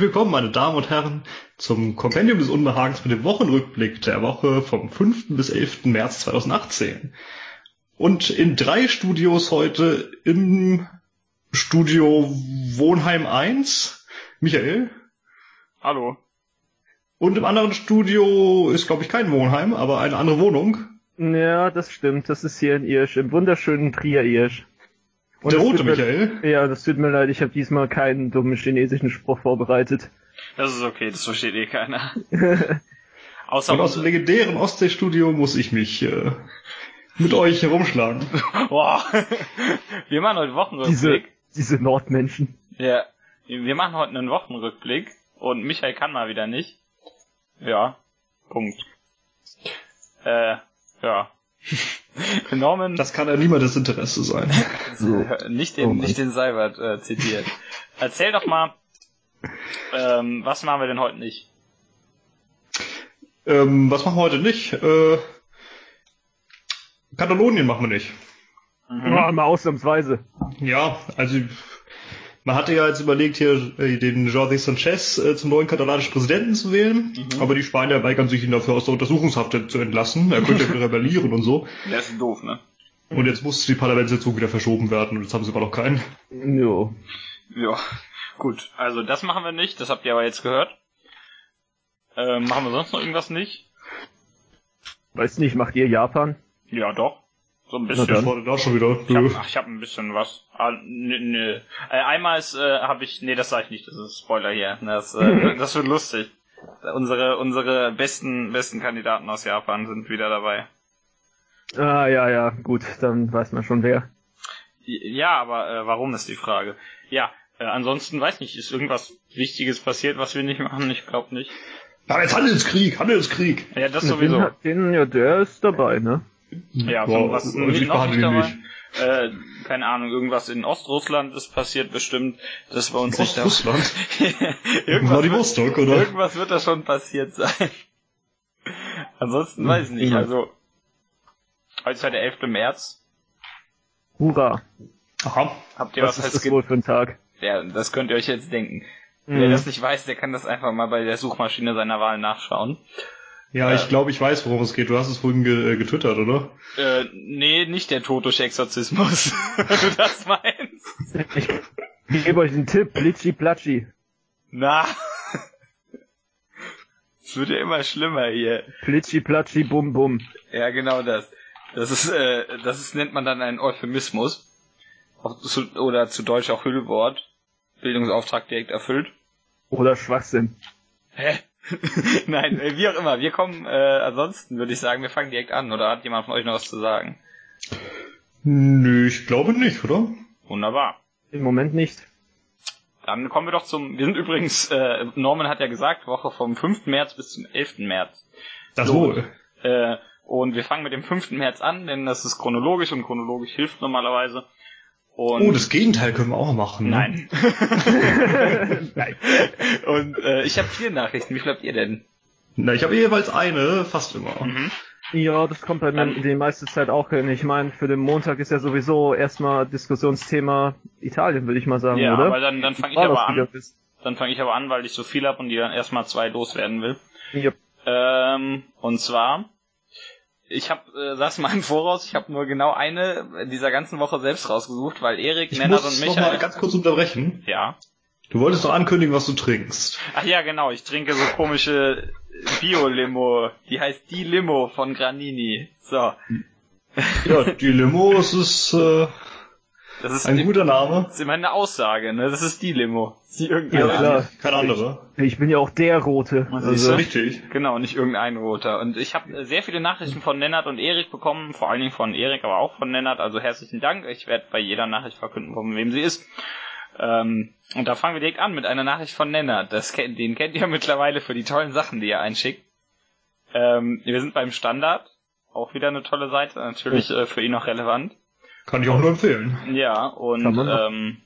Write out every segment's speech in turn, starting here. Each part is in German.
Herzlich willkommen, meine Damen und Herren, zum Kompendium des Unbehagens mit dem Wochenrückblick der Woche vom 5. bis 11. März 2018. Und in drei Studios heute im Studio Wohnheim 1, Michael. Hallo. Und im anderen Studio ist, glaube ich, kein Wohnheim, aber eine andere Wohnung. Ja, das stimmt. Das ist hier in Irsch, im wunderschönen Trier-Irsch. Und der rote Michael? Ja, das tut mir leid, ich habe diesmal keinen dummen chinesischen Spruch vorbereitet. Das ist okay, das versteht eh keiner. Außer Und aus dem legendären Ostsee-Studio muss ich mich äh, mit euch herumschlagen. Boah. Wir machen heute Wochenrückblick. Diese, diese Nordmenschen. Ja. Wir machen heute einen Wochenrückblick und Michael kann mal wieder nicht. Ja. Punkt. Äh, ja. Norman. Das kann ja niemandes Interesse sein. So. nicht den, oh nicht den Seibert äh, zitiert. Erzähl doch mal, ähm, was machen wir denn heute nicht? Ähm, was machen wir heute nicht? Äh, Katalonien machen wir nicht. Mhm. Ja, mal ausnahmsweise. Ja, also man hatte ja jetzt überlegt, hier äh, den Jordi Sanchez äh, zum neuen katalanischen Präsidenten zu wählen, mhm. aber die Spanier weigern sich ihn dafür aus der Untersuchungshaft zu entlassen. Er könnte ja rebellieren und so. Der ist doof, ne? Und jetzt muss die Parlamentssitzung wieder verschoben werden und jetzt haben sie aber noch keinen. Jo. Ja, gut. Also das machen wir nicht, das habt ihr aber jetzt gehört. Ähm, machen wir sonst noch irgendwas nicht? Weiß nicht, macht ihr Japan? Ja, doch. So ein bisschen. Das war da schon wieder. Ich hab, ach, ich hab ein bisschen was. Ah, nö, nö. Äh, einmal ist, äh, habe ich, nee, das sag ich nicht, das ist Spoiler hier. Das, äh, das wird lustig. Unsere, unsere besten, besten Kandidaten aus Japan sind wieder dabei. Ah, ja, ja, gut, dann weiß man schon wer. Ja, aber äh, warum ist die Frage? Ja, äh, ansonsten weiß nicht, ist irgendwas Wichtiges passiert, was wir nicht machen? Ich glaube nicht. Aber jetzt Handelskrieg, Handelskrieg. Ja, das sowieso. Den, den, ja, der ist dabei, ne? Ja, wow, was also ich noch nicht dabei? Äh, keine Ahnung, irgendwas in Ostrussland ist passiert bestimmt, das war uns in nicht Ostrussland? irgendwas, oder? Irgendwas wird da schon passiert sein. Ansonsten weiß ich nicht, also heute ist ja der 11. März. Hurra. Aha. Habt ihr was, was ist das wohl für ein Tag? Ja, das könnt ihr euch jetzt denken. Mhm. Wer das nicht weiß, der kann das einfach mal bei der Suchmaschine seiner Wahl nachschauen. Ja, ich glaube, ich weiß, worum es geht. Du hast es vorhin ge äh, getwittert, oder? Äh, nee, nicht der Totusch-Exorzismus. Wenn du das meinst. Ich, ich gebe euch einen Tipp. Plitschi Platschi. Na. Es wird ja immer schlimmer hier. Plitschi Platschi Bum Bum. Ja, genau das. Das ist, äh, das ist, nennt man dann einen Euphemismus. Oder zu Deutsch auch Hüllwort. Bildungsauftrag direkt erfüllt. Oder Schwachsinn. Hä? Nein, äh, wie auch immer. Wir kommen, äh, ansonsten würde ich sagen, wir fangen direkt an. Oder hat jemand von euch noch was zu sagen? Nö, ich glaube nicht, oder? Wunderbar. Im Moment nicht. Dann kommen wir doch zum, wir sind übrigens, äh, Norman hat ja gesagt, Woche vom 5. März bis zum 11. März. Das so, wohl. Äh, und wir fangen mit dem 5. März an, denn das ist chronologisch und chronologisch hilft normalerweise. Und oh, das Gegenteil können wir auch machen. Ne? Nein. Nein. Und äh, ich habe vier Nachrichten. Wie viel habt ihr denn? Na, ich habe jeweils eine, fast immer. Mhm. Ja, das kommt bei mir die meiste Zeit auch hin. Ich meine, für den Montag ist ja sowieso erstmal Diskussionsthema Italien, würde ich mal sagen, ja, oder? aber dann, dann fange ich aber an. Dann fange ich aber an, weil ich so viel habe und die dann erstmal zwei loswerden will. Yep. Ähm, und zwar ich habe äh, das mal im Voraus, ich habe nur genau eine dieser ganzen Woche selbst rausgesucht, weil Erik, Lennart und Michael... Noch mal ganz kurz unterbrechen. Ja. Du wolltest doch ankündigen, was du trinkst. Ach ja, genau, ich trinke so komische Bio-Limo. Die heißt Die Limo von Granini. So. Ja, die Limo, es ist... Äh das ist ein die, guter Name. Das ist immer eine Aussage, ne? Das ist die Limo. Die irgendeine ja, klar. Keine andere. Ich bin ja auch der Rote. Also richtig. Genau, nicht irgendein Roter. Und ich habe sehr viele Nachrichten von Nennert und Erik bekommen, vor allen Dingen von Erik, aber auch von Nennert. Also herzlichen Dank. Ich werde bei jeder Nachricht verkünden, von wem sie ist. Ähm, und da fangen wir direkt an mit einer Nachricht von Nennert. Das, den kennt ihr mittlerweile für die tollen Sachen, die er einschickt. Ähm, wir sind beim Standard. Auch wieder eine tolle Seite, natürlich äh, für ihn auch relevant. Kann ich auch nur empfehlen. Ja, und ähm,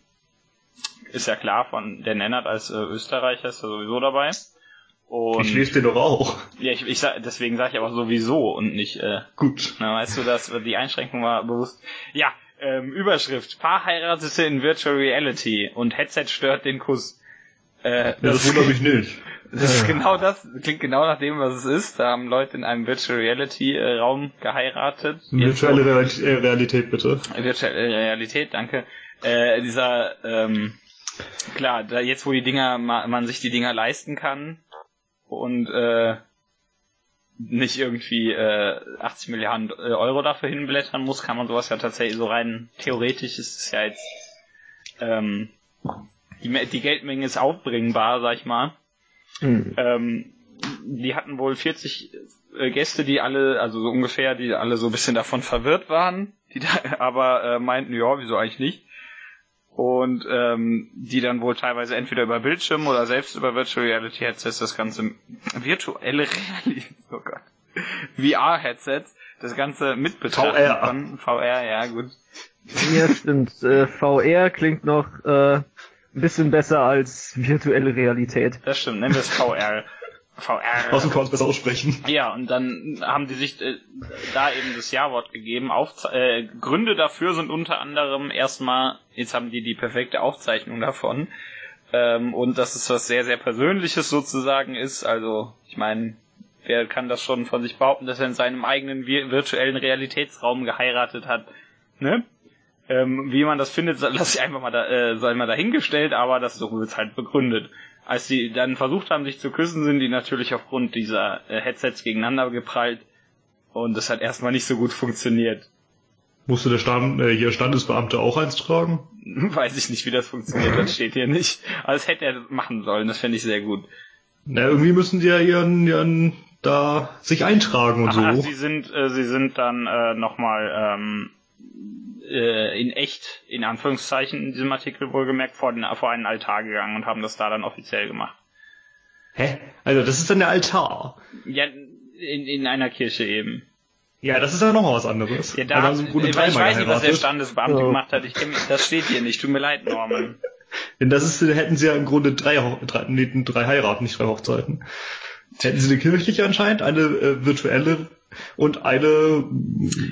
ist ja klar, von der Nennert als äh, Österreicher ist er sowieso dabei. Und ich lese den doch auch. Ja, ich, ich sag, deswegen sage ich aber sowieso und nicht äh, gut. Na, weißt du, dass die Einschränkung war bewusst. Ja, ähm, Überschrift: Paar heiratete in Virtual Reality und Headset stört den Kuss. Äh, ja, das, das wundert mich nicht. Das ist genau das, klingt genau nach dem, was es ist. Da haben Leute in einem Virtual Reality äh, Raum geheiratet. Virtuelle Realität, äh, Realität bitte. Virtuelle Realität, danke. Äh, dieser, ähm, klar, da jetzt wo die Dinger, man sich die Dinger leisten kann und äh, nicht irgendwie äh, 80 Milliarden äh, Euro dafür hinblättern muss, kann man sowas ja tatsächlich so rein theoretisch ist es ja jetzt ähm, die, die Geldmenge ist aufbringbar, sag ich mal. Mhm. Ähm, die hatten wohl 40 äh, Gäste, die alle, also so ungefähr, die alle so ein bisschen davon verwirrt waren, die da, aber äh, meinten, ja, wieso eigentlich nicht? Und ähm, die dann wohl teilweise entweder über Bildschirm oder selbst über Virtual Reality Headsets das ganze virtuelle Realität, oh Gott, VR Headsets, das ganze mitbetrachten VR. Kann. VR, ja gut. Ja, stimmt. Äh, VR klingt noch äh, ein bisschen besser als virtuelle Realität. Das stimmt, nennen wir es VR. VR. Außerdem kann man es besser aussprechen. Ja, und dann haben die sich äh, da eben das Ja-Wort gegeben. Auf, äh, Gründe dafür sind unter anderem erstmal, jetzt haben die die perfekte Aufzeichnung davon. Ähm, und dass es was sehr, sehr Persönliches sozusagen ist. Also, ich meine, wer kann das schon von sich behaupten, dass er in seinem eigenen virtuellen Realitätsraum geheiratet hat? Ne? Ähm, wie man das findet, lasse ich einfach mal da, äh, sei mal dahingestellt, aber das so wird halt begründet. Als sie dann versucht haben, sich zu küssen, sind die natürlich aufgrund dieser äh, Headsets gegeneinander geprallt und das hat erstmal nicht so gut funktioniert. Musste der Stand, äh, hier Standesbeamte auch eins tragen? Weiß ich nicht, wie das funktioniert, das steht hier nicht. Aber das hätte er machen sollen, das fände ich sehr gut. Na, irgendwie müssen die ja ihren, ihren da sich eintragen und Ach, so. sie sind, äh, sie sind dann äh, nochmal ähm, äh, in echt, in Anführungszeichen, in diesem Artikel wohlgemerkt, vor, den, vor einen Altar gegangen und haben das da dann offiziell gemacht. Hä? Also das ist dann der Altar? Ja, in, in einer Kirche eben. Ja, das ist ja noch was anderes. Ja, da, also ich weiß nicht, was der Standesbeamte ja. gemacht hat. Ich kenn, das steht hier nicht. Tut mir leid, Norman. Denn das ist, hätten sie ja im Grunde drei, drei, nee, drei Heiraten, nicht drei Hochzeiten. Hätten sie eine kirchliche anscheinend, eine äh, virtuelle und eine,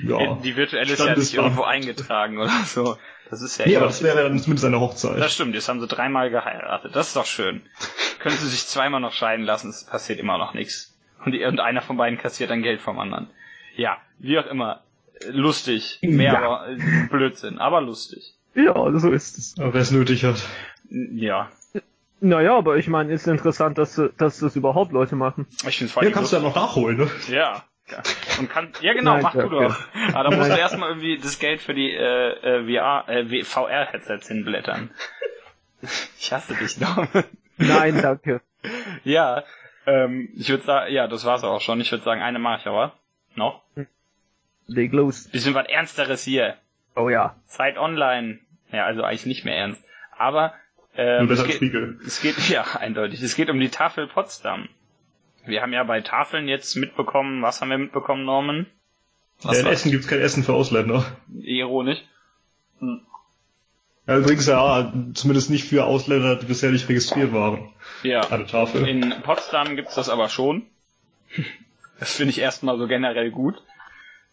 ja. Die virtuelle ist ja nicht irgendwo eingetragen oder so. Das ist ja. Nee, aber das wäre ja dann zumindest eine Hochzeit. Das stimmt, jetzt haben sie dreimal geheiratet. Das ist doch schön. Können sie sich zweimal noch scheiden lassen, es passiert immer noch nichts. Und, die, und einer von beiden kassiert dann Geld vom anderen. Ja, wie auch immer. Lustig. Mehr ja. Blödsinn, aber lustig. Ja, so ist es. Aber wer es nötig hat. Ja. Naja, aber ich meine, ist interessant, dass, dass das überhaupt Leute machen. Ich find's voll Ja, kannst lustig. du ja noch nachholen, ne? Ja. Ja. Und kann, ja genau, Nein, mach du doch. Aber da musst du erstmal irgendwie das Geld für die äh, äh, VR, äh, VR-Headsets hinblättern. Ich hasse dich noch. Nein, danke. ja, ähm, ich würde sagen, ja, das war's auch schon. Ich würde sagen, eine mache ich aber. Noch? Leg los. Bisschen was Ernsteres hier. Oh ja. Zeit online. Ja, also eigentlich nicht mehr ernst. Aber ähm, es, geht, es geht, ja, eindeutig. Es geht um die Tafel Potsdam. Wir haben ja bei Tafeln jetzt mitbekommen, was haben wir mitbekommen, Norman? Was ja, in Essen gibt's kein Essen für Ausländer. Ironisch. Hm. Ja, übrigens ja, zumindest nicht für Ausländer, die bisher nicht registriert waren. Ja. An Tafel. In Potsdam gibt's das aber schon. Das finde ich erstmal so generell gut.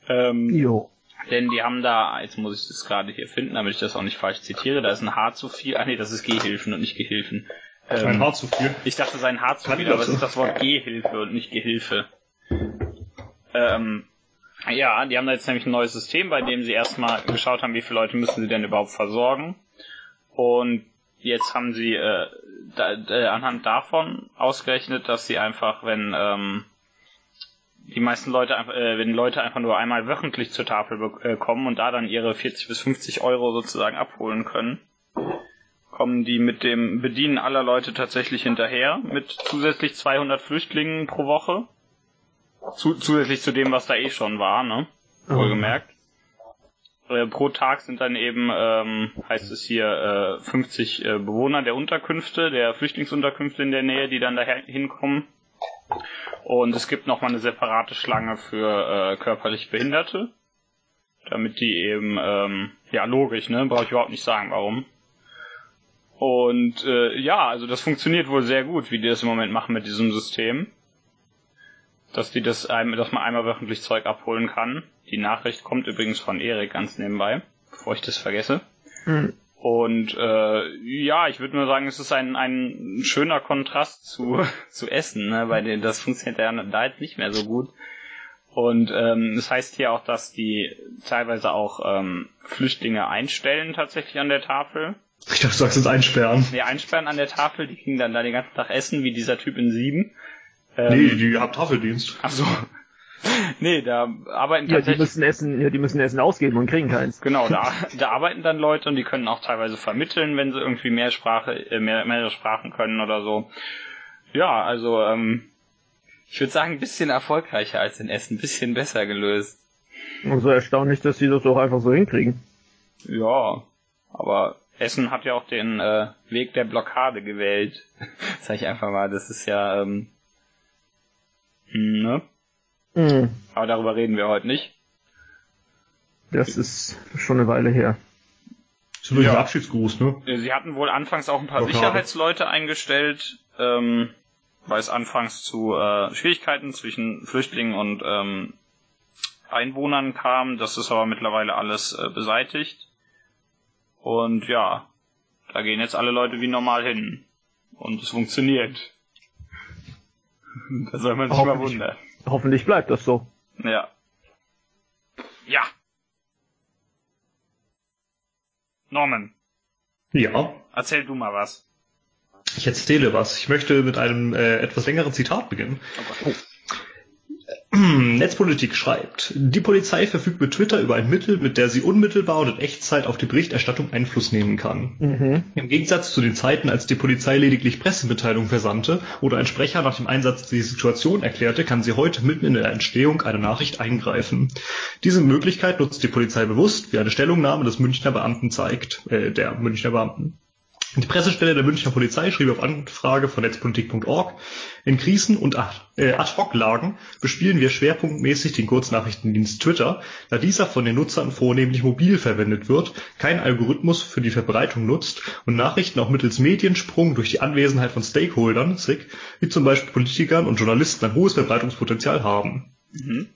Ähm, jo. Denn die haben da, jetzt muss ich das gerade hier finden, damit ich das auch nicht falsch zitiere, da ist ein H zu viel, ah nee, das ist Gehilfen und nicht Gehilfen. Ähm, ein Haar zu viel. Ich dachte, sein Haar zu viel, aber es ist das Wort Gehilfe und nicht Gehilfe. Ähm, ja, die haben da jetzt nämlich ein neues System, bei dem sie erstmal geschaut haben, wie viele Leute müssen sie denn überhaupt versorgen. Und jetzt haben sie äh, da, äh, anhand davon ausgerechnet, dass sie einfach, wenn ähm, die meisten Leute einfach, äh, wenn Leute einfach nur einmal wöchentlich zur Tafel äh, kommen und da dann ihre 40 bis 50 Euro sozusagen abholen können, kommen die mit dem Bedienen aller Leute tatsächlich hinterher, mit zusätzlich 200 Flüchtlingen pro Woche. Zu, zusätzlich zu dem, was da eh schon war, ne? Wohlgemerkt. Äh, pro Tag sind dann eben, ähm, heißt es hier, äh, 50 äh, Bewohner der Unterkünfte, der Flüchtlingsunterkünfte in der Nähe, die dann da hinkommen. Und es gibt nochmal eine separate Schlange für äh, körperlich Behinderte. Damit die eben, ähm, ja logisch, ne? Brauche ich überhaupt nicht sagen, warum. Und äh, ja, also das funktioniert wohl sehr gut, wie die das im Moment machen mit diesem System. Dass die das einem, dass man einmal wöchentlich Zeug abholen kann. Die Nachricht kommt übrigens von Erik ganz nebenbei, bevor ich das vergesse. Mhm. Und äh, ja, ich würde nur sagen, es ist ein, ein schöner Kontrast zu, zu Essen, ne? weil das funktioniert ja da jetzt nicht mehr so gut. Und ähm, das heißt hier auch, dass die teilweise auch ähm, Flüchtlinge einstellen tatsächlich an der Tafel. Ich dachte, du sagst jetzt einsperren. Nee, einsperren an der Tafel, die kriegen dann da den ganzen Tag Essen, wie dieser Typ in Sieben. Ähm, nee, die haben Tafeldienst. Ach so. Nee, da arbeiten ja, tatsächlich... Die müssen Essen, ja, die müssen Essen ausgeben und kriegen keins. Genau, da, da arbeiten dann Leute und die können auch teilweise vermitteln, wenn sie irgendwie mehr Sprache, äh, mehr, mehrere Sprachen können oder so. Ja, also, ähm, ich würde sagen, ein bisschen erfolgreicher als in Essen, ein bisschen besser gelöst. Und so erstaunlich, dass sie das auch einfach so hinkriegen. Ja, aber Essen hat ja auch den äh, Weg der Blockade gewählt. Sag ich einfach mal, das ist ja, ähm, ne? Mhm. Aber darüber reden wir heute nicht. Das ist schon eine Weile her. Ist ja. ein Abschiedsgruß, ne? Sie hatten wohl anfangs auch ein paar Blockade. Sicherheitsleute eingestellt, ähm, weil es anfangs zu äh, Schwierigkeiten zwischen Flüchtlingen und ähm, Einwohnern kam. Das ist aber mittlerweile alles äh, beseitigt. Und ja, da gehen jetzt alle Leute wie normal hin. Und es funktioniert. da soll man sich mal wundern. Hoffentlich bleibt das so. Ja. Ja. Norman. Ja. Erzähl du mal was. Ich erzähle was. Ich möchte mit einem äh, etwas längeren Zitat beginnen. Oh Netzpolitik schreibt, die Polizei verfügt mit Twitter über ein Mittel, mit der sie unmittelbar und in Echtzeit auf die Berichterstattung Einfluss nehmen kann. Mhm. Im Gegensatz zu den Zeiten, als die Polizei lediglich Pressemitteilungen versandte oder ein Sprecher nach dem Einsatz die Situation erklärte, kann sie heute mitten in der Entstehung einer Nachricht eingreifen. Diese Möglichkeit nutzt die Polizei bewusst, wie eine Stellungnahme des Münchner Beamten zeigt, äh, der Münchner Beamten. Die Pressestelle der Münchner Polizei schrieb auf Anfrage von netzpolitik.org, in Krisen- und äh, Ad-Hoc-Lagen bespielen wir schwerpunktmäßig den Kurznachrichtendienst Twitter, da dieser von den Nutzern vornehmlich mobil verwendet wird, kein Algorithmus für die Verbreitung nutzt und Nachrichten auch mittels Mediensprung durch die Anwesenheit von Stakeholdern, SIG, wie zum Beispiel Politikern und Journalisten ein hohes Verbreitungspotenzial haben. Mhm.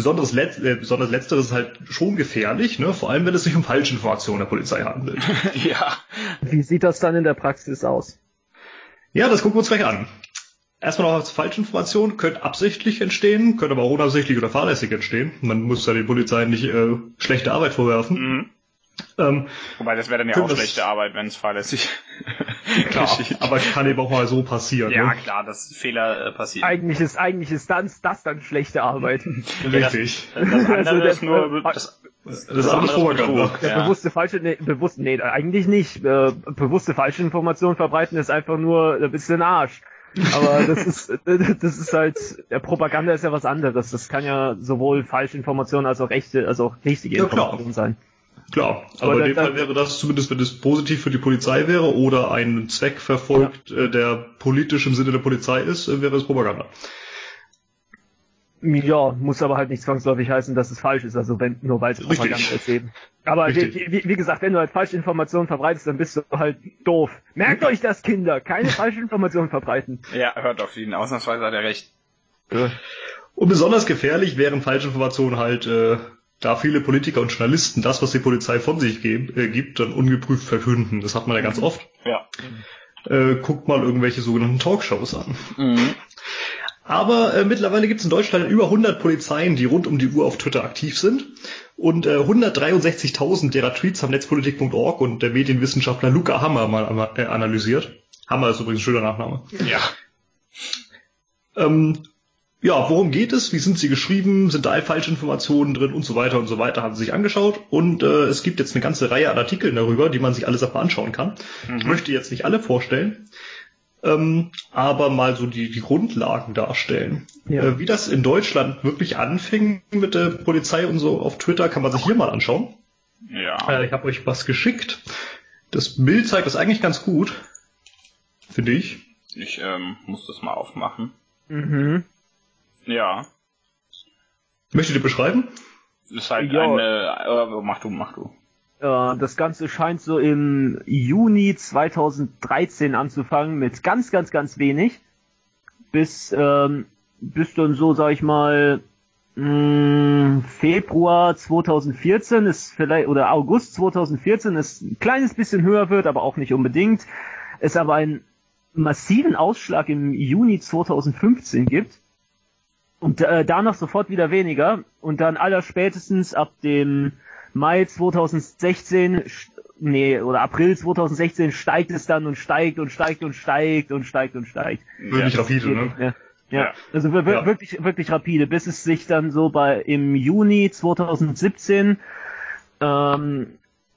Besonders, Let äh, besonders letzteres ist halt schon gefährlich, ne? vor allem wenn es sich um Falschinformationen der Polizei handelt. ja. Wie sieht das dann in der Praxis aus? Ja, das gucken wir uns gleich an. Erstmal noch Falschinformationen können absichtlich entstehen, können aber auch unabsichtlich oder fahrlässig entstehen. Man muss ja den Polizei nicht äh, schlechte Arbeit vorwerfen. Mhm. Ähm, Wobei das wäre dann ja auch schlechte Arbeit, wenn es fahrlässig klar, aber kann eben auch mal so passieren. Ja, ne? klar, dass Fehler äh, passieren. Eigentlich ist, eigentlich ist das, das dann schlechte Arbeit. Richtig. Das, das andere also ist nur, das, das, das ist alles Propaganda. Ja. bewusste falsche, nee, bewusst, nee, eigentlich nicht. Äh, bewusste falsche Informationen verbreiten ist einfach nur ein bisschen Arsch. Aber das ist, das ist halt, der Propaganda ist ja was anderes. Das kann ja sowohl falsche Informationen als auch echte, als auch richtige ja, Informationen sein. Klar, aber, aber in dem Fall wäre das zumindest, wenn es positiv für die Polizei wäre oder einen Zweck verfolgt, ja. Äh, der politisch im Sinne der Polizei ist, äh, wäre es Propaganda. Ja, muss aber halt nicht zwangsläufig heißen, dass es falsch ist, also wenn, nur weil es Propaganda ist eben. Aber wie, wie, wie, gesagt, wenn du halt falsche Informationen verbreitest, dann bist du halt doof. Merkt euch das, Kinder! Keine falschen Informationen verbreiten. Ja, hört auf ihn, ausnahmsweise hat er recht. Und besonders gefährlich wären falsche Informationen halt äh, da viele Politiker und Journalisten das, was die Polizei von sich geb, äh, gibt, dann ungeprüft verkünden. Das hat man ja ganz mhm. oft. Ja. Äh, guckt mal irgendwelche sogenannten Talkshows an. Mhm. Aber äh, mittlerweile gibt es in Deutschland über 100 Polizeien, die rund um die Uhr auf Twitter aktiv sind. Und äh, 163.000 derer Tweets haben netzpolitik.org und der Medienwissenschaftler Luca Hammer mal äh, analysiert. Hammer ist übrigens ein schöner Nachname. Ja. Ähm, ja, worum geht es? Wie sind sie geschrieben? Sind da Falschinformationen drin und so weiter und so weiter? Haben sie sich angeschaut und äh, es gibt jetzt eine ganze Reihe an Artikeln darüber, die man sich alles einfach anschauen kann. Mhm. Ich möchte jetzt nicht alle vorstellen, ähm, aber mal so die, die Grundlagen darstellen. Ja. Äh, wie das in Deutschland wirklich anfing mit der Polizei und so auf Twitter, kann man sich hier mal anschauen. Ja. Äh, ich habe euch was geschickt. Das Bild zeigt das eigentlich ganz gut, finde ich. Ich ähm, muss das mal aufmachen. Mhm. Ja. Möchtet ihr beschreiben? Das ist halt ja. eine, äh, mach du, mach du. Äh, das Ganze scheint so im Juni 2013 anzufangen mit ganz, ganz, ganz wenig. Bis, ähm, bis dann so, sag ich mal, mh, Februar 2014 ist vielleicht, oder August 2014 ist ein kleines bisschen höher wird, aber auch nicht unbedingt. Es aber einen massiven Ausschlag im Juni 2015 gibt. Und äh, danach sofort wieder weniger. Und dann aller spätestens ab dem Mai 2016, nee, oder April 2016 steigt es dann und steigt und steigt und steigt und steigt und steigt. Wirklich ja, rapide, ne? Ja. Ja, also ja. wirklich, wirklich rapide, bis es sich dann so bei im Juni 2017 ähm,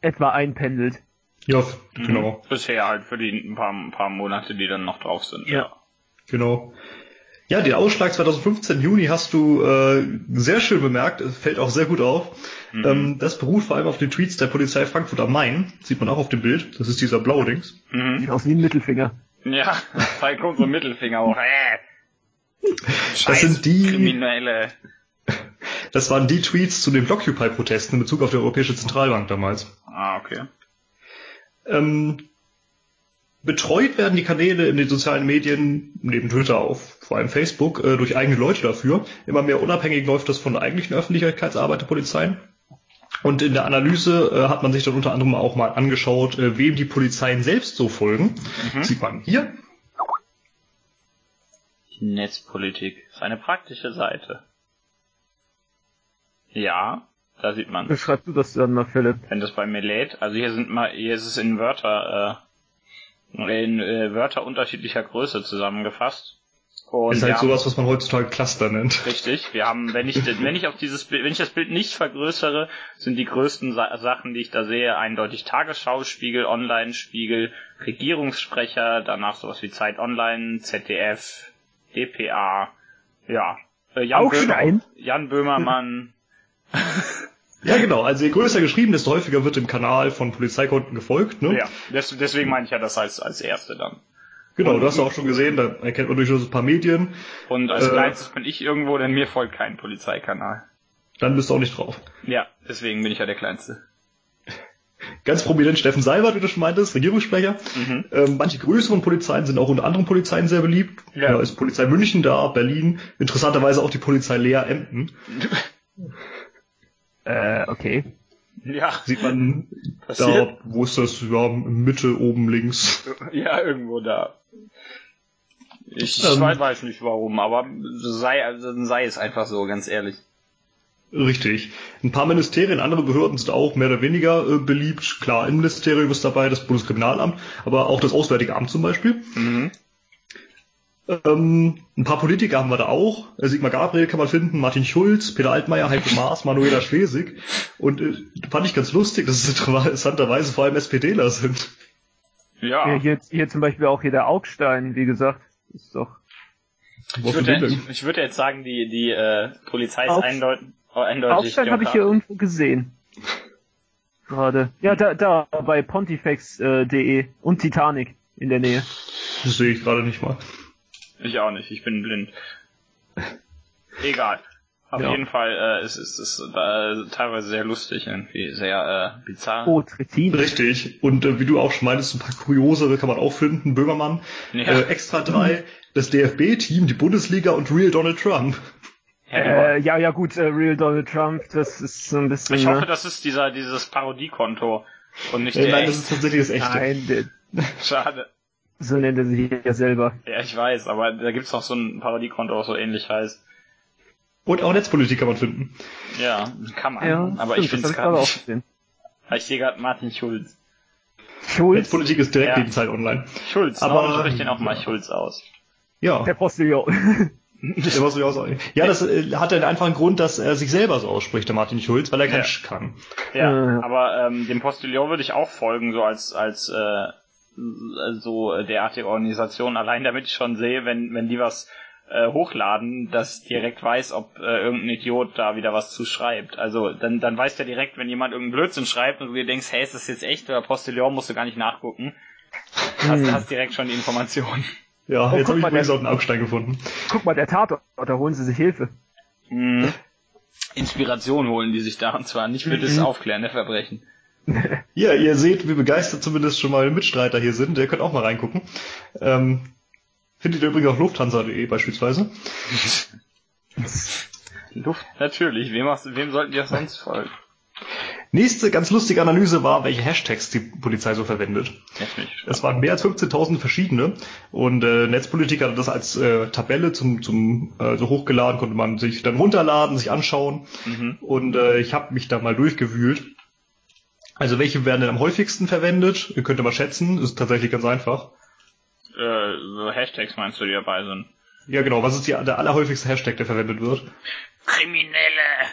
etwa einpendelt. Ja, genau. Mhm. Bisher halt für die ein paar, ein paar Monate, die dann noch drauf sind. Ja. Genau. Ja, den Ausschlag 2015 Juni hast du äh, sehr schön bemerkt, es fällt auch sehr gut auf. Mhm. Ähm, das beruht vor allem auf den Tweets der Polizei Frankfurt am Main, sieht man auch auf dem Bild, das ist dieser Blaudings. Mhm. Sieht aus wie ein Mittelfinger. Ja, zeigt kommt so ein Mittelfinger hoch. Äh. das sind die Kriminelle. Das waren die Tweets zu den Blockupy-Protesten in Bezug auf die Europäische Zentralbank damals. Ah, okay. Ähm, betreut werden die Kanäle in den sozialen Medien, neben Twitter auch, vor allem Facebook, äh, durch eigene Leute dafür. Immer mehr unabhängig läuft das von eigentlichen Öffentlichkeitsarbeit der Polizeien. Und in der Analyse äh, hat man sich dann unter anderem auch mal angeschaut, äh, wem die Polizeien selbst so folgen. Mhm. Sieht man hier. Netzpolitik ist eine praktische Seite. Ja, da sieht man. Beschreibst du das dann mal, Philipp? Wenn das bei mir lädt. Also hier sind mal, hier ist es in Wörter, äh, in äh, Wörter unterschiedlicher Größe zusammengefasst. Und ist halt sowas, was man heutzutage Cluster nennt. Richtig. Wir haben, wenn ich, wenn ich auf dieses Bild, wenn ich das Bild nicht vergrößere, sind die größten Sa Sachen, die ich da sehe, eindeutig Tagesschau, Spiegel, Online, Spiegel, Regierungssprecher, danach sowas wie Zeit Online, ZDF, DPA, ja. Äh, Jan, Böhmer, Jan Böhmermann. Ja, genau. Also je größer geschrieben, desto häufiger wird dem Kanal von Polizeikonten gefolgt. Ne? Ja, deswegen meine ich ja das als, als erste dann. Genau, und, du hast auch schon gesehen, da erkennt man durchaus ein paar Medien. Und als äh, kleinstes bin ich irgendwo, denn mir folgt kein Polizeikanal. Dann bist du auch nicht drauf. Ja, deswegen bin ich ja der Kleinste. Ganz prominent Steffen Seibert, wie du schon meintest, Regierungssprecher. Mhm. Ähm, manche größeren Polizeien sind auch unter anderen Polizeien sehr beliebt. Ja. Da ist Polizei München da, Berlin, interessanterweise auch die Polizei Lea Emden. Äh, okay. Ja. Sieht man Passiert? da, wo ist das? Ja, Mitte, oben links. Ja, irgendwo da. Ich ähm, weiß nicht warum, aber sei, also sei es einfach so, ganz ehrlich. Richtig. Ein paar Ministerien, andere Behörden sind auch mehr oder weniger äh, beliebt. Klar, Innenministerium ist dabei, das Bundeskriminalamt, aber auch das Auswärtige Amt zum Beispiel. Mhm. Ähm, ein paar Politiker haben wir da auch. Äh, Sigmar Gabriel kann man finden, Martin Schulz, Peter Altmaier, Heiko Maas, Manuela Schwesig. Und äh, fand ich ganz lustig, dass es interessanterweise vor allem SPDler sind. Ja. Hier, hier zum Beispiel auch hier der Augstein, wie gesagt. Ist doch. Ich würde, ich, ich würde jetzt sagen, die, die äh, Polizei ist Aug eindeutig. eindeutig Augstein habe ich hier irgendwo gesehen. Gerade. Ja, da, da bei pontifex.de äh, und Titanic in der Nähe. Das sehe ich gerade nicht mal. Ich auch nicht, ich bin blind. Egal. Auf ja. jeden Fall äh, es ist es äh, teilweise sehr lustig, irgendwie sehr äh, bizarr. Oh, Trittin. Richtig. Und äh, wie du auch schon meintest, ein paar kuriosere kann man auch finden. Böhmermann, ja. äh, Extra 3, das DFB-Team, die Bundesliga und Real Donald Trump. Äh, ja, ja gut, äh, Real Donald Trump, das ist so ein bisschen... Ich hoffe, ne? das ist dieser dieses Parodiekonto und nicht äh, der Nein, das ist tatsächlich das echte. Nein, Schade. So nennt er sich ja selber. Ja, ich weiß, aber da gibt's noch so ein Parodiekonto, was so ähnlich heißt. Und auch Netzpolitik kann man finden. Ja, kann man. Ja, aber stimmt, ich finde es gerade nicht. Ich sehe gerade Martin Schulz. Schulz? Netzpolitik ist direkt ja. neben Zeit online. Schulz, aber spricht den auch mal Schulz aus. Ja. Der Postillon. der Postillon aus. Ja, das äh, hat den einfachen Grund, dass er sich selber so ausspricht, der Martin Schulz, weil er kein ja. Sch kann. Ja, aber ähm, dem Postillon würde ich auch folgen, so als als äh, so derartige Organisation, allein damit ich schon sehe, wenn, wenn die was äh, hochladen, dass direkt weiß, ob äh, irgendein Idiot da wieder was zu schreibt. Also dann, dann weißt du ja direkt, wenn jemand irgendeinen Blödsinn schreibt und du dir denkst, hey, ist das jetzt echt oder Postillon, musst du gar nicht nachgucken. Hast, hm. hast direkt schon die Information. Ja, oh, jetzt habe ich übrigens auch einen Abstein gefunden. Guck mal, der Tatort, da holen sie sich Hilfe. Hm. Inspiration holen die sich da, und zwar nicht für das mhm. Aufklären der Verbrechen. ja, ihr seht, wie begeistert zumindest schon mal Mitstreiter hier sind. Ihr könnt auch mal reingucken. Ähm, findet ihr übrigens auf lufthansa.de beispielsweise. Luft, natürlich. Wem, wem sollten die auch sonst folgen? Nächste ganz lustige Analyse war, welche Hashtags die Polizei so verwendet. Es waren mehr als 15.000 verschiedene und äh, Netzpolitiker hat das als äh, Tabelle zum, zum äh, so hochgeladen, konnte man sich dann runterladen, sich anschauen mhm. und äh, ich habe mich da mal durchgewühlt. Also welche werden denn am häufigsten verwendet? Ihr könnt mal schätzen, ist tatsächlich ganz einfach. Äh, so Hashtags meinst du, die dabei sind? Ja genau, was ist die, der allerhäufigste Hashtag, der verwendet wird? Kriminelle!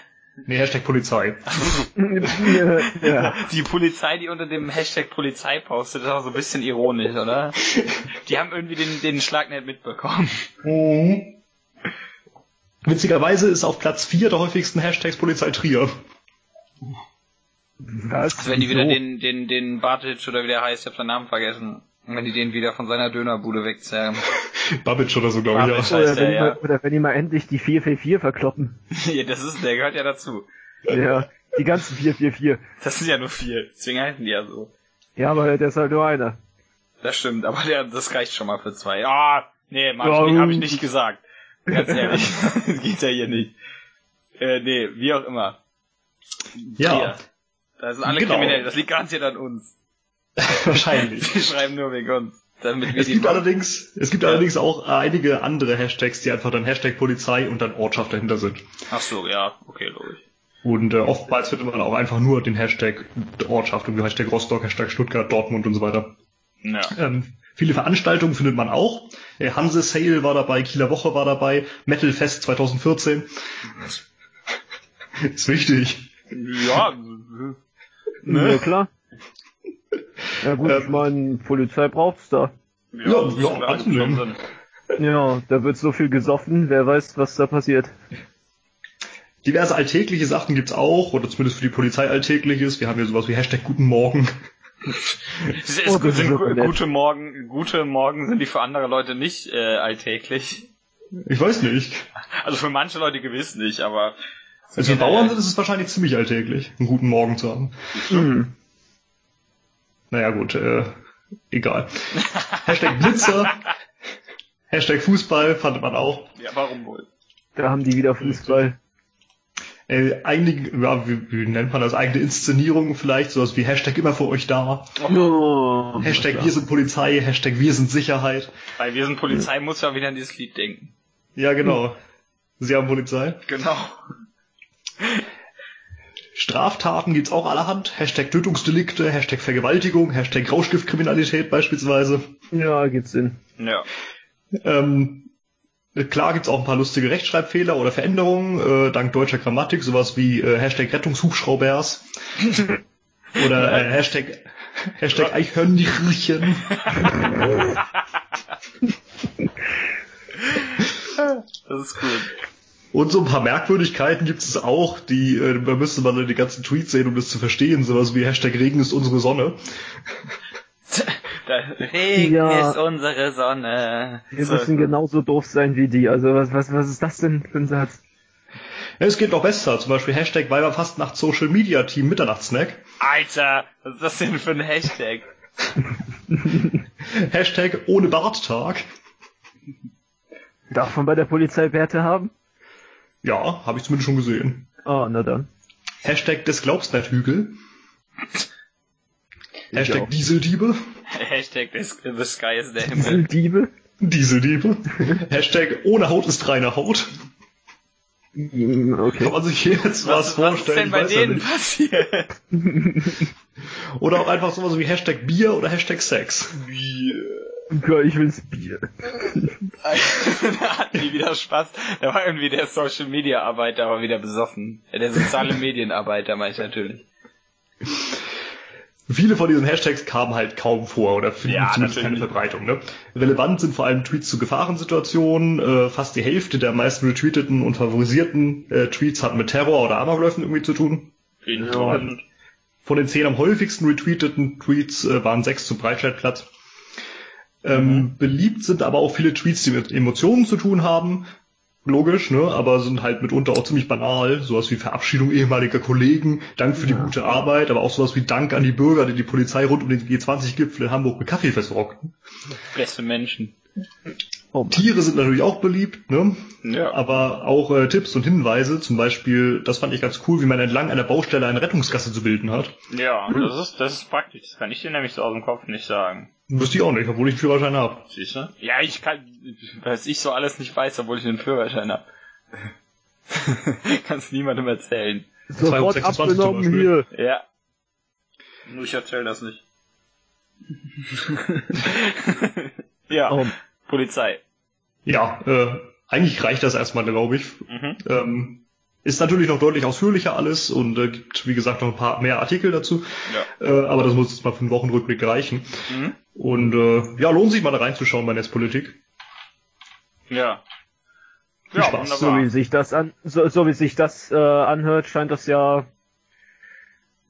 Nee, Hashtag Polizei. ja. Die Polizei, die unter dem Hashtag Polizei postet, ist auch so ein bisschen ironisch, oder? Die haben irgendwie den, den Schlag nicht mitbekommen. Mhm. Witzigerweise ist auf Platz 4 der häufigsten Hashtags Polizei Trier. Was? Also wenn die wieder den, den, den Bartic oder wie der heißt, ich hab seinen Namen vergessen. Wenn die den wieder von seiner Dönerbude wegzerren. Babic oder so, glaube ich, ja. Oder, wenn ja. Mal, oder wenn die mal endlich die 444 verkloppen. ja, das ist, der gehört ja dazu. Ja, die ganzen 444. Das sind ja nur vier, deswegen heißen die ja so. Ja, aber der ist halt nur einer. Das stimmt, aber der, das reicht schon mal für zwei. Ah, nee, Mann, oh. hab ich nicht gesagt. Ganz ehrlich, geht ja hier nicht. Äh, nee, wie auch immer. Ja. Hier. Da sind alle genau. kriminell, das liegt garantiert an uns. Wahrscheinlich. Die schreiben nur wegen uns. Damit wir es gibt allerdings, es gibt ja. allerdings auch einige andere Hashtags, die einfach dann Hashtag Polizei und dann Ortschaft dahinter sind. Ach so, ja, okay, logisch. Und äh, oftmals findet man auch einfach nur den Hashtag Ortschaft, irgendwie Hashtag Rostock, Hashtag Stuttgart, Dortmund und so weiter. Ja. Ähm, viele Veranstaltungen findet man auch. Äh, Hanse Sale war dabei, Kieler Woche war dabei, Metal Fest 2014. ist wichtig. Ja, ne? ja klar. Ja gut, ähm, ich meine, Polizei braucht's da. Ja, ja, ja, ja, da wird so viel gesoffen, wer weiß, was da passiert. Diverse alltägliche Sachen gibt's auch, oder zumindest für die Polizei alltägliches. Wir haben ja sowas wie Hashtag Guten Morgen. es ist, oh, das sind, gute Morgen, gute Morgen sind die für andere Leute nicht äh, alltäglich. Ich weiß nicht. Also für manche Leute gewiss nicht, aber. Also für Bauern sind es wahrscheinlich ziemlich alltäglich, einen guten Morgen zu haben. Mhm. Naja gut, äh, egal. Hashtag Blitzer, Hashtag Fußball fand man auch. Ja, warum wohl? Da haben die wieder Fußball. Äh, einige, ja, wie, wie nennt man das, eigene Inszenierungen vielleicht, sowas wie Hashtag immer für euch da. Oh, Hashtag wir sind Polizei, Hashtag wir sind Sicherheit. Bei wir sind Polizei muss ja wieder an dieses Lied denken. Ja, genau. Sie haben Polizei. Genau. Straftaten gibt's auch allerhand. Hashtag Tötungsdelikte, Hashtag Vergewaltigung, Hashtag Rauschgiftkriminalität beispielsweise. Ja, gibt's Sinn. Ja. Ähm, klar gibt's auch ein paar lustige Rechtschreibfehler oder Veränderungen, äh, dank deutscher Grammatik, sowas wie äh, Hashtag Rettungshubschraubers. oder äh, Hashtag, Hashtag Eichhörnchen. das ist gut. Und so ein paar Merkwürdigkeiten gibt es auch, die, äh, da müsste man die ganzen Tweets sehen, um das zu verstehen, sowas wie Hashtag Regen ist unsere Sonne. Regen ja. ist unsere Sonne. Wir so. müssen genauso doof sein wie die. Also was, was, was ist das denn für ein Satz? Ja, es geht noch besser. Zum Beispiel Hashtag Weiberfastnacht Social Media Team Mitternachtssnack. Alter, was ist das denn für ein Hashtag? Hashtag ohne Barttag. Darf man bei der Polizei Bärte haben? Ja, habe ich zumindest schon gesehen. Ah, na dann. Hashtag des Glaubsbert-Hügel. Hashtag Dieseldiebe. Hashtag des, the sky is the Himmel. Dieseldiebe. Dieseldiebe. Hashtag ohne Haut ist reine Haut. Mm, okay. Kann man sich jetzt was, was vorstellen? Was ist denn bei denen passiert? oder auch einfach sowas wie Hashtag Bier oder Hashtag Sex. Bier. Ja, ich will's Bier. da hatten die wieder Spaß. Da war irgendwie der Social Media Arbeiter aber wieder besoffen. Der soziale Medienarbeiter meine ich natürlich. Viele von diesen Hashtags kamen halt kaum vor oder finden ja, zumindest keine Verbreitung. Ne? Relevant sind vor allem Tweets zu Gefahrensituationen. Äh, fast die Hälfte der meisten retweeteten und favorisierten äh, Tweets hatten mit Terror oder Amokläufen irgendwie zu tun. Ja. Von den zehn am häufigsten retweeteten Tweets äh, waren sechs zum Breitscheidplatz. Ähm, mhm. Beliebt sind aber auch viele Tweets, die mit Emotionen zu tun haben. Logisch, ne? aber sind halt mitunter auch ziemlich banal. Sowas wie Verabschiedung ehemaliger Kollegen, Dank für die ja. gute Arbeit, aber auch sowas wie Dank an die Bürger, die die Polizei rund um den G20-Gipfel in Hamburg mit Kaffee versorgten. Beste Menschen. Oh Tiere sind natürlich auch beliebt, ne? Ja. Aber auch äh, Tipps und Hinweise, zum Beispiel, das fand ich ganz cool, wie man entlang einer Baustelle eine Rettungsgasse zu bilden hat. Ja, das ist, das ist praktisch. Das kann ich dir nämlich so aus dem Kopf nicht sagen. Wüsste ich auch nicht, obwohl ich einen Führerschein habe. Siehst du? Ja, ich kann, was ich so alles nicht weiß, obwohl ich einen Führerschein habe. Kannst niemandem erzählen. Sofort 26 zum abgenommen hier. Ja. Nur ich erzähl das nicht. ja, Oh, Polizei. Ja, äh, eigentlich reicht das erstmal, glaube ich. Mhm. Ähm, ist natürlich noch deutlich ausführlicher alles und äh, gibt, wie gesagt, noch ein paar mehr Artikel dazu. Ja. Äh, aber das muss jetzt mal für einen Wochenrückblick reichen. Mhm. Und äh, ja, lohnt sich mal da reinzuschauen bei Netzpolitik. Ja. Viel ja, Spaß. so wie sich das an, so, so wie sich das äh, anhört, scheint das ja,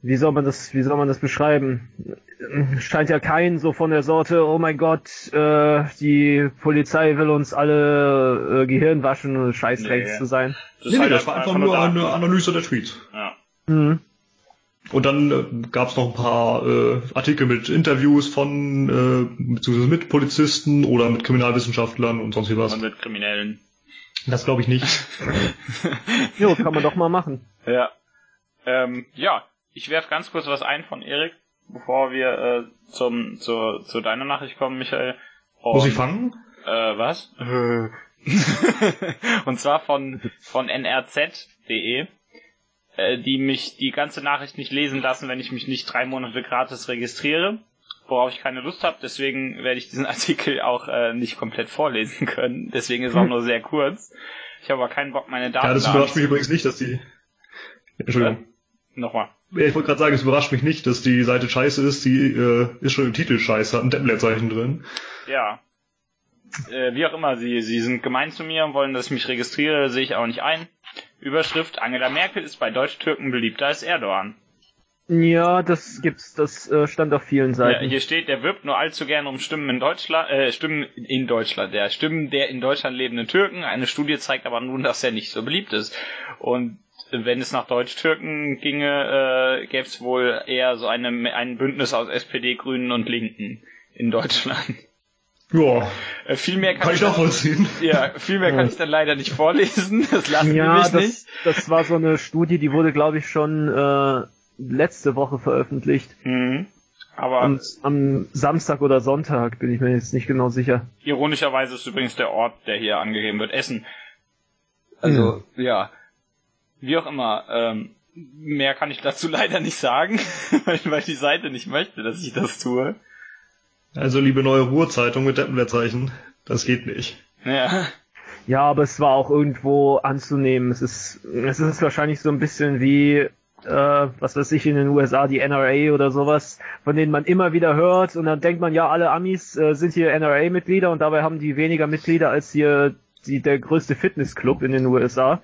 wie soll man das, wie soll man das beschreiben? Scheint ja kein so von der Sorte, oh mein Gott, äh, die Polizei will uns alle äh, Gehirn waschen und Scheißdrecks Nee. zu sein. Das Nee, halt das war einfach nur eine Analyse der Tweets. Ja. Mhm. Und dann äh, gab es noch ein paar äh, Artikel mit Interviews von, äh, beziehungsweise mit Polizisten oder mit Kriminalwissenschaftlern und sonst wie was. Und mit Kriminellen. Das glaube ich nicht. Jo, kann man doch mal machen. Ja. Ähm, ja, ich werf ganz kurz was ein von Erik, bevor wir äh, zum zu, zu deiner Nachricht kommen, Michael. Und, Muss ich fangen? Äh, was? Und zwar von von nrz.de, äh, die mich die ganze Nachricht nicht lesen lassen, wenn ich mich nicht drei Monate gratis registriere, worauf ich keine Lust habe. Deswegen werde ich diesen Artikel auch äh, nicht komplett vorlesen können. Deswegen ist er auch nur sehr kurz. Ich habe aber keinen Bock, meine Daten Ja, das da überrascht mich übrigens nicht, dass die. Entschuldigung. Nochmal. Ja, Ich wollte gerade sagen, es überrascht mich nicht, dass die Seite scheiße ist. Die äh, ist schon im Titel scheiße, hat ein Depplerzeichen drin. Ja. Äh, wie auch immer, sie, sie sind gemein zu mir und wollen, dass ich mich registriere, sehe ich auch nicht ein. Überschrift, Angela Merkel ist bei Deutsch-Türken beliebter als Erdogan. Ja, das gibt's, das äh, stand auf vielen Ja, Seiten. hier steht, der wirbt nur allzu gerne um Stimmen in Deutschland, äh, Stimmen in Deutschland, der Stimmen der in Deutschland lebenden Türken. Eine Studie zeigt aber nun, dass er nicht so beliebt ist. Und wenn es nach Deutsch-Türken ginge, äh, gäbe es wohl eher so eine, ein Bündnis aus SPD, Grünen und Linken in Deutschland. Ja, Äh, viel mehr kann, kann ich nachvollziehen. Ja, viel mehr kann Ja. ich dann leider nicht vorlesen. Das lassen ja, die mich nicht. das, war so eine Studie, die wurde, glaube ich, schon äh, letzte Woche veröffentlicht. Mhm. Aber Am, am Samstag oder Sonntag, bin ich mir jetzt nicht genau sicher. ironischerweise ist übrigens der Ort, der hier angegeben wird, Essen. Also, ja. Wie auch immer, ähm, mehr kann ich dazu leider nicht sagen, weil, die Seite nicht möchte, dass ich das tue. Also liebe neue Ruhrzeitung mit Depplerzeichen, das geht nicht. Ja. Ja, aber es war auch irgendwo anzunehmen. Es ist, es ist wahrscheinlich so ein bisschen wie, äh, was weiß ich, in den USA die NRA oder sowas, von denen man immer wieder hört und dann denkt man, ja, alle Amis äh, sind hier NRA-Mitglieder und dabei haben die weniger Mitglieder als hier die, der größte Fitnessclub in den USA.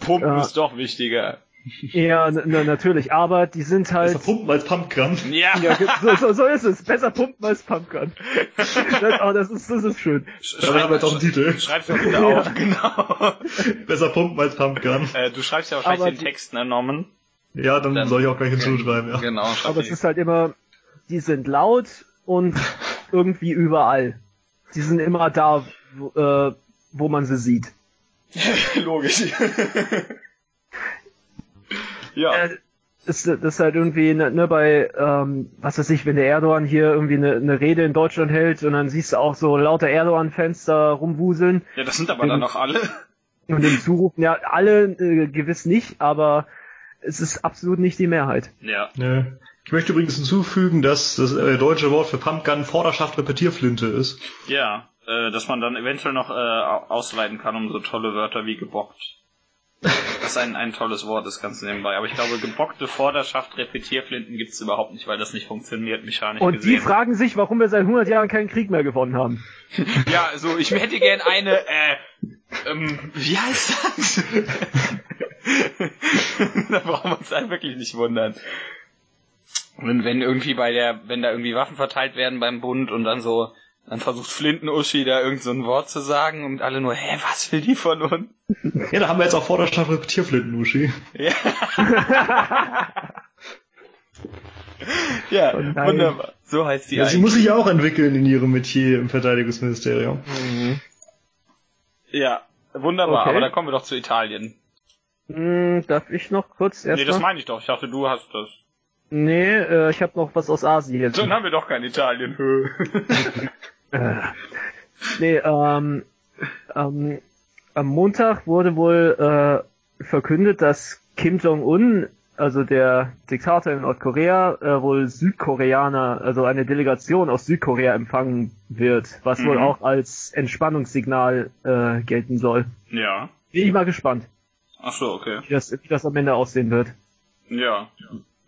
Pumpen Ja. ist doch wichtiger. Ja, n- n- natürlich, aber die sind halt... Besser pumpen als Pumpgun. Ja. Ja, so, so, so ist es. Besser pumpen als Pumpgun. Das, oh, das ist, das ist schön. Haben wir jetzt auch einen Titel. Schreib's doch bitte auf, genau. Besser pumpen als Pumpgun. Äh, du schreibst ja wahrscheinlich Aber den Text, ne, Norman? Ja, dann, Dann- soll ich auch gleich hinzuschreiben, ja. Genau. schreib Aber es ist halt immer, die sind laut und irgendwie überall. Die sind immer da, wo, äh, wo man sie sieht. Logisch. ja. Äh, das, das ist halt irgendwie, ne, ne bei, ähm, was weiß ich, wenn der Erdogan hier irgendwie eine, eine Rede in Deutschland hält und dann siehst du auch so lauter Erdogan-Fans da rumwuseln ja, das sind aber dann noch alle. und dem zurufen, ja, alle äh, gewiss nicht, aber es ist absolut nicht die Mehrheit. Ja. Ja. Ich möchte übrigens hinzufügen, dass das äh, deutsche Wort für Pumpgun Vorderschaft Repetierflinte ist. Ja, äh, dass man dann eventuell noch äh, au- ausweiten kann um so tolle Wörter wie gebockt. Das ist ein, ein tolles Wort, das ganz nebenbei. Aber ich glaube, gebockte Vorderschaft, Repetierflinten gibt's überhaupt nicht, weil das nicht funktioniert, mechanisch Und die gesehen. fragen sich, warum wir seit 100 Jahren keinen Krieg mehr gewonnen haben. ja, also ich hätte gern eine, äh, ähm, wie heißt das? da brauchen wir uns dann wirklich nicht wundern. Und wenn irgendwie bei der, wenn da irgendwie Waffen verteilt werden beim Bund und dann so, dann versucht Flinten-Uschi da irgend so ein Wort zu sagen und alle nur, hä, was will die von uns? Ja, da haben wir jetzt auch Vorderschaft Repetierflinten, Uschi. Ja. ja, Oh wunderbar. So heißt die Ja, sie eigentlich. muss sich ja auch entwickeln in ihrem Metier im Verteidigungsministerium. Ja, wunderbar, Okay. aber dann kommen wir doch zu Italien. Hm, darf ich noch kurz nee, das meine ich doch. Ich dachte, du hast das. Nee, äh, ich habe noch was aus Asien. Dann haben wir doch kein Italien. Äh, nee, ähm, ähm, am Montag wurde wohl äh, verkündet, dass Kim Jong-un, also der Diktator in Nordkorea, äh, wohl Südkoreaner, also eine Delegation aus Südkorea empfangen wird, was wohl Mhm. auch als Entspannungssignal äh, gelten soll. ja. Bin ich mal gespannt, Ach so, okay. wie das, wie das am Ende aussehen wird. Ja.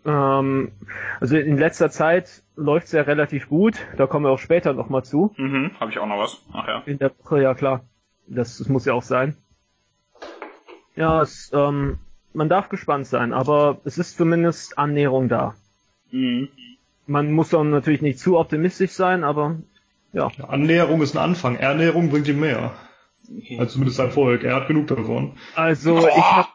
Ähm, also in letzter Zeit läuft's ja relativ gut, da kommen wir auch später nochmal zu. Mhm. Habe ich auch noch was? Ach ja. In der Woche, ja klar. Das, das muss ja auch sein. Ja, es, ähm, man darf gespannt sein, aber es ist zumindest Annäherung da. Mhm. Man muss dann natürlich nicht zu optimistisch sein, aber ja. Ja, Annäherung ist ein Anfang. Ernährung bringt ihm mehr. Also zumindest sein Volk. Er hat genug davon. Also Boah. ich habe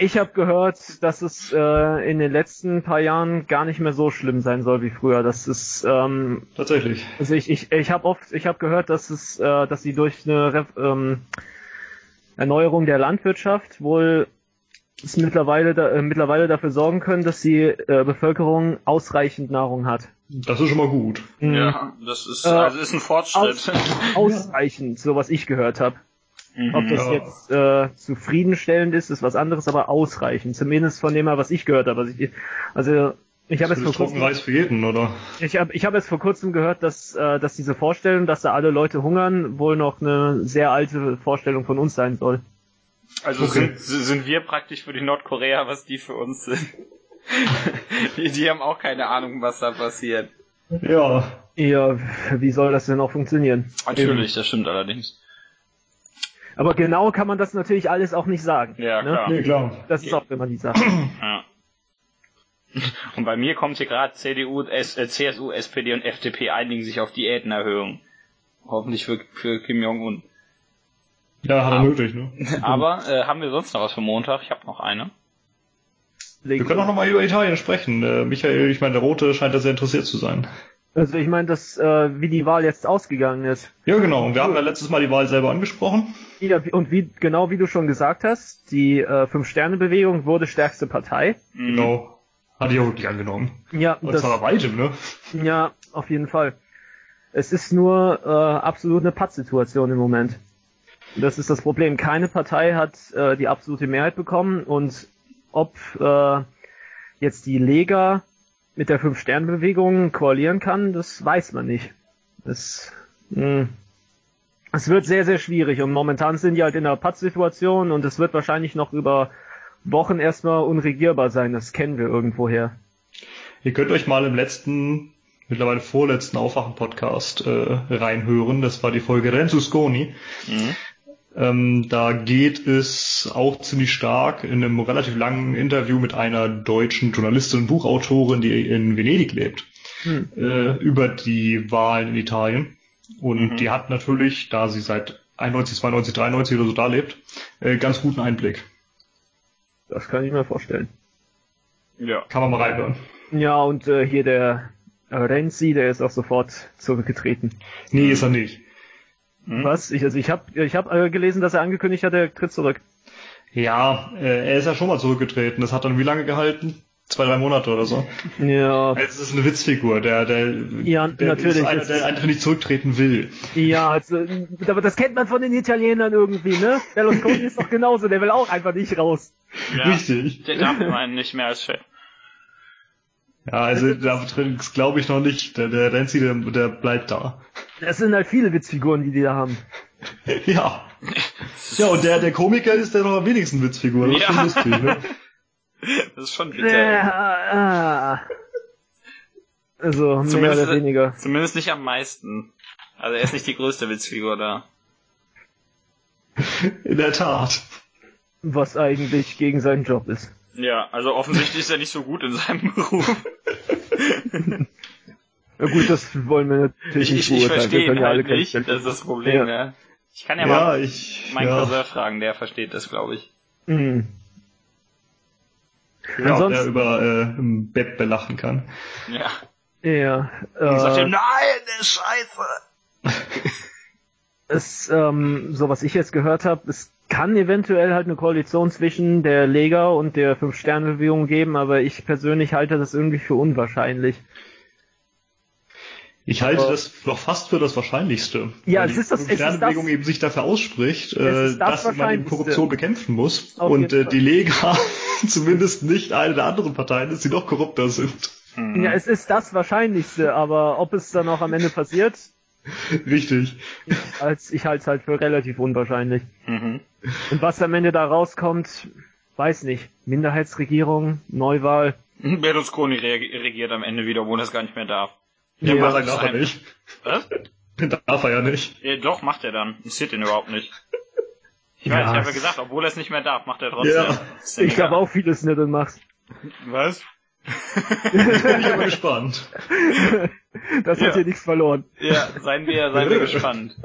ich hab gehört, dass es äh, in den letzten paar Jahren gar nicht mehr so schlimm sein soll wie früher. Das ist ähm, Tatsächlich. Also ich, ich, ich habe oft, ich habe gehört, dass es, äh, dass sie durch eine ähm, Erneuerung der Landwirtschaft wohl es mittlerweile, da, äh, mittlerweile dafür sorgen können, dass die äh, Bevölkerung ausreichend Nahrung hat. Das ist schon mal gut. Mhm. Ja, das ist, Äh, also ist ein Fortschritt. Ausreichend, so was ich gehört habe. Ob Mhm. das Ja. jetzt äh, zufriedenstellend ist, ist was anderes, aber ausreichend. Zumindest von dem her, was ich gehört habe. Also ich, also ich habe Das jetzt vor kurzem, Trockenreis für jeden, oder? Ich habe ich hab jetzt vor kurzem gehört, dass, äh, dass diese Vorstellung, dass da alle Leute hungern, wohl noch eine sehr alte Vorstellung von uns sein soll. Also Okay. sind, sind wir praktisch für die Nordkorea, was die für uns sind. die, die haben auch keine Ahnung, was da passiert. Ja. Ja, wie soll das denn auch funktionieren? Natürlich, das stimmt allerdings. Aber genau kann man das natürlich alles auch nicht sagen. Ja, ne? klar. Nee, klar. Das ist auch immer die Sache. Ja. Und bei mir kommt hier gerade CDU, S, äh, CSU, SPD und FDP einigen sich auf Diätenerhöhung. Hoffentlich für, für Kim Jong-un. Ja, hat er Ah. möglich, ne? Aber äh, haben wir sonst noch was für Montag? Ich habe noch eine. Wir können auch nochmal über Italien sprechen. Äh, Michael, ich meine, der Rote scheint da sehr interessiert zu sein. Also ich meine, dass äh, wie die Wahl jetzt ausgegangen ist. Ja, genau. Und wir haben ja letztes Mal die Wahl selber angesprochen. Ja, und wie genau wie du schon gesagt hast, die äh, Fünf-Sterne-Bewegung wurde stärkste Partei. Mhm. Genau. Hatte ich auch wirklich angenommen. Ja, Und das, zwar weitem, ne? ja, auf jeden Fall. Es ist nur äh, absolut eine Pattsituation im Moment. Das ist das Problem. Keine Partei hat äh, die absolute Mehrheit bekommen und ob äh, jetzt die Lega mit der Fünf-Sterne-Bewegung koalieren kann, das weiß man nicht. Das, mh, es wird sehr, sehr schwierig und momentan sind die halt in einer Pattsituation und es wird wahrscheinlich noch über Wochen erstmal unregierbar sein. Das kennen wir irgendwoher. Ihr könnt euch mal im letzten, mittlerweile vorletzten Aufwachen-Podcast äh, reinhören. Das war die Folge Rensusconi. Mhm. Ähm, da geht es auch ziemlich stark in einem relativ langen Interview mit einer deutschen Journalistin und Buchautorin, die in Venedig lebt, Hm. äh, über die Wahlen in Italien. Und Mhm. die hat natürlich, da sie seit 91, 92, 93 oder so da lebt, äh, ganz guten Einblick. Das kann ich mir vorstellen. Ja. Kann man mal reinhören. Ja, und äh, hier der Renzi, der ist auch sofort zurückgetreten. Nee, ist er nicht. Mhm. Was? Ich, also ich habe ich hab, äh, gelesen, dass er angekündigt hat, er tritt zurück. Ja, äh, er ist ja schon mal zurückgetreten. Das hat dann wie lange gehalten? Zwei, drei Monate oder so. Ja, Es ist eine Witzfigur, der, der, Ja, der natürlich. ist einer, der einfach nicht zurücktreten will. ja, also, aber das kennt man von den Italienern irgendwie, ne? Berlusconi ist doch genauso, der will auch einfach nicht raus. ja. Richtig. Der darf immerhin nicht mehr als Chef. Ja, also da glaube ich noch nicht. Der, der Renzi, der, der bleibt da. Das sind halt viele Witzfiguren, die die da haben. Ja. Ja, und der, der Komiker ist der noch am wenigsten Witzfigur. Das ist Ja. schon lustig, ne? Das ist schon bitter. Äh, ah. Also, mehr Zumindest- oder weniger. Zumindest nicht am meisten. Also er ist nicht die größte Witzfigur da. In der Tat. Was eigentlich gegen seinen Job ist. Ja, also offensichtlich ist er nicht so gut in seinem Beruf. Ja gut, das wollen wir natürlich Ich, nicht ich, ich verstehe ihn halt nicht, kennen. das ist das Problem, Ja. ja. Ich kann ja, Ja, mal ich. meinen ja, Cousin fragen, der versteht das, glaube ich. Mhm. ja, der Ansonsten- über äh, im Bett belachen kann. Ja. Ja, Und sagt äh, ihm, nein, der ist scheiße. es, ähm, so was ich jetzt gehört habe, es kann eventuell halt eine Koalition zwischen der Lega und der Fünf-Sterne-Bewegung geben, aber ich persönlich halte das irgendwie für unwahrscheinlich. Ich halte aber das noch fast für das Wahrscheinlichste. Ja, es ist das, es ist das, eben sich dafür ausspricht, äh, das dass man eben Korruption bekämpfen muss Auf und äh, die Lega zumindest nicht eine der anderen Parteien ist, die noch korrupter sind. Mhm. Ja, es ist das Wahrscheinlichste, aber ob es dann auch am Ende passiert? Richtig. Ich, als, ich halte es halt für relativ unwahrscheinlich. Mhm. Und was am Ende da rauskommt, weiß nicht. Minderheitsregierung, Neuwahl. Berlusconi regiert am Ende wieder, obwohl er es gar nicht mehr darf. Der ja, macht darf er nicht. Was? Darf er ja nicht. Ja, doch, macht er dann. Ich sehe den überhaupt nicht. Ich weiß, ja. ich habe ja gesagt, obwohl er es nicht mehr darf, macht er trotzdem. Ja. Ich glaube auch vieles nicht und machst. Was? bin ich aber gespannt. Das hat ja. hier nichts verloren. Ja, seien wir, seien wir gespannt.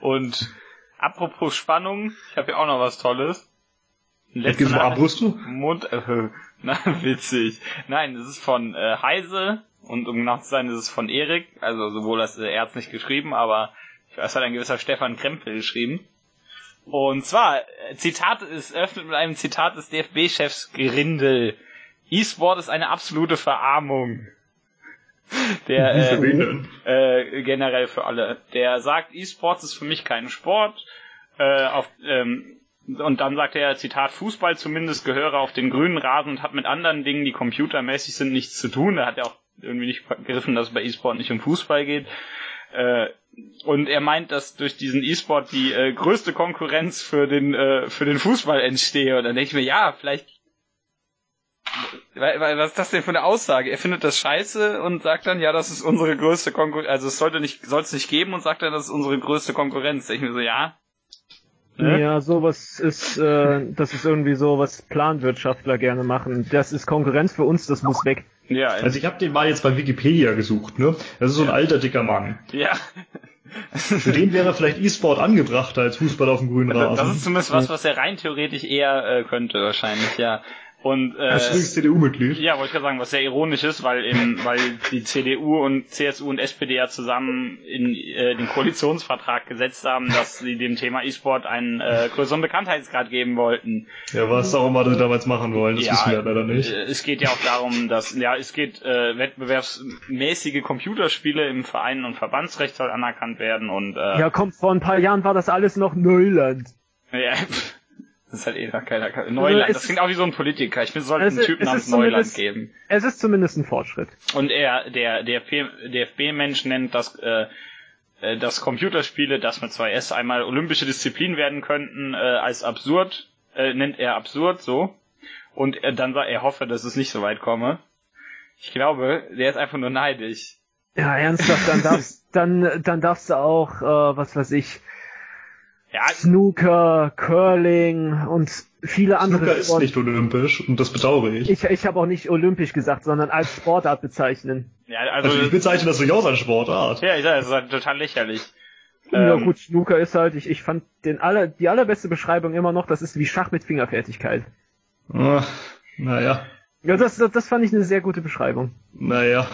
Und apropos Spannung, ich habe hier auch noch was Tolles. Letzte Nachricht? Mund, äh, na, witzig. Nein, das ist von äh, Heise und um genau zu sein, ist es von Erik. Also sowohl das äh, er hat nicht geschrieben, aber ich weiß, hat ein gewisser Stefan Krempel geschrieben. Und zwar, äh, Zitat ist öffnet mit einem Zitat des DFB-Chefs Grindel. E-Sport ist eine absolute Verarmung. Der äh, äh, generell für alle. Der sagt, E-Sports ist für mich kein Sport. Äh, auf, ähm, und dann sagt er, Zitat, Fußball zumindest gehöre auf den grünen Rasen und hat mit anderen Dingen, die computermäßig sind, nichts zu tun. Da hat er auch irgendwie nicht begriffen, dass es bei E-Sport nicht um Fußball geht. Äh, und er meint, dass durch diesen E-Sport die äh, größte Konkurrenz für den äh, für den Fußball entstehe. Und dann denke ich mir, ja, vielleicht was ist das denn für eine Aussage? Er findet das scheiße und sagt dann, ja, das ist unsere größte Konkurrenz, also es sollte nicht, soll es nicht geben und sagt dann, das ist unsere größte Konkurrenz. Ich mir so, ja. Ne? Ja, sowas ist, äh, das ist irgendwie so, was Planwirtschaftler gerne machen. Das ist Konkurrenz für uns, das muss weg. Ja. Also ich habe den mal jetzt bei Wikipedia gesucht, ne? Das ist so ein ja. alter dicker Mann. Ja. Für den wäre vielleicht E-Sport angebrachter als Fußball auf dem grünen Rasen. Das ist zumindest was, was er rein theoretisch eher äh, könnte wahrscheinlich, ja. Und, äh, Als CDU-Mitglied. Ja, wollte ich gerade sagen, was sehr ironisch ist, weil eben, weil die CDU und CSU und SPD ja zusammen in äh, den Koalitionsvertrag gesetzt haben, dass sie dem Thema E-Sport einen äh, größeren Bekanntheitsgrad geben wollten. Ja, was auch immer sie damals machen wollen, das ja, wissen wir leider nicht. Äh, es geht ja auch darum, dass, ja, es geht, äh, wettbewerbsmäßige Computerspiele im Verein- und Verbandsrecht soll anerkannt werden und äh, Ja, kommt, vor ein paar Jahren war das alles noch Neuland. Ja, das ist halt eh keiner. Neuland. Also das klingt auch wie so ein Politiker. Ich finde, es sollte einen Typ namens Neuland geben. Es ist zumindest ein Fortschritt. Und er, der DFB-Mensch nennt das, äh, äh, dass Computerspiele, das mit 2S einmal olympische Disziplin werden könnten, äh, als absurd, äh, nennt er absurd so. Und er dann sagt, er hoffe, dass es nicht so weit komme. Ich glaube, der ist einfach nur neidisch. Ja, ernsthaft, dann darfst, dann, dann darfst du auch, äh, was weiß ich, ja, Snooker, Curling und viele andere Snooker ist nicht olympisch und das bedauere ich. Ich, ich habe auch nicht olympisch gesagt, sondern als Sportart bezeichnen. Ja, also, also ich bezeichne das durchaus als Sportart. Ja, ich sage, das ist halt total lächerlich. Ja ähm, gut, Snooker ist halt, ich, ich fand den aller, die allerbeste Beschreibung immer noch, das ist wie Schach mit Fingerfertigkeit. Naja. Ja, das, das fand ich eine sehr gute Beschreibung. Naja.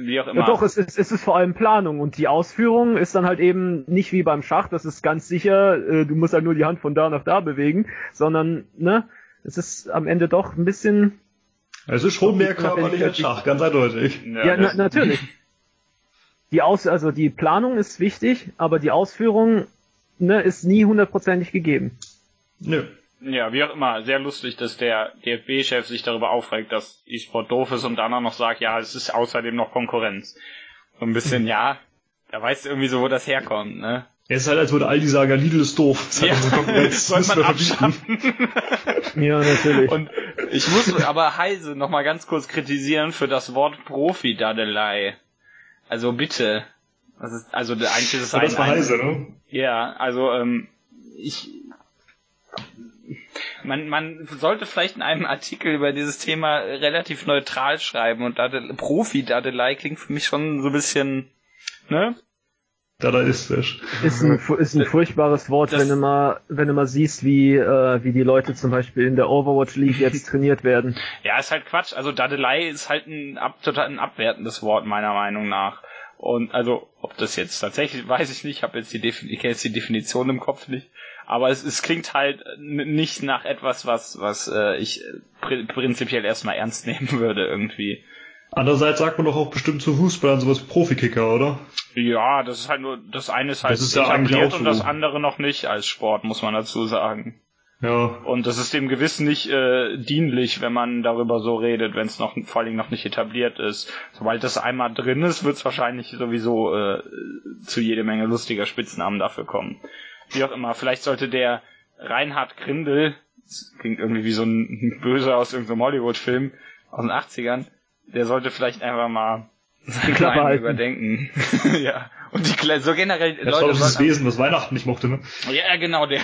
Wie auch immer. Ja, doch, es ist, es ist vor allem Planung und die Ausführung ist dann halt eben nicht wie beim Schach, das ist ganz sicher, äh, du musst halt nur die Hand von da nach da bewegen, sondern, ne, es ist am Ende doch ein bisschen. Es ist schon mehr körperlich als Schach, ganz eindeutig. Ja, ja na, natürlich. Die Aus, also die Planung ist wichtig, aber die Ausführung, ne, ist nie hundertprozentig gegeben. Nö. Ja, wie auch immer, sehr lustig, dass der DFB-Chef sich darüber aufregt, dass E-Sport doof ist und dann auch noch sagt, ja, es ist außerdem noch Konkurrenz. So ein bisschen, ja, da weißt du irgendwie so, wo das herkommt, ne? Es ist halt, als würde Aldi sagen, Lidl ist doof. Das ja, das soll man abschaffen. ja, natürlich. Und ich muss aber Heise noch mal ganz kurz kritisieren für das Wort Profi-Dadelei. Also bitte. Das ist, also eigentlich ist es ein... Das war Heise, ne? Ja, also ähm, ich man, man sollte vielleicht in einem Artikel über dieses Thema relativ neutral schreiben und Profi-Dadelei klingt für mich schon so ein bisschen, ne? Dadaistisch. Ist ein, ist ein furchtbares Wort, das, wenn du mal, wenn du mal siehst, wie, äh, wie die Leute zum Beispiel in der Overwatch League jetzt trainiert werden. Ja, ist halt Quatsch. Also Dadelei ist halt ein, ab, total ein abwertendes Wort, meiner Meinung nach. Und also, ob das jetzt tatsächlich, weiß ich nicht, ich habe jetzt die, Defin ich jetzt die Definition im Kopf nicht. Aber es, es klingt halt nicht nach etwas, was, was äh, ich pr prinzipiell erstmal ernst nehmen würde irgendwie. Andererseits sagt man doch auch bestimmt zu Fußballern sowas Profikicker, oder? Ja, das ist halt nur, das eine ist halt das ist auch so. und das andere noch nicht als Sport, muss man dazu sagen. Ja. Und das ist dem Gewissen nicht äh, dienlich, wenn man darüber so redet, wenn es noch vor allen Dingen noch nicht etabliert ist. Sobald das einmal drin ist, wird es wahrscheinlich sowieso äh, zu jede Menge lustiger Spitznamen dafür kommen. Wie auch immer, vielleicht sollte der Reinhard Grindel, das klingt irgendwie wie so ein Böser aus irgendeinem Hollywood-Film aus den 80ern, der sollte vielleicht einfach mal seinen Kleinen überdenken. ja. Und die Kle so generell das Leute. war dieses Wesen, das Weihnachten nicht mochte, ne? Ja, genau, der.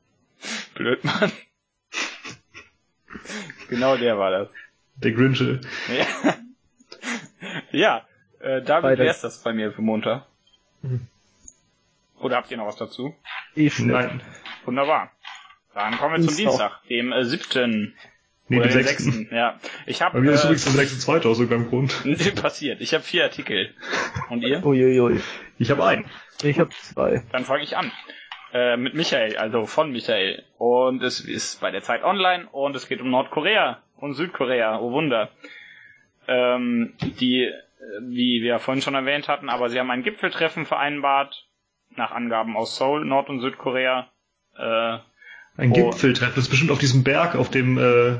Blöd, Mann. genau der war das. Der Grinchel. Ja. ja, äh, damit wär's das bei mir für Montag. Mhm. Oder habt ihr noch was dazu? Ich Nein. Wunderbar. Dann kommen wir zum Dienstag, dem äh, 7. Nee, oder dem dem 6. 6. Ja. Ich habe Bei mir ist äh, übrigens der 6. aus irgendeinem Grund. passiert. Ich habe vier Artikel. Und ihr? Uiuiui. Ich habe einen. Ich habe zwei. Dann fange ich an. Äh, mit Michael, also von Michael. Und es ist bei der Zeit online und es geht um Nordkorea und Südkorea. Oh Wunder. Ähm, die, äh, wie wir vorhin schon erwähnt hatten, aber sie haben ein Gipfeltreffen vereinbart, nach Angaben aus Seoul, Nord- und Südkorea. Äh, ein Gipfeltreffen, das ist bestimmt auf diesem Berg, auf dem äh,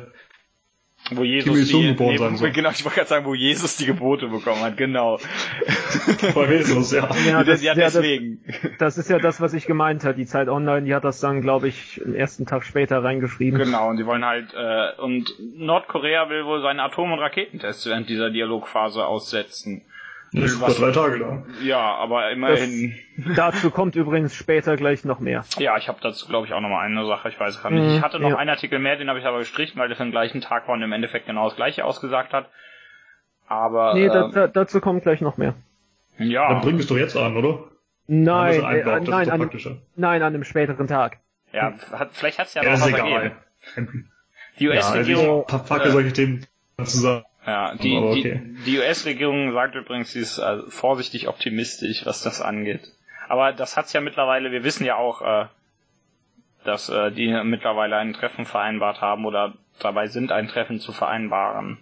wo Jesus die, geboren nee, sein soll. genau, ich wollte gerade sagen, wo Jesus die Gebote bekommen hat, genau. Bei Jesus, ja. Ja, das, ja, deswegen. Das, das ist ja das, was ich gemeint habe. Die Zeit Online, die hat das dann, glaube ich, den ersten Tag später reingeschrieben. Genau, und die wollen halt, äh, und Nordkorea will wohl seine Atom- und Raketentests während dieser Dialogphase aussetzen. Das ist vor drei Tage lang. Ja, aber immerhin. Das, dazu kommt übrigens später gleich noch mehr. Ja, ich habe dazu, glaube ich, auch noch mal eine Sache. Ich weiß gar nicht. Mhm, ich hatte noch ja. einen Artikel mehr, den habe ich aber gestrichen, weil der für den gleichen Tag war und im Endeffekt genau das gleiche ausgesagt hat. Aber Nee, da, äh, da, dazu kommt gleich noch mehr. Dann ja, bring es doch jetzt an, oder? Nein, Dann äh, das nein, an, praktischer. nein, an einem späteren Tag. ja, hat, vielleicht hat's ja Ja, noch ist was egal. Die Ja, also US-Regierung ich verpacke äh, solche Themen zusammen. Ja, die, okay. die, die US-Regierung sagt übrigens, sie ist äh, vorsichtig optimistisch, was das angeht. Aber das hat's ja mittlerweile, wir wissen ja auch, äh, dass äh, die mittlerweile ein Treffen vereinbart haben oder dabei sind, ein Treffen zu vereinbaren.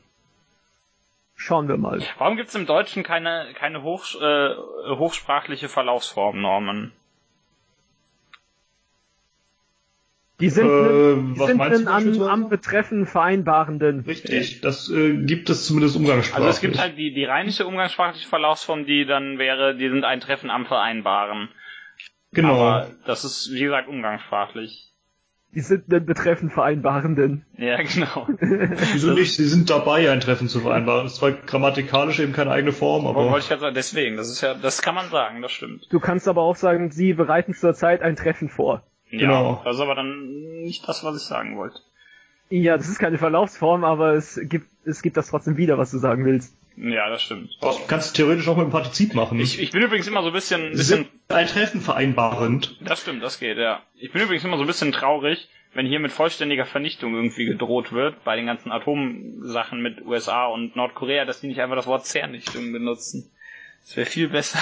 Schauen wir mal. Warum gibt's im Deutschen keine, keine hoch, äh, hochsprachliche Verlaufsform, Norman? Die sind, Äh, die was sind meinst du an, am Betreffen Vereinbarenden. Richtig, das äh, gibt es zumindest umgangssprachlich. Also es gibt halt die, die rheinische umgangssprachliche Verlaufsform, die dann wäre, die sind ein Treffen am Vereinbaren. Genau. Aber das ist, wie gesagt, umgangssprachlich. Die sind den Betreffen Vereinbarenden. Ja, genau. Wieso nicht? Sie sind dabei, ein Treffen zu vereinbaren. Das ist zwar grammatikalisch eben keine eigene Form, Aber aber wollte ich gerade sagen, deswegen, das ist ja, das kann man sagen, das stimmt. Du kannst aber auch sagen, sie bereiten zurzeit ein Treffen vor. Genau. Ja, das ist aber dann nicht das, was ich sagen wollte. Ja, das ist keine Verlaufsform, aber es gibt, es gibt das trotzdem wieder, was du sagen willst. Ja, das stimmt. du kannst theoretisch auch mit dem Partizip machen. Ich, ich bin übrigens immer so ein bisschen, Sie bisschen sind ein Treffen vereinbarend. Das stimmt, das geht, ja. Ich bin übrigens immer so ein bisschen traurig, wenn hier mit vollständiger Vernichtung irgendwie gedroht wird, bei den ganzen Atomsachen mit USA und Nordkorea, dass die nicht einfach das Wort Zernichtung benutzen. Das wäre viel besser.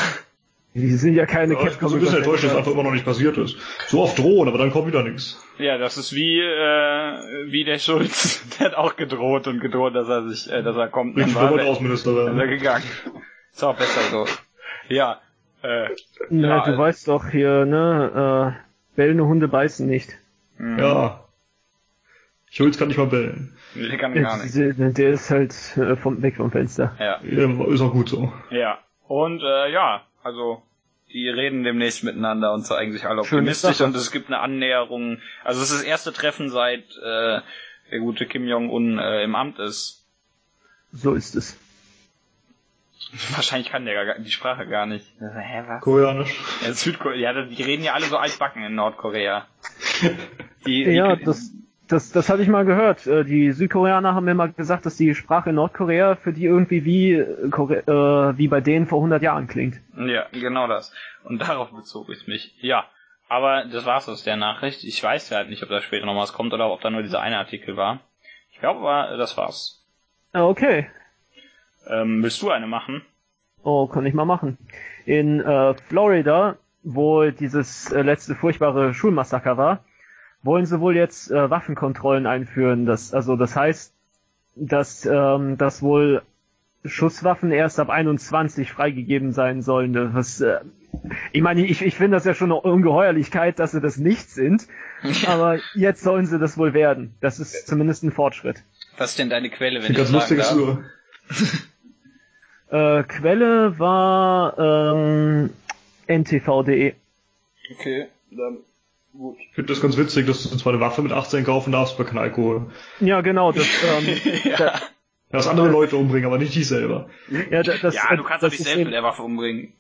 Die sind ja keine Ja, ich bin so ein bisschen enttäuscht, dass es einfach immer noch nicht passiert ist. So oft drohen, aber dann kommt wieder nichts. Ja, das ist wie, äh, wie der Schulz. Der hat auch gedroht und gedroht, dass er sich, äh, dass er kommt. Richtig, war man er, Außenminister ist er werden. gegangen. Ist auch besser so. Ja, äh, Na, Ja, du also- weißt doch hier, ne, äh, bellende Hunde beißen nicht. mh, Ja. Schulz kann nicht mal bellen. der kann gar nicht. Der, der ist halt äh, vom, weg vom Fenster. Ja. Ja, Ist auch gut so. Ja. Und äh, ja, also die reden demnächst miteinander und zeigen sich alle optimistisch und es gibt eine Annäherung. Also es ist das erste Treffen seit äh, der gute Kim Jong-un äh, im Amt ist. So ist es. Wahrscheinlich kann der gar, die Sprache gar nicht. Hä, was? Koreanisch. Ja, Südkorea, ja, die reden ja alle so altbacken in Nordkorea. Die, Ja, die, das, das, das hatte ich mal gehört. Äh, Die Südkoreaner haben mir mal gesagt, dass die Sprache in Nordkorea für die irgendwie wie, äh, Kore äh, wie bei denen vor 100 Jahren klingt. Ja, genau das. Und darauf bezog ich mich. Ja, aber das war's aus der Nachricht. Ich weiß ja halt nicht, ob da später noch was kommt oder ob da nur dieser eine Artikel war. Ich glaube aber, das war's. Ah, Okay. Ähm, willst du eine machen? Oh, kann ich mal machen. In äh, Florida, wo dieses äh, letzte furchtbare Schulmassaker war, wollen sie wohl jetzt äh, Waffenkontrollen einführen. Das, also das heißt, dass, ähm, dass wohl Schusswaffen erst ab 21 freigegeben sein sollen. Was, äh, ich meine, ich, ich finde das ja schon eine Ungeheuerlichkeit, dass sie das nicht sind, aber jetzt sollen sie das wohl werden. Das ist zumindest ein Fortschritt. Was ist denn deine Quelle, wenn Ich sagen lustig darf? so. Äh, Quelle war ähm, ntv.de. Okay, dann gut. Ich finde das ganz witzig, dass du zwar eine Waffe mit 18 kaufen darfst, aber kein Alkohol. Ja, genau. Das, ähm, ja. Lass andere Leute umbringen, aber nicht dich selber. ja, da- das, ja, du kannst doch das dich selbst eben- mit der Waffe umbringen.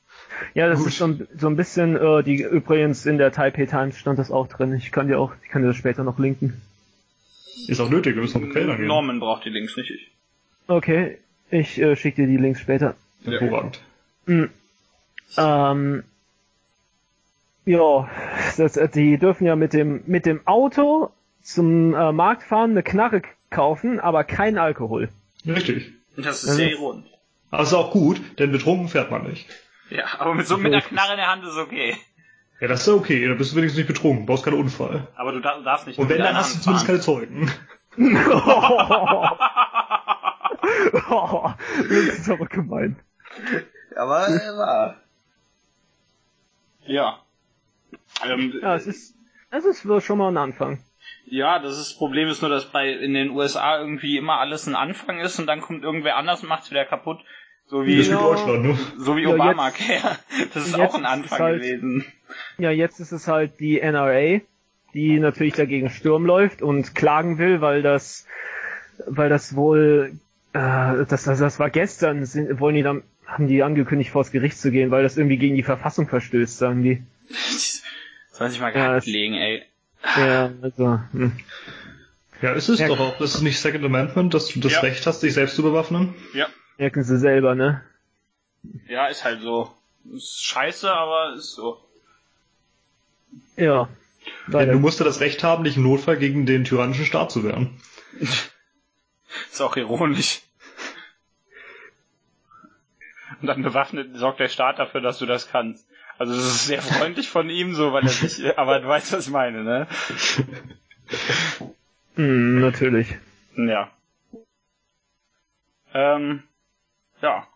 Ja, das Gut. ist so ein, so ein bisschen, äh, die übrigens in der Taipei Times stand das auch drin. Ich kann dir auch, ich kann dir das später noch linken. Ist auch nötig, wir müssen noch mit Quellen angehen. Norman braucht die Links, nicht ich. Okay, ich äh, schicke dir die Links später. Hervorragend. Hm. Ähm, ja, das, äh, die dürfen ja mit dem mit dem Auto zum äh, Markt fahren, eine Knarre kaufen, aber kein Alkohol. Richtig. Und das ist Also- sehr ironisch. Aber ist auch gut, denn betrunken fährt man nicht. Ja, aber mit so mit einer Knarre in der Hand ist okay. Ja, das ist ja okay, da bist du wenigstens nicht betrunken, brauchst keinen Unfall. Aber du dar- darfst nicht Und wenn, dann hast du zumindest keine Zeugen. das ist aber gemein. Aber äh, war. Ja. Ähm, Ja, es ist es ist wohl schon mal ein Anfang. Ja, das, ist, das Problem ist nur, dass bei in den USA irgendwie immer alles ein Anfang ist und dann kommt irgendwer anders und macht's wieder kaputt. So wie. Deutschland, ne? so wie Ja, Obamacare. Das ist auch ein Anfang es halt- gewesen. Ja, jetzt ist es halt die NRA, die natürlich dagegen Sturm läuft und klagen will, weil das, weil das wohl, äh, das, das, das war gestern, sind, wollen die dann, haben die angekündigt, vors Gericht zu gehen, weil das irgendwie gegen die Verfassung verstößt, sagen die. Soll sich mal Ja, gehabt es- legen, ey. Ja, also, hm. Ja, ist es Ja. doch auch. Das ist nicht Second Amendment, dass du das Ja. Recht hast, dich selbst zu bewaffnen. Ja. merken sie selber, ne? Ja, ist halt so. Ist scheiße, aber ist so. Ja. Weiter. du musst ja das Recht haben, dich im Notfall gegen den tyrannischen Staat zu wehren. Ist auch ironisch. Und dann bewaffnet sorgt der Staat dafür, dass du das kannst. Also das ist sehr freundlich von ihm, so, weil er sich, aber du weißt, was ich meine, ne? Hm, natürlich. Ja. Ähm, ja.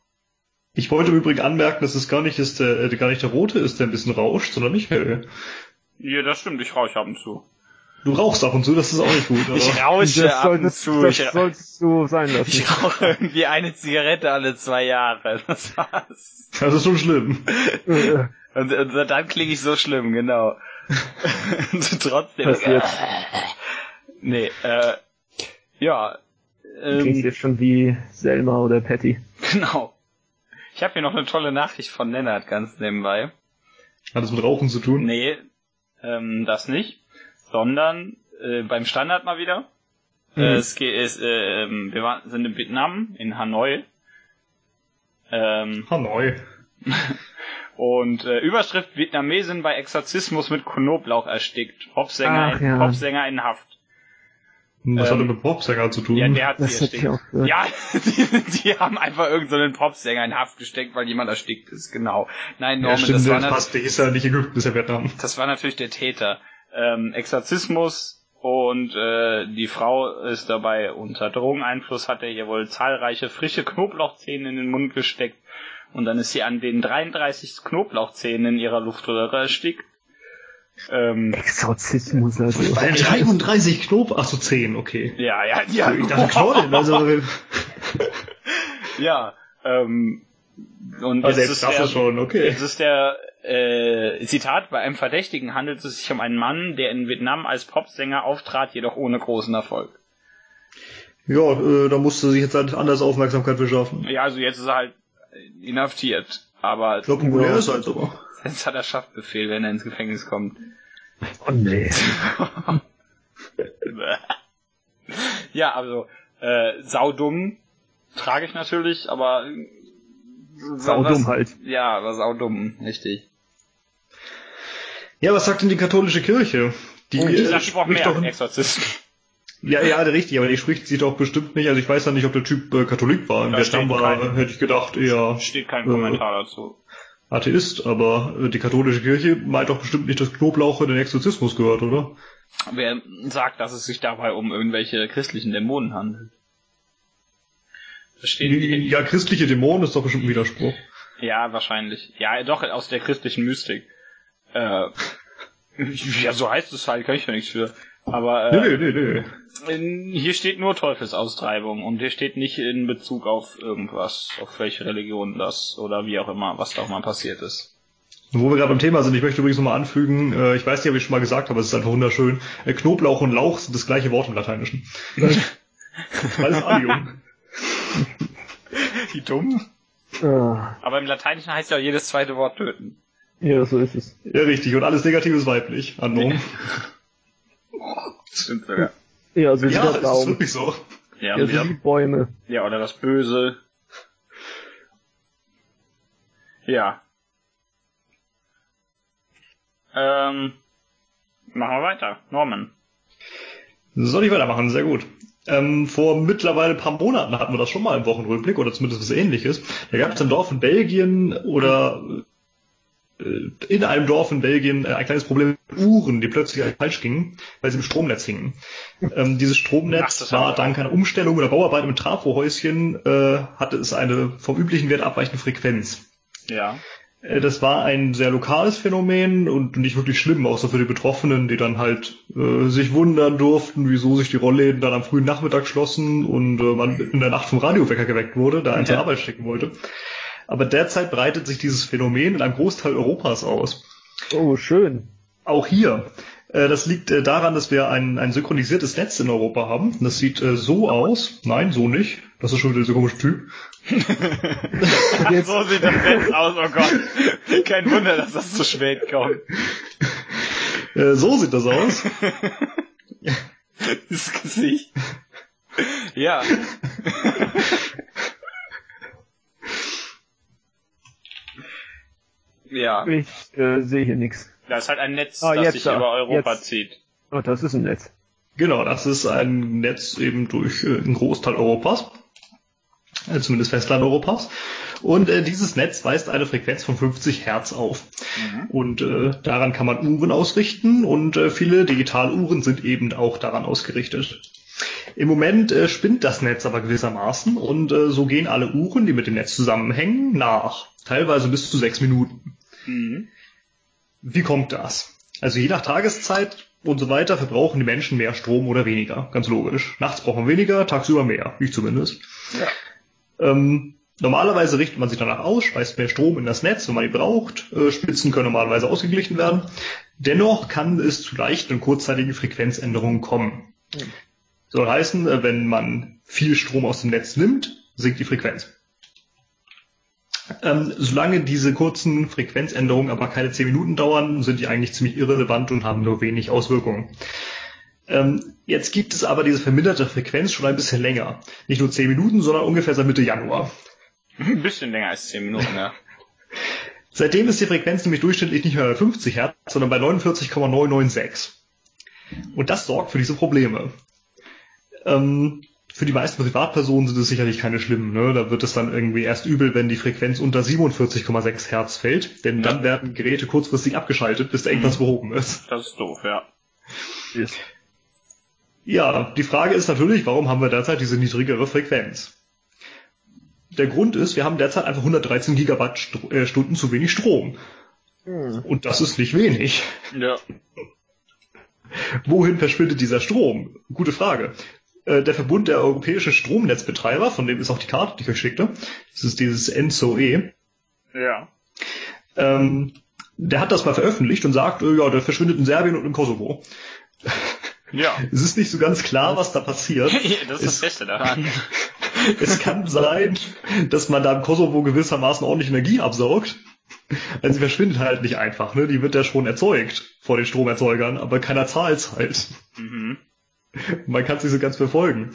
Ich wollte im Übrigen anmerken, dass es gar nicht, ist der, äh, gar nicht der Rote ist, der ein bisschen rauscht, sondern Michael. Ja, das stimmt, ich rauche ab und zu. Du rauchst ab und zu, das ist auch nicht gut. Aber Ich rausche das ab und solltest, zu. das Ich, sollst du sein lassen. ich rauche irgendwie eine Zigarette alle zwei Jahre. Das war's. das ist schon schlimm. Und, und dann klinge ich so schlimm, genau. und trotzdem. Passiert. Nee, äh, ja. Ähm, jetzt schon wie Selma oder Patty. genau. Ich habe hier noch eine tolle Nachricht von Lennart ganz nebenbei. Hat das mit Rauchen zu tun? Nee, ähm, das nicht. Sondern äh, beim Standard mal wieder. Mhm. Äh, es geht, es, äh, ähm, wir waren, sind in Vietnam, in Hanoi. Ähm, Hanoi. und äh, Überschrift Vietnamesin bei Exorzismus mit Knoblauch erstickt. Popsänger, Ach, in, ja. Popsänger in Haft. Was Ähm, hat das mit Popsänger zu tun? Ja, der hat Das sie erstickt. Ja, die, die haben einfach irgendeinen so Popsänger in Haft gesteckt, weil jemand erstickt ist, genau. Nein, ja, Norman, stimmt, das, war das passt. Der ist ja nicht Ägypten, das ist ja Vietnam. das war natürlich der Täter. Ähm, Exorzismus und äh, die Frau ist dabei unter Drogeneinfluss, hat er ihr wohl zahlreiche frische Knoblauchzehen in den Mund gesteckt und dann ist sie an den 33 Knoblauchzähnen in ihrer Luftröhre erstickt. Ähm, Exorzismus, also. Bei 33 Knob, ach so 10, okay. ja, ja, ja. Ich dachte Knollen, also, Ja, ähm, und also jetzt ist das der, schon, okay. Jetzt ist der äh, Zitat, bei einem Verdächtigen handelt es sich um einen Mann, der in Vietnam als Popsänger auftrat, jedoch ohne großen Erfolg. Ja, äh, da musste sich jetzt halt anders Aufmerksamkeit verschaffen. Ja, also jetzt ist er halt inhaftiert, aber Ja. ist halt so. jetzt hat er Schaftbefehl, wenn er ins Gefängnis kommt. Oh nee. ja, also äh, saudumm trage ich natürlich, aber Saudumm halt. Ja, aber saudumm, richtig. Ja, was sagt denn die katholische Kirche? Die, Die äh, sagt, ich brauche mehr doch, Exorzisten. Ja, ja, richtig, aber die spricht sie doch bestimmt nicht. Also ich weiß ja nicht, ob der Typ äh, Katholik war. Da der steht Stamm war, kein- hätte ich gedacht, eher Steht kein Äh. Kommentar dazu. Atheist, aber äh, die katholische Kirche meint doch bestimmt nicht, dass Knoblauch in den Exorzismus gehört, oder? Wer sagt, dass es sich dabei um irgendwelche christlichen Dämonen handelt? Das steht Ja, christliche Dämonen ist doch bestimmt ein Widerspruch. Ja, wahrscheinlich. Ja, doch, aus der christlichen Mystik. Äh, ja, so heißt es halt, kann ich ja nichts für. Aber äh, nee, nee, nee. in, hier steht nur Teufelsaustreibung und hier steht nicht in Bezug auf irgendwas, auf welche Religion das oder wie auch immer, was da auch mal passiert ist. Wo wir gerade beim Thema sind, ich möchte übrigens nochmal anfügen, äh, ich weiß nicht, ob ich schon mal gesagt habe, es ist einfach wunderschön. Äh, Knoblauch und Lauch sind das gleiche Wort im Lateinischen. Alles Allium. Wie dumm. Ah, Aber im Lateinischen heißt ja auch jedes zweite Wort töten. ja, so ist es. Ja, richtig. Und alles Negative ist weiblich. Androm. Stimmt sogar. Ja, so wie Ja, der es ist Baum. wirklich so. Ja, Ja, so wie wieder, Bäume. ja, oder das Böse. Ja. Ähm, machen wir weiter. Norman. Soll ich weitermachen? Sehr gut. Ähm, vor mittlerweile ein paar Monaten hatten wir das schon mal im Wochenrückblick oder zumindest was ähnliches. Da gab es ein Dorf in Belgien oder in einem Dorf in Belgien äh, ein kleines Problem mit Uhren, die plötzlich falsch gingen, weil sie im Stromnetz hingen. Ähm, dieses Ach, Stromnetz haben war dank einer Umstellung oder Bauarbeit im Trafohäuschen, äh, hatte es eine vom üblichen Wert abweichende Frequenz. Ja. Äh, Das war ein sehr lokales Phänomen und nicht wirklich schlimm, außer für die Betroffenen, die dann halt äh, sich wundern durften, wieso sich die Rollläden dann am frühen Nachmittag schlossen und äh, man in der Nacht vom Radiowecker geweckt wurde, da er zur Ja. Arbeit stecken wollte. Aber derzeit breitet sich dieses Phänomen in einem Großteil Europas aus. Oh, schön. Auch hier. Äh, Das liegt äh, daran, dass wir ein, ein synchronisiertes Netz in Europa haben. Das sieht äh, so aus. Nein, so nicht. Das ist schon wieder so ein komischer Typ. So sieht das jetzt aus, oh Gott. Kein Wunder, dass das zu spät kommt. So sieht das aus. Das Gesicht. Ja. Ja, ich äh, sehe hier nichts. das ist halt ein Netz, Ah, das jetzt sich da. über Europa Jetzt. zieht. Oh, das ist ein Netz. Genau, das ist ein Netz eben durch äh, einen Großteil Europas, äh, zumindest Festland Europas. Und äh, dieses Netz weist eine Frequenz von 50 Hertz auf. Und äh, daran kann man Uhren ausrichten und äh, viele Digitaluhren sind eben auch daran ausgerichtet. Im Moment äh, spinnt das Netz aber gewissermaßen und äh, so gehen alle Uhren, die mit dem Netz zusammenhängen, nach. Teilweise bis zu sechs Minuten. Mhm. Wie kommt das? Also je nach Tageszeit und so weiter verbrauchen die Menschen mehr Strom oder weniger. Ganz logisch. Nachts brauchen wir weniger, tagsüber mehr. Ich zumindest. Ja. Ähm, normalerweise richtet man sich danach aus, speist mehr Strom in das Netz, wenn man ihn braucht. Äh, Spitzen können normalerweise ausgeglichen werden. Dennoch kann es zu leichten und kurzzeitigen Frequenzänderungen kommen. Soll heißen, äh, wenn man viel Strom aus dem Netz nimmt, sinkt die Frequenz. Ähm, solange diese kurzen Frequenzänderungen aber keine 10 Minuten dauern, sind die eigentlich ziemlich irrelevant und haben nur wenig Auswirkungen. Ähm, jetzt gibt es aber diese verminderte Frequenz schon ein bisschen länger. Nicht nur 10 Minuten, sondern ungefähr seit Mitte Januar. Ein bisschen länger als 10 Minuten, ja. Seitdem ist die Frequenz nämlich durchschnittlich nicht mehr bei 50 Hertz, sondern bei 49,996. Und das sorgt für diese Probleme. Ähm, für die meisten Privatpersonen sind es sicherlich keine schlimmen. Ne? Da wird es dann irgendwie erst übel, wenn die Frequenz unter 47,6 Hertz fällt, denn Ja. dann werden Geräte kurzfristig abgeschaltet, bis da irgendwas behoben ist. Das ist doof, ja. Ist. Ja, die Frage ist natürlich, warum haben wir derzeit diese niedrigere Frequenz? Der Grund ist, wir haben derzeit einfach 113 Gigawattstunden zu wenig Strom. Hm. Und das ist nicht wenig. Ja. Wohin verschwindet dieser Strom? Gute Frage. Äh, Der Verbund der europäischen Stromnetzbetreiber, von dem ist auch die Karte, die ich euch schickte, das ist dieses ENSOE, Ja. ähm, der hat das mal veröffentlicht und sagt, äh, ja, der verschwindet in Serbien und im Kosovo. Ja. Es ist nicht so ganz klar, was da passiert. das ist das Beste daran. Es kann sein, dass man da im Kosovo gewissermaßen ordentlich Energie absaugt. Also sie verschwindet halt nicht einfach, ne? Die wird ja schon erzeugt vor den Stromerzeugern, aber keiner zahlt's halt. Mhm. Man kann es nicht so ganz verfolgen.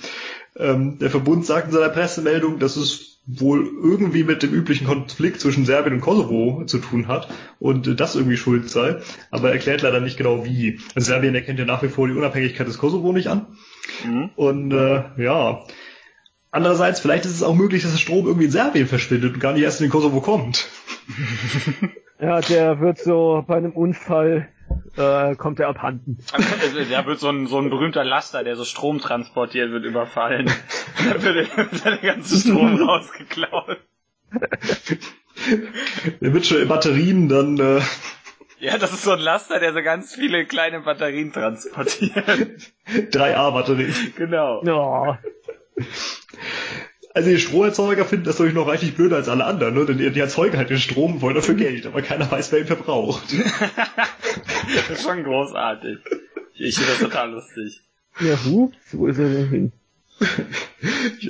Ähm, der Verbund sagt in seiner Pressemeldung, dass es wohl irgendwie mit dem üblichen Konflikt zwischen Serbien und Kosovo zu tun hat und äh, das irgendwie schuld sei, aber erklärt leider nicht genau wie. Also Serbien erkennt ja nach wie vor die Unabhängigkeit des Kosovo nicht an. Mhm. Und äh, ja. Andererseits, vielleicht ist es auch möglich, dass der Strom irgendwie in Serbien verschwindet und gar nicht erst in den Kosovo kommt. Ja, der wird so bei einem Unfall äh, kommt er abhanden. Also, der wird so ein, so ein berühmter Laster, der so Strom transportiert, wird überfallen. Dann wird der ganze Strom rausgeklaut. Der wird schon in Batterien dann. Äh ja, das ist so ein Laster, der so ganz viele kleine Batterien transportiert. 3A-Batterien. Genau. Oh. Also die Stromerzeuger finden das natürlich noch reichlich blöder als alle anderen, ne? denn die, die erzeugen halt den Strom, wollen dafür Geld, aber keiner weiß, wer ihn verbraucht. das ist schon großartig. Ich finde das total lustig. Ja, hu, wo ist er denn hin?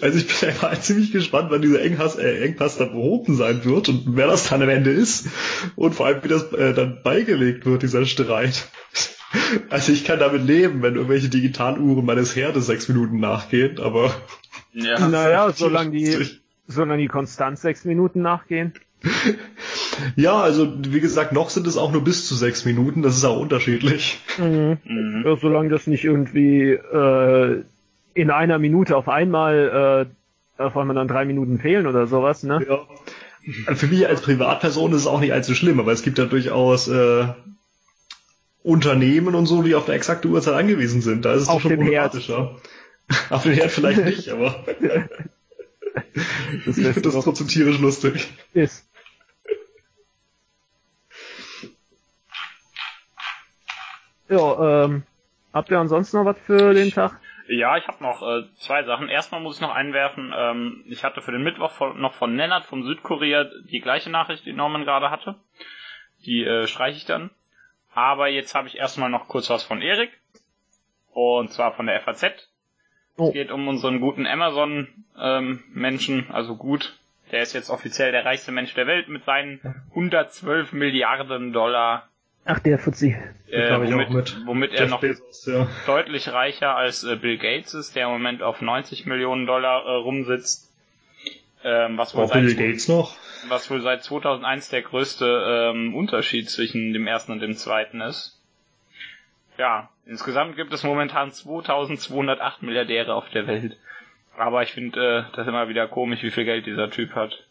Also ich bin einfach ziemlich gespannt, wann dieser Engpass, äh, Engpass dann behoben sein wird und wer das dann am Ende ist und vor allem wie das äh, dann beigelegt wird, dieser Streit. Also ich kann damit leben, wenn irgendwelche Digitaluhren meines Herdes sechs Minuten nachgehen, aber ja, naja, solange die, solange die konstant sechs Minuten nachgehen. Ja, also wie gesagt, noch sind es auch nur bis zu sechs Minuten, das ist auch unterschiedlich. Mhm. Mhm. Ja, solange das nicht irgendwie äh, in einer Minute auf einmal, äh, auf einmal dann drei Minuten fehlen oder sowas, ne? Ja. Also für mich als Privatperson ist es auch nicht allzu schlimm, aber es gibt ja durchaus äh, Unternehmen und so, die auf eine exakte Uhrzeit angewiesen sind. Da ist es auf schon problematischer. Auf den Herd vielleicht nicht, aber das ich finde das trotzdem tierisch lustig. Ist. Ja, ähm, habt ihr ansonsten noch was für den Tag? Ja, ich habe noch äh, zwei Sachen. Erstmal muss ich noch einwerfen, ähm, ich hatte für den Mittwoch von, noch von Nennert vom Südkorea die gleiche Nachricht, die Norman gerade hatte. Die äh, streiche ich dann. Aber jetzt habe ich erstmal noch kurz was von Erik. Und zwar von der FAZ. Oh. Es geht um unseren guten Amazon-Menschen, ähm, also gut. Der ist jetzt offiziell der reichste Mensch der Welt mit seinen 112 Milliarden Dollar. Ach, der Fuzzi. Äh, womit, womit er noch Bezos, ja. deutlich reicher als äh, Bill Gates ist, der im Moment auf 90 Millionen Dollar äh, rumsitzt. Ähm, was wohl seit, Bill Gates noch? Was wohl seit 2001 der größte ähm, Unterschied zwischen dem ersten und dem zweiten ist. Ja, insgesamt gibt es momentan 2208 Milliardäre auf der Welt. Aber ich finde äh, das immer wieder komisch, wie viel Geld dieser Typ hat.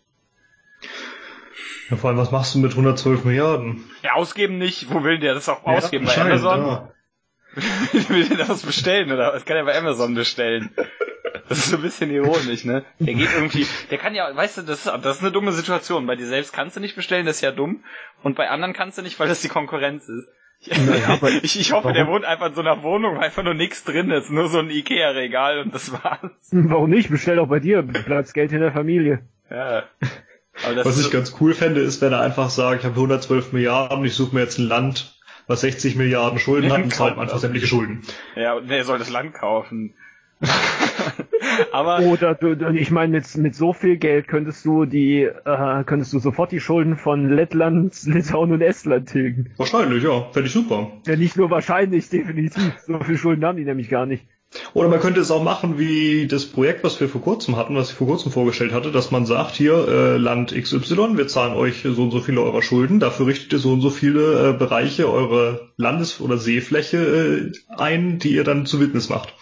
Ja, vor allem, was machst du mit 112 Milliarden? Ja, ausgeben nicht. Wo will der das auch ja, ausgeben? Bei Amazon? Ja. will der das bestellen oder was kann er bei Amazon bestellen? Das ist so ein bisschen ironisch, ne? Der geht irgendwie, der kann ja, weißt du, das ist, das ist eine dumme Situation. Bei dir selbst kannst du nicht bestellen, das ist ja dumm. Und bei anderen kannst du nicht, weil das die Konkurrenz ist. Naja, ich, ich hoffe, warum? der wohnt einfach in so einer Wohnung, wo einfach nur nichts drin ist, nur so ein Ikea-Regal und das war's. Warum nicht? Bestell doch bei dir, bleibst Geld in der Familie. Ja. was ich ganz cool fände, ist, wenn er einfach sagt, ich habe 112 Milliarden, ich suche mir jetzt ein Land, was 60 Milliarden Schulden hat und zahlt einfach sämtliche Schulden. Ja, und wer soll das Land kaufen? Aber oder du, ich meine mit mit so viel Geld könntest du die äh, könntest du sofort die Schulden von Lettland, Litauen und Estland tilgen. Wahrscheinlich, ja, fände ich super. Ja, nicht nur wahrscheinlich, definitiv. So viel Schulden haben die nämlich gar nicht. Oder man könnte es auch machen wie das Projekt, was wir vor kurzem hatten, was ich vor kurzem vorgestellt hatte, dass man sagt, hier äh, Land XY, wir zahlen euch so und so viele eurer Schulden, dafür richtet ihr so und so viele äh, Bereiche eurer Landes- oder Seefläche äh, ein, die ihr dann zu Witness macht.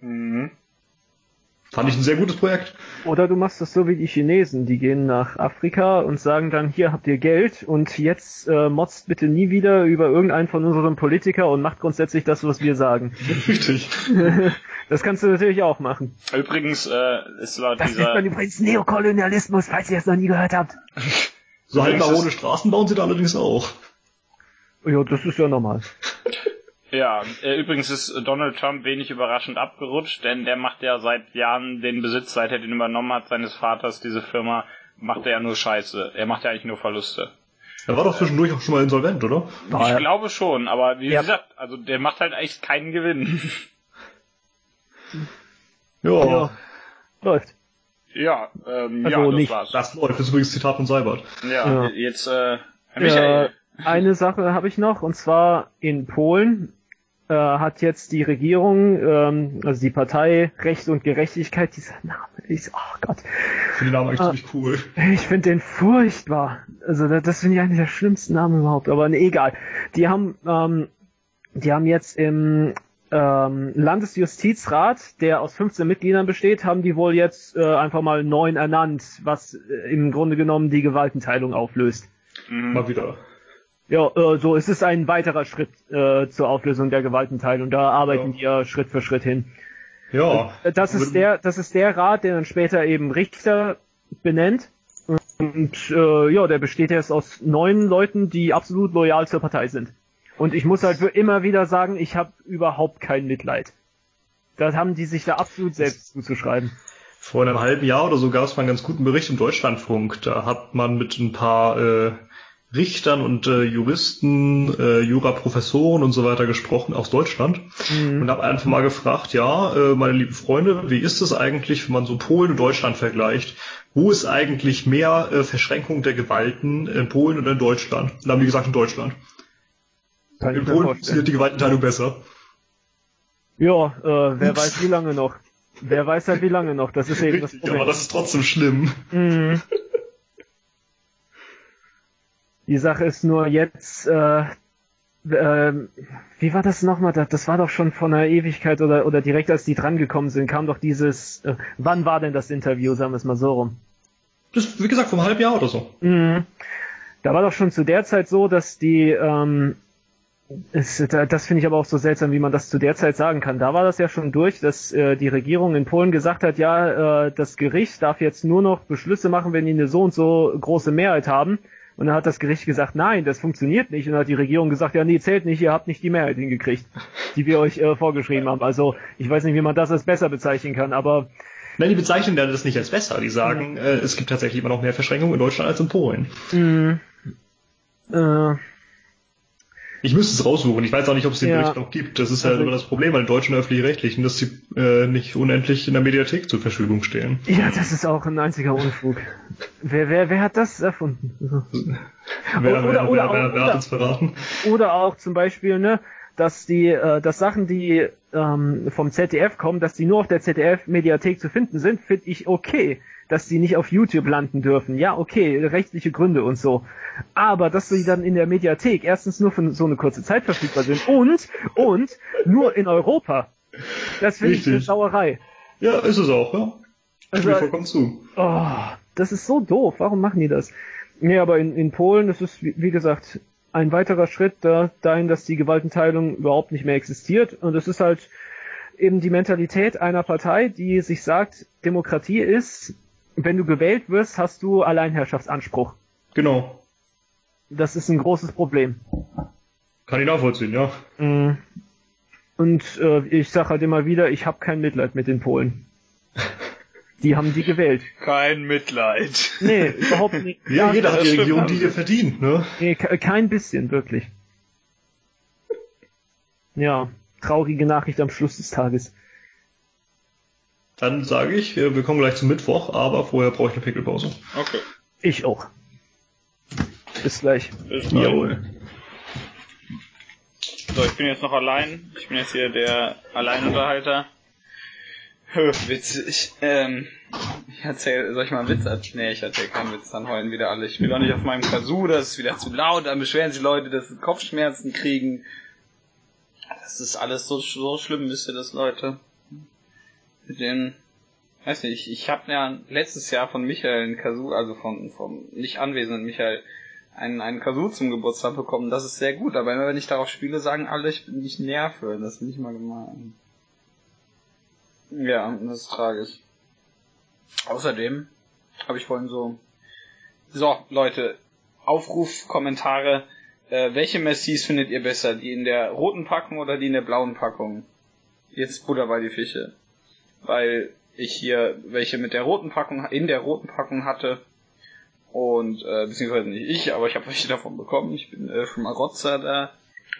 Mhm. Fand ich ein sehr gutes Projekt. Oder du machst das so wie die Chinesen, die gehen nach Afrika und sagen dann, hier habt ihr Geld und jetzt äh, motzt bitte nie wieder über irgendeinen von unseren Politiker und macht grundsätzlich das, was wir sagen. Richtig. das kannst du natürlich auch machen. Übrigens äh, ist laut das dieser... Das nennt man übrigens Neokolonialismus, falls ihr es noch nie gehört habt. so halb ohne Straßen bauen sie da allerdings auch. Ja, das ist ja normal. Ja, äh, übrigens ist Donald Trump wenig überraschend abgerutscht, denn der macht ja seit Jahren den Besitz, seit er den übernommen hat, seines Vaters, diese Firma, macht er ja nur Scheiße. Er macht ja eigentlich nur Verluste. Er war doch zwischendurch auch schon mal insolvent, oder? Ich ja. glaube schon, aber wie ja. gesagt, also der macht halt echt keinen Gewinn. ja. ja. Läuft. Ja, ähm, also ja, das nicht. war's. Das läuft, das ist übrigens Zitat von Seibert. Ja, jetzt, äh, Michael. Eine Sache habe ich noch, und zwar in Polen äh, hat jetzt die Regierung, ähm, also die Partei Recht und Gerechtigkeit, dieser Name ist, oh Gott. Ich finde den Namen eigentlich äh, ziemlich cool. Ich finde den furchtbar. Also das, das finde ich eigentlich der schlimmste Name überhaupt, aber nee, egal. Die haben, ähm, die haben jetzt im ähm, Landesjustizrat, der aus 15 Mitgliedern besteht, haben die wohl jetzt äh, einfach mal neun ernannt, was äh, im Grunde genommen die Gewaltenteilung auflöst. Mal wieder. Ja, äh, so es ist ein weiterer Schritt äh, zur Auflösung der Gewaltenteilung. Da arbeiten ja. wir Schritt für Schritt hin. Ja. Äh, das ist der, das ist der Rat, der dann später eben Richter benennt. Und äh, ja, der besteht erst aus neun Leuten, die absolut loyal zur Partei sind. Und ich muss halt immer wieder sagen, ich habe überhaupt kein Mitleid. Das haben die sich da absolut selbst zuzuschreiben. Vor einem halben Jahr oder so gab es mal einen ganz guten Bericht im Deutschlandfunk. Da hat man mit ein paar äh, Richtern und äh, Juristen, äh, Juraprofessoren und so weiter gesprochen aus Deutschland mhm. und habe einfach mal gefragt, ja, äh, meine lieben Freunde, wie ist es eigentlich, wenn man so Polen und Deutschland vergleicht? Wo ist eigentlich mehr äh, Verschränkung der Gewalten in Polen oder in Deutschland? Und dann haben die gesagt, in Deutschland. Kann in Polen funktioniert die Gewaltenteilung besser. Ja, äh, wer Ups. weiß wie lange noch. Wer weiß halt wie lange noch. Das ist eben das Problem. Aber das ist trotzdem schlimm. Mhm. Die Sache ist nur jetzt, äh, äh, wie war das nochmal? Das war doch schon vor einer Ewigkeit oder, oder direkt als die drangekommen sind, kam doch dieses, äh, wann war denn das Interview, sagen wir es mal so rum? Das, wie gesagt, vom halben Jahr oder so. Mhm. Da war doch schon zu der Zeit so, dass die ähm, ist, das finde ich aber auch so seltsam, wie man das zu der Zeit sagen kann. Da war das ja schon durch, dass äh, die Regierung in Polen gesagt hat, ja, äh, das Gericht darf jetzt nur noch Beschlüsse machen, wenn die eine so und so große Mehrheit haben. Und dann hat das Gericht gesagt, nein, das funktioniert nicht. Und dann hat die Regierung gesagt, ja, nee, zählt nicht, ihr habt nicht die Mehrheit hingekriegt, die wir euch äh, vorgeschrieben haben. Also ich weiß nicht, wie man das als besser bezeichnen kann, aber Nein, die bezeichnen das nicht als besser. Die sagen, äh, es gibt tatsächlich immer noch mehr Verschränkungen in Deutschland als in Polen. Mhm. Äh, ich müsste es raussuchen. Ich weiß auch nicht, ob es den ja. Bericht noch gibt. Das ist also, halt immer das Problem bei den deutschen öffentlich-rechtlichen, dass sie äh, nicht unendlich in der Mediathek zur Verfügung stehen. Ja, das ist auch ein einziger Unfug. wer, wer, wer hat das erfunden? wer, oder, wer, oder, wer, wer, hat uns verraten? Oder auch zum Beispiel, ne, dass die, äh, dass Sachen, die ähm, vom ZDF kommen, dass die nur auf der ZDF-Mediathek zu finden sind, finde ich okay dass sie nicht auf YouTube landen dürfen. Ja, okay, rechtliche Gründe und so. Aber dass sie dann in der Mediathek erstens nur für so eine kurze Zeit verfügbar sind und, und nur in Europa. Das finde ich eine Sauerei. Ja, ist es auch, ja. Also, vollkommen zu. Oh, das ist so doof. Warum machen die das? Nee, aber in, in Polen, das ist, wie, wie gesagt, ein weiterer Schritt da, dahin, dass die Gewaltenteilung überhaupt nicht mehr existiert. Und es ist halt eben die Mentalität einer Partei, die sich sagt, Demokratie ist, wenn du gewählt wirst, hast du Alleinherrschaftsanspruch. Genau. Das ist ein großes Problem. Kann ich nachvollziehen, ja. Mm. Und äh, ich sage halt immer wieder, ich habe kein Mitleid mit den Polen. Die haben die gewählt. Kein Mitleid. Nee, überhaupt nicht. ja, ja, jeder hat die Region, die ihr verdient, ne? Nee, kein bisschen, wirklich. Ja, traurige Nachricht am Schluss des Tages. Dann sage ich, wir kommen gleich zum Mittwoch, aber vorher brauche ich eine Pickelpause. Okay. Ich auch. Bis gleich. Bis gleich. Jawohl. So, ich bin jetzt noch allein. Ich bin jetzt hier der Alleinunterhalter. Witzig. Ähm, ich erzähl, soll ich mal einen Witz erzählen? Nee, ich erzähl keinen Witz, dann heulen wieder alle. Ich will auch nicht auf meinem Kazoo, das ist wieder zu laut, dann beschweren sich Leute, dass sie Kopfschmerzen kriegen. Das ist alles so, so schlimm, wisst ihr das, Leute? Mit dem, weiß nicht, ich, habe ja letztes Jahr von Michael ein Kazoo, also von, vom nicht anwesenden Michael, einen, einen Kazoo zum Geburtstag bekommen. Das ist sehr gut, aber wenn ich darauf spiele, sagen alle, ich bin nicht nerve. Das ist nicht mal gemein. Ja, das ist tragisch. Außerdem habe ich vorhin so, so, Leute, Aufruf, Kommentare, äh, welche Messis findet ihr besser? Die in der roten Packung oder die in der blauen Packung? Jetzt Butter bei die Fische weil ich hier welche mit der roten Packung, in der roten Packung hatte. Und, äh, beziehungsweise nicht ich, aber ich habe welche davon bekommen. Ich bin äh, mal Rotzer da.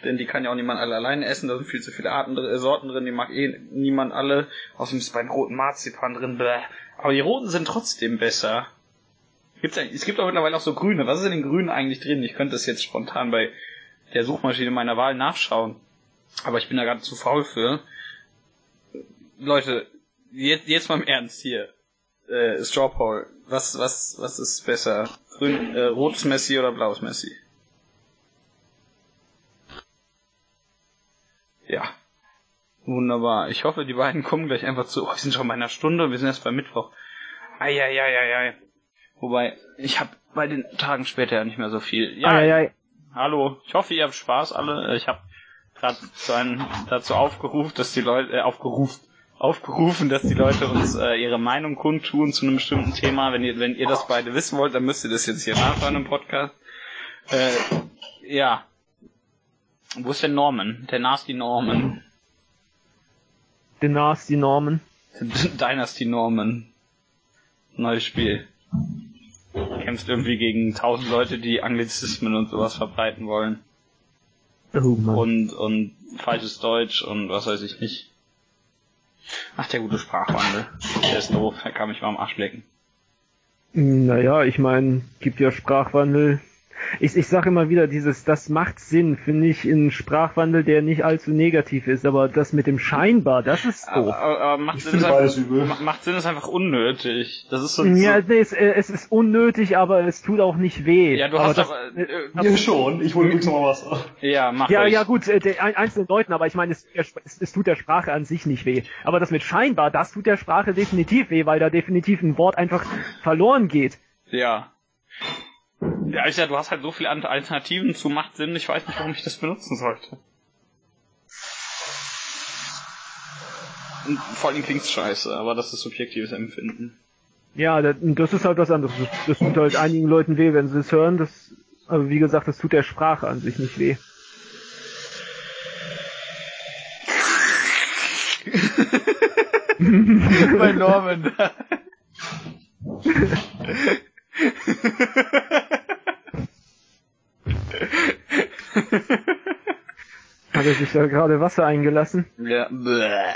Denn die kann ja auch niemand alle alleine essen, da sind viel zu viele Arten, äh, Sorten drin, die mag eh niemand alle. Außerdem ist bei den roten Marzipan drin, bläh. Aber die roten sind trotzdem besser. Gibt's ja, es gibt auch mittlerweile auch so grüne. Was ist in den grünen eigentlich drin? Ich könnte das jetzt spontan bei der Suchmaschine meiner Wahl nachschauen. Aber ich bin da gerade zu faul für. Leute, jetzt, jetzt mal im Ernst hier. Äh, Straw Poll. Was, was, was ist besser? Grün, äh, rotes Messi oder blaues Messi? Wunderbar. Ich hoffe, die beiden kommen gleich einfach zu. Oh, wir sind schon bei einer Stunde, wir sind erst bei Mittwoch. Eieieiei. Wobei, ich habe bei den Tagen später ja nicht mehr so viel. Ja, Ei, ei, ei. hallo. Ich hoffe, ihr habt Spaß alle. Ich habe gerade dazu aufgerufen, dass die Leute, äh, aufgerufen, aufgerufen, dass die Leute uns äh, ihre Meinung kundtun zu einem bestimmten Thema. Wenn ihr, wenn ihr das beide wissen wollt, dann müsst ihr das jetzt hier nachhören im Podcast. Äh, ja. Wo ist der Norman? Der Nasty Norman. The Nasty Norman. Dynasty Norman. Neues Spiel. Kämpft irgendwie gegen tausend Leute, die Anglizismen und sowas verbreiten wollen. Oh Mann. Und, und falsches Deutsch und was weiß ich nicht. Ach, der gute Sprachwandel. Der ist doof, er kann mich mal am Arsch lecken. Naja, ich meine, gibt ja Sprachwandel. Ich, ich sage immer wieder, dieses, das macht Sinn, finde ich, in Sprachwandel, der nicht allzu negativ ist, aber das mit dem scheinbar, das ist doof. Aber, macht, Sinn einfach, macht Sinn ist einfach unnötig. Das ist so, Ja, so nee, es, äh, es ist unnötig, aber es tut auch nicht weh. ja, du aber hast das, doch, äh, äh, Mir schon. Ich hole übrigens mal Wasser. ja, mach Ja, ruhig. ja gut, äh, der ein, einzelnen Leuten, aber ich meine, es, es, es tut der Sprache an sich nicht weh. Aber das mit scheinbar, das tut der Sprache definitiv weh, weil da definitiv ein Wort einfach verloren geht. Ja. Ja, Alter, du hast halt so viele Alternativen zu macht Sinn, ich weiß nicht, warum ich das benutzen sollte. Und vor allem klingt's scheiße, aber das ist subjektives Empfinden. Ja, das, ist halt was anderes. Das, das tut halt einigen Leuten weh, wenn sie es hören. Das, aber wie gesagt, das tut der Sprache an sich nicht weh. Bei Norman. Hat er sich da gerade Wasser eingelassen? ja, bäh.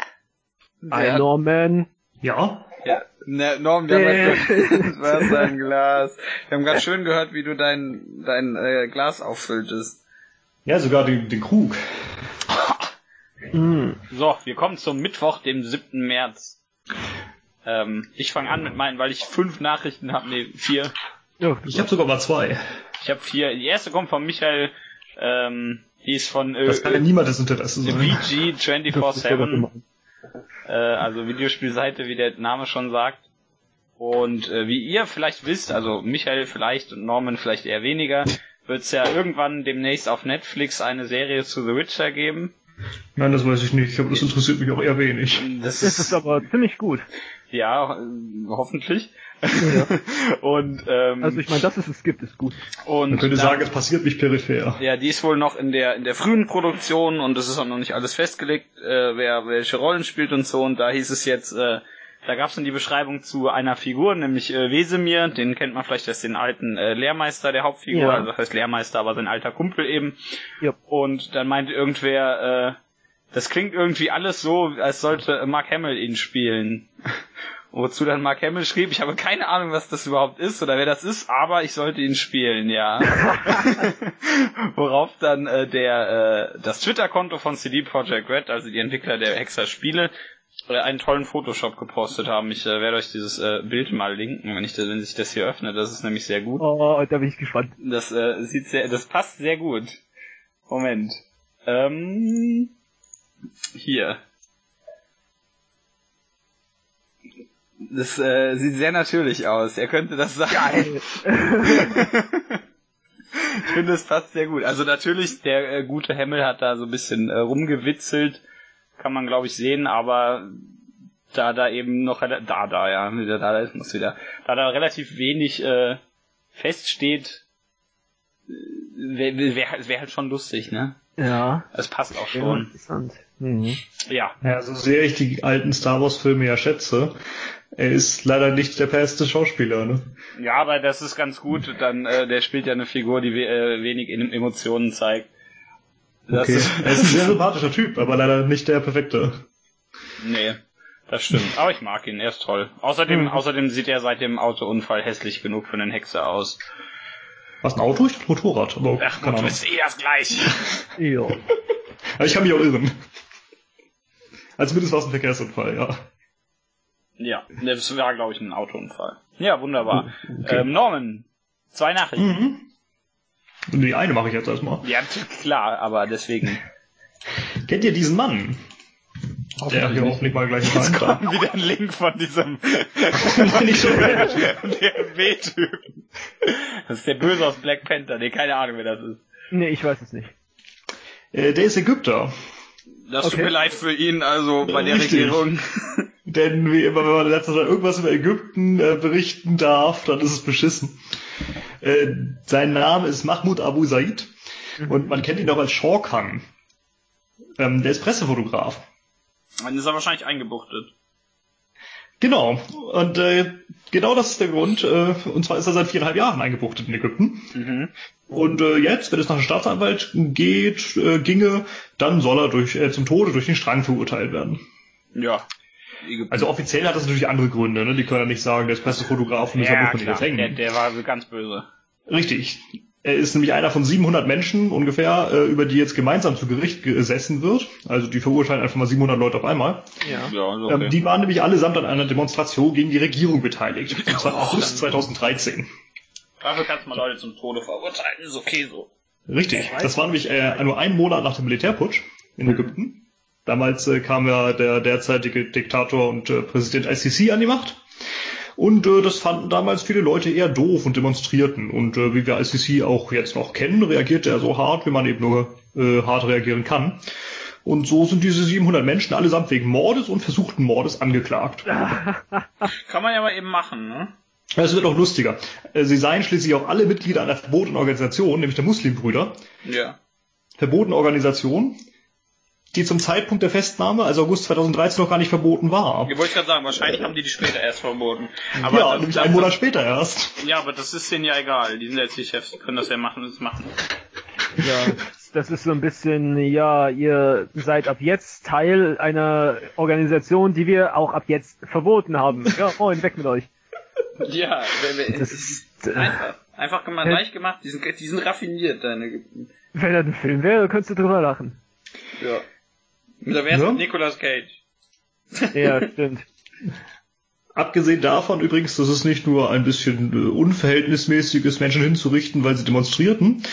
Ein Norman. Ja? Ja, ne, Norm, wir haben Äh. halt was ein Glas. Wir haben gerade schön gehört, wie du dein dein äh, Glas auffülltest. Ja, sogar den, den Krug. Hm. So, wir kommen zum Mittwoch, dem 7. März. Ähm, ich fange an mit meinen, weil ich fünf Nachrichten habe, nee, vier. Ja, Ich habe sogar mal zwei. Ich habe vier. Die erste kommt von Michael, ähm, die ist von äh, Das kann ja niemandes Interesse sein. VG das ist ja das 24-7, immer. äh, also Videospielseite, wie der Name schon sagt. Und äh, wie ihr vielleicht wisst, also Michael vielleicht und Norman vielleicht eher weniger, wird es ja irgendwann demnächst auf Netflix eine Serie zu The Witcher geben. Nein, das weiß ich nicht, aber das interessiert mich auch eher wenig. Das Das ist aber ziemlich gut. Ja, äh, hoffentlich. Ja. und ähm, Also ich meine, dass es es gibt, ist gut. und Man könnte dann- sagen, es passiert nicht peripher. Ja, die ist wohl noch in der in der frühen Produktion und es ist auch noch nicht alles festgelegt, äh, wer welche Rollen spielt und so. Und da hieß es jetzt, äh, da gab es dann die Beschreibung zu einer Figur, nämlich äh, Wesemir, den kennt man vielleicht als den alten äh, Lehrmeister der Hauptfigur, Ja. also das heißt Lehrmeister, aber sein alter Kumpel eben. Ja. Und dann meinte irgendwer, äh, das klingt irgendwie alles so, als sollte Mark Hamill ihn spielen. Wozu dann Mark Hamill schrieb, ich habe keine Ahnung, was das überhaupt ist oder wer das ist, aber ich sollte ihn spielen, ja. Worauf dann äh, der äh, das Twitter-Konto von CD Projekt Red, also die Entwickler der Hexer Spiele, äh, einen tollen Photoshop gepostet haben. Ich äh, werde euch dieses äh, Bild mal linken, wenn ich das, wenn sich das hier öffnet. Das ist nämlich sehr gut. Oh, da bin ich gespannt. Das äh, sieht sehr, das passt sehr gut. Moment. Ähm, hier. Das äh, sieht sehr natürlich aus. Er könnte das sagen. Geil. ich finde, es passt sehr gut. Also natürlich, der äh, gute Hemmel hat da so ein bisschen äh, rumgewitzelt, kann man glaube ich sehen, aber da da eben noch da da ja wieder da da muss wieder da da relativ wenig äh, feststeht, wäre wär, wär halt schon lustig, ne? Ja. Es passt auch schon. interessant. Mhm. Ja. Ja, so sehr ich die alten Star Wars Filme ja schätze, er ist leider nicht der beste Schauspieler, ne? Ja, aber das ist ganz gut. Dann, äh, der spielt ja eine Figur, die we äh, wenig in Emotionen zeigt. Das Okay. ist, Er ist ein sehr sympathischer Typ, aber leider nicht der perfekte. nee, das stimmt. Aber ich mag ihn, er ist toll. Außerdem, Mhm. außerdem sieht er seit dem Autounfall hässlich genug für einen Hexer aus. Was ein Auto? Ich dachte Motorrad, aber Ach keine Ahnung. ist eh das gleich. Ja. Aber ich kann mich auch irren. Also zumindest war es ein Verkehrsunfall, ja. ja, das war, glaube ich, ein Autounfall. Ja, wunderbar. Okay. Ähm, Norman, zwei Nachrichten. Mhm. Die eine mache ich jetzt erstmal. Ja, klar, aber deswegen. Kennt ihr diesen Mann? Der hier auch nicht mal gleich rein kann. Wieder ein Link von diesem nicht so bad. DMW-Typ. Das ist der Böse aus Black Panther. Nee, keine Ahnung, wer das ist. Nee, ich weiß es nicht. Äh, Der ist Ägypter. Das tut Okay. mir leid für ihn, also bei der Richtig. Regierung. Denn wie immer, wenn man in letzter Zeit irgendwas über Ägypten äh, berichten darf, dann ist es beschissen. Äh, sein Name ist Mahmoud Abu Said und man kennt ihn auch als Shah Khan. Ähm, der ist Pressefotograf. Dann ist er wahrscheinlich eingebuchtet. Genau. Und äh, genau das ist der Grund. Äh, und zwar ist er seit viereinhalb Jahren eingebuchtet in Ägypten. Mhm. Und äh, jetzt, wenn es nach dem Staatsanwalt geht, äh, ginge, dann soll er durch äh, zum Tode durch den Strang verurteilt werden. Ja. Ägypten. Also offiziell hat das natürlich andere Gründe. Ne? Die können ja nicht sagen, der ist Pressefotograf und deshalb ja, ihn klar. jetzt hängen. Der, der war ganz böse. Richtig. Er ist nämlich einer von 700 Menschen ungefähr, äh, über die jetzt gemeinsam zu Gericht gesessen wird. Also die verurteilen einfach mal 700 Leute auf einmal. Ja. Ja, also Ähm, okay. die waren nämlich allesamt an einer Demonstration gegen die Regierung beteiligt. Und zwar im August 2013. Dafür kannst du mal Leute zum Tode verurteilen. Ist okay so. Richtig. Das war nämlich äh, nur ein Monat nach dem Militärputsch in Ägypten. Damals äh, kam ja der derzeitige Diktator und äh, Präsident ICC an die Macht. Und äh, das fanden damals viele Leute eher doof und demonstrierten. Und äh, wie wir ICC auch jetzt noch kennen, reagierte er so hart, wie man eben nur äh, hart reagieren kann. Und so sind diese 700 Menschen allesamt wegen Mordes und versuchten Mordes angeklagt. Kann man ja mal eben machen, ne? Es wird auch lustiger. Äh, Sie seien schließlich auch alle Mitglieder einer verbotenen Organisation, nämlich der Muslimbrüder. Ja. verbotene Organisation, die zum Zeitpunkt der Festnahme, also August 2013, noch gar nicht verboten war. Ich wollte gerade sagen, wahrscheinlich haben die die später erst verboten. Aber ja, das- nämlich das- einen Monat später erst. Ja, aber das ist denen ja egal. Die sind jetzt die Chefs, die können das ja machen, das machen. Ja, das ist so ein bisschen, ja, ihr seid ab jetzt Teil einer Organisation, die wir auch ab jetzt verboten haben. Ja, moin, weg mit euch. Ja, wer- wer- Das es ist ist, äh, einfach. Einfach gemacht, leicht gemacht, die sind, die sind raffiniert, deine. wenn das ein Film wäre, könntest du drüber lachen. Ja. Da wär's Ja. mit Nicolas Cage. Ja, stimmt. Abgesehen davon übrigens, dass es nicht nur ein bisschen äh, unverhältnismäßig ist, Menschen hinzurichten, weil sie demonstrierten,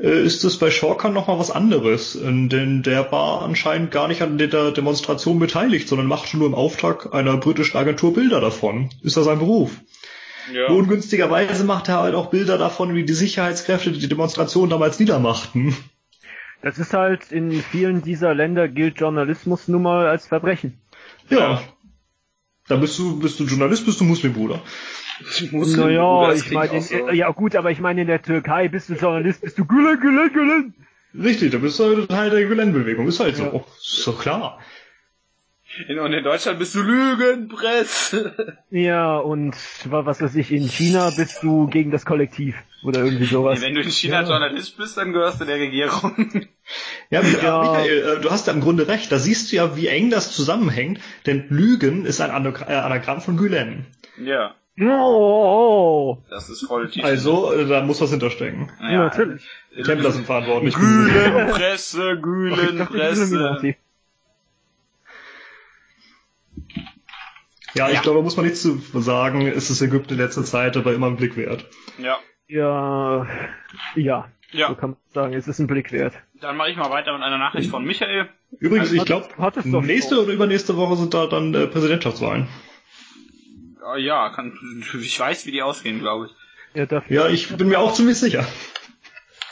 äh, ist es bei Shorkan noch mal was anderes. Äh, denn der war anscheinend gar nicht an der Demonstration beteiligt, sondern machte nur im Auftrag einer britischen Agentur Bilder davon. Ist das sein Beruf? Ja. Ungünstigerweise macht er halt auch Bilder davon, wie die Sicherheitskräfte die Demonstration damals niedermachten. Das ist halt, in vielen dieser Länder gilt Journalismus nun mal als Verbrechen. Ja. Da bist du, bist du Journalist, bist du Muslimbruder. Muslim, naja, Bruder, ich meine, auch so. in- ja gut, aber ich meine, in der Türkei bist du Journalist, bist du Gülen, Gülen, Gülen. Richtig, da bist du Teil der Gülen-Bewegung. Ist halt so. Ja. Ist doch klar. In, und in Deutschland bist du Lügenpresse. Ja, und wa- was weiß ich, in China bist du gegen das Kollektiv oder irgendwie sowas. Wenn du in China Ja. Journalist bist, dann gehörst du der Regierung. Ja, Ja. ja. Michael, äh, du hast ja im Grunde recht. Da siehst du ja, wie eng das zusammenhängt. Denn Lügen ist ein äh, Anagramm von Gülen. ja, Oh, das ist voll tief. Also, äh, da muss was hinterstecken. ja, natürlich. Templer sind verantwortlich. Gülenpresse, Gülenpresse. Ja, ich Ja. glaube, da muss man nichts zu sagen. Es ist Ägypten in letzter Zeit aber immer ein Blick wert. Ja, Ja, ja, so ja. kann man sagen, es ist ein Blick wert. Dann mache ich mal weiter mit einer Nachricht von Michael. Übrigens, Also, ich glaube, nächste schon. oder übernächste Woche sind da dann äh, Präsidentschaftswahlen. Ah, Ja, kann, ich weiß, wie die ausgehen, glaube ich. Ja, dafür. Ja, ich bin mir auch ziemlich sicher.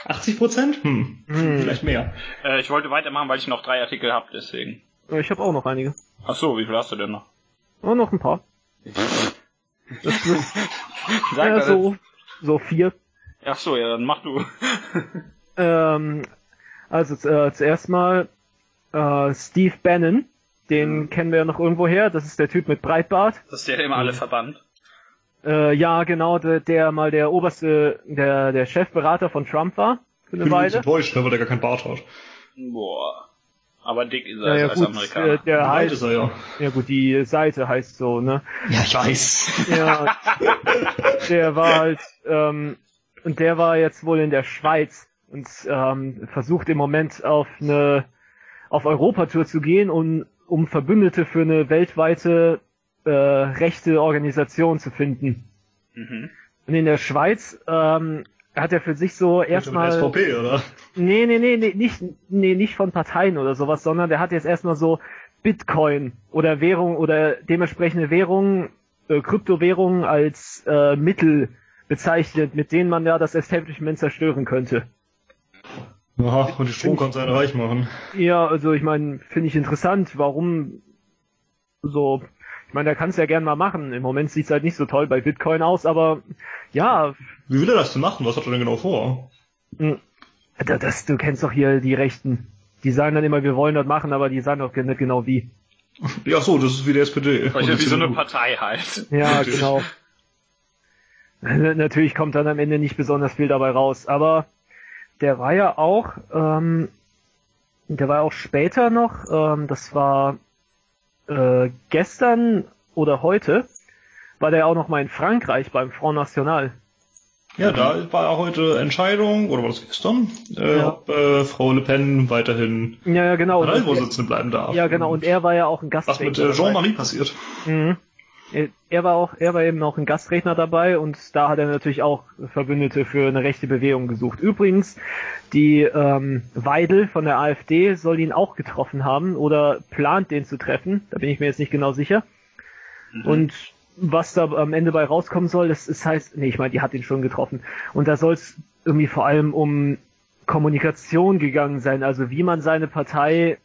80 Prozent? Hm, Hm. vielleicht mehr. Äh, ich wollte weitermachen, weil ich noch drei Artikel habe, deswegen. Ich habe auch noch einige. Ach so, wie viel hast du denn noch? Oh, noch ein paar. Das Sag ja, so, so vier. Ach so, ja, dann mach du. Ähm, also äh, zuerst mal äh, Steve Bannon, den kennen wir ja noch irgendwo her. Das ist der Typ mit Breitbart. Das ist der immer alle verbannt. Äh, ja, genau, der, der mal der oberste, der, der Chefberater von Trump war für Ich eine bin übrigens Weile. enttäuscht, ne, weil der gar keinen Bart hat. Boah. Aber dick ist er Ja, ja, als gut, Amerikaner. äh, der heißt, ist er ja. ja gut, die Seite heißt so, ne? Ja, ich weiß. Ja, der war halt, ähm, und der war jetzt wohl in der Schweiz und ähm, versucht im Moment auf eine auf Europatour zu gehen, um, um Verbündete für eine weltweite äh, rechte Organisation zu finden. Mhm. Und in der Schweiz ähm, hat er für sich so erstmal SVP, oder? Nee, nee, nee, nee, nicht, nee, nicht von Parteien oder sowas, sondern der hat jetzt erstmal so Bitcoin oder Währung oder dementsprechende Währungen, äh, Kryptowährungen als äh, Mittel bezeichnet, mit denen man ja das Establishment zerstören könnte. Aha, und die Stromkonzerne reich machen. Ja, also ich meine, finde ich interessant, warum so, ich meine, da kannst ja gern mal machen. Im Moment sieht's halt nicht so toll bei Bitcoin aus, aber ja. Wie will er das denn machen? Was hat er denn genau vor? Hm, das, du kennst doch hier die Rechten. Die sagen dann immer, wir wollen das machen, aber die sagen doch nicht genau wie. Ja, so, das ist wie die SPD. Weil ja wie so eine Partei halt. Ja, genau. Natürlich kommt dann am Ende nicht besonders viel dabei raus, aber der war ja auch, ähm, der war auch später noch, ähm, das war äh, gestern oder heute, war der auch noch mal in Frankreich beim Front National. Ja, da war ja heute Entscheidung, oder war das gestern, äh, ja. ob äh, Frau Le Pen weiterhin ja, ja, genau. Parteivorsitzende bleiben darf. Ja, genau, und er war ja auch ein Gastredner. Was mit äh, Jean-Marie passiert. Mhm. Er war auch, er war eben auch ein Gastredner dabei und da hat er natürlich auch Verbündete für eine rechte Bewegung gesucht. Übrigens, die ähm, Weidel von der AfD soll ihn auch getroffen haben oder plant den zu treffen. Da bin ich mir jetzt nicht genau sicher. Mhm. Und was da am Ende bei rauskommen soll, das ist heißt, nee, ich meine, die hat ihn schon getroffen. Und da soll es irgendwie vor allem um Kommunikation gegangen sein, also wie man seine Partei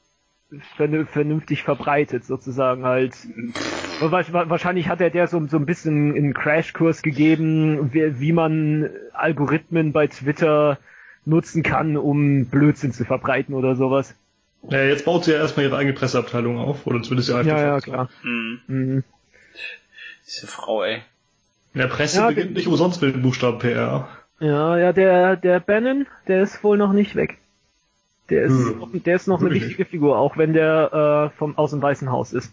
vernünftig verbreitet, sozusagen halt. Wahrscheinlich hat er der so, so ein bisschen einen Crashkurs gegeben, wie, wie man Algorithmen bei Twitter nutzen kann, um Blödsinn zu verbreiten oder sowas. Ja, jetzt baut sie ja erstmal ihre eigene Presseabteilung auf, oder zumindest ja Ja, ja, klar. Mhm. Mhm. Diese Frau, ey. In der Presse ja, beginnt nicht umsonst mit dem Buchstaben PR. Ja, ja, der, der Bannon, der ist wohl noch nicht weg. Der ist, hm. noch, der ist noch eine wichtige. Figur, auch wenn der äh, vom aus dem Weißen Haus ist.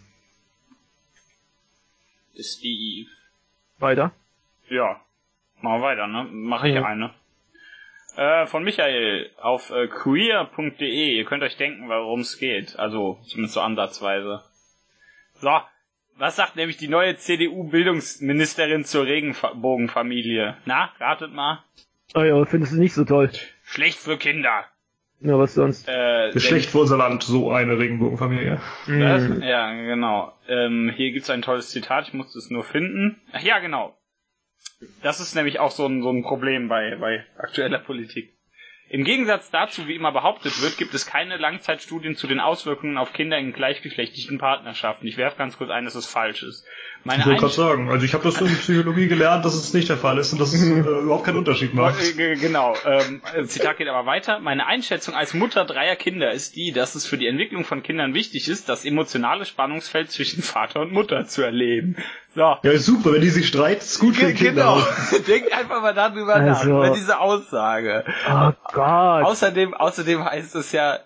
Ist die weiter? Ja, machen wir weiter, ne? Mache ich ja. eine. Äh, von Michael auf äh, queer.de. Ihr könnt euch denken, worum es geht. Also zumindest so ansatzweise. So, was sagt nämlich die neue CDU-Bildungsministerin zur Regenbogenfamilie? Na, ratet mal. Oh ja, findest du nicht so toll. Schlecht für Kinder. Ja, was sonst? Äh, ist schlecht für unser Land, so eine Regenbogenfamilie. Das? Mhm. Ja, genau. Ähm, hier gibt's ein tolles Zitat, ich muss es nur finden. Ach ja, genau. Das ist nämlich auch so ein, so ein Problem bei, bei aktueller Politik. Im Gegensatz dazu, wie immer behauptet wird, gibt es keine Langzeitstudien zu den Auswirkungen auf Kinder in gleichgeschlechtlichen Partnerschaften. Ich werfe ganz kurz ein, dass es falsch ist. Meine ich wollte gerade sagen, also ich habe das in Psychologie gelernt, dass es nicht der Fall ist und dass es äh, überhaupt keinen Unterschied macht. Äh, genau. Ähm, Zitat geht aber weiter. Meine Einschätzung als Mutter dreier Kinder ist die, dass es für die Entwicklung von Kindern wichtig ist, das emotionale Spannungsfeld zwischen Vater und Mutter zu erleben. So. Ja, super, wenn die sich streiten, ist gut für die Kinder. Genau. Denk einfach mal darüber also. nach, über diese Aussage. Oh Gott. Außerdem, außerdem heißt es ja,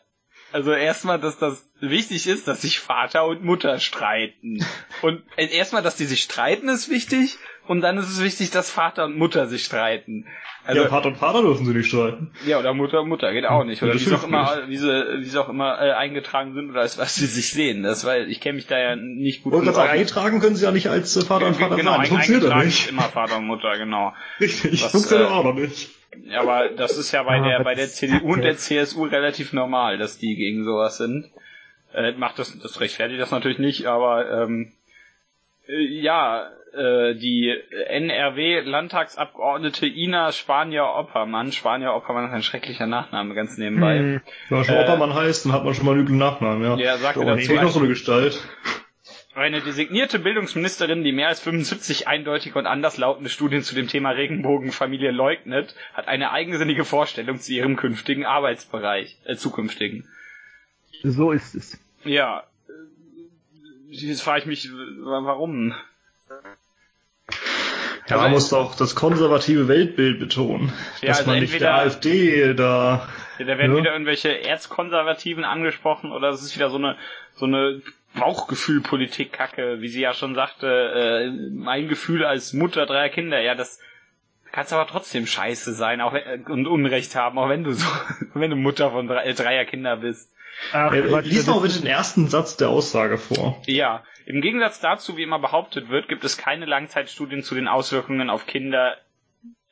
also erstmal, dass das wichtig ist, dass sich Vater und Mutter streiten. Und erstmal, dass die sich streiten, ist wichtig. Und dann ist es wichtig, dass Vater und Mutter sich streiten. Also, ja, Vater und Vater dürfen sie nicht streiten. Ja, oder Mutter und Mutter geht auch nicht. Oder wie sie auch immer, wie sie, wie sie auch immer äh, eingetragen sind oder als was sie sich sehen. Das weil ich kenne mich da ja nicht gut. Und eingetragen können sie ja nicht als äh, Vater und Vater genau, sein. Funktioniert ja nicht. immer Vater und Mutter, genau. Richtig, das, funktioniert äh, auch noch nicht. Ja, aber das ist ja bei der bei der CDU und der CSU relativ normal, dass die gegen sowas sind. Äh, macht das, das rechtfertigt das natürlich nicht, aber ähm, äh, ja, äh, die NRW-Landtagsabgeordnete Ina Spanier-Oppermann, Spanier-Oppermann ist ein schrecklicher Nachname, ganz nebenbei. Hm. Wenn man schon äh, Oppermann heißt, dann hat man schon mal einen üblen Nachnamen, ja. Ja, sagt er dazu. noch so eine Gestalt. Eine designierte Bildungsministerin, die mehr als 75 eindeutige und anderslautende Studien zu dem Thema Regenbogenfamilie leugnet, hat eine eigensinnige Vorstellung zu ihrem künftigen Arbeitsbereich, äh, zukünftigen. So ist es. Ja. Jetzt frage ich mich, warum? Ja, man also, muss doch das konservative Weltbild betonen, ja, dass also man nicht der AfD da. Ja, da werden ja. wieder irgendwelche Erzkonservativen angesprochen oder es ist wieder so eine so eine Bauchgefühlpolitik-Kacke, wie sie ja schon sagte, äh, mein Gefühl als Mutter dreier Kinder, ja, das kannst aber trotzdem scheiße sein auch wenn, und Unrecht haben, auch wenn du so, wenn du Mutter von drei, äh, dreier Kinder bist. Ach, äh, lies doch bitte den ersten Satz der Aussage vor. Ja, im Gegensatz dazu, wie immer behauptet wird, gibt es keine Langzeitstudien zu den Auswirkungen auf Kinder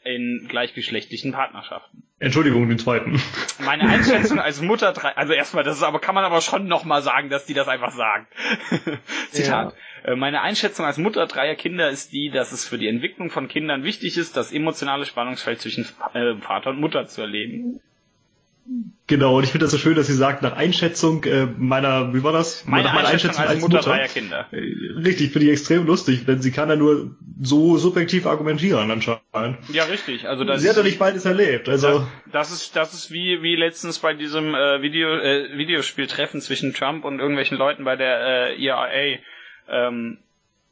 in gleichgeschlechtlichen Partnerschaften. Entschuldigung, den zweiten. Meine Einschätzung als Mutter drei, also erstmal, das ist aber, kann man aber schon nochmal sagen, dass die das einfach sagen. Zitat. Ja. Meine Einschätzung als Mutter dreier Kinder ist die, dass es für die Entwicklung von Kindern wichtig ist, das emotionale Spannungsfeld zwischen Vater und Mutter zu erleben. Genau, und ich finde das so schön, dass sie sagt, nach Einschätzung äh, meiner, wie war das? Meine, nach Einschätzung, Einschätzung als, Mutter, Mutter dreier Kinder. Äh, richtig, finde ich extrem lustig, denn sie kann ja nur so subjektiv argumentieren anscheinend. Ja, richtig. Also das sie hat ja nicht beides erlebt. Also das, das ist das ist wie wie letztens bei diesem äh, Video äh, Videospieltreffen zwischen Trump und irgendwelchen Leuten bei der äh, IAA. Ähm,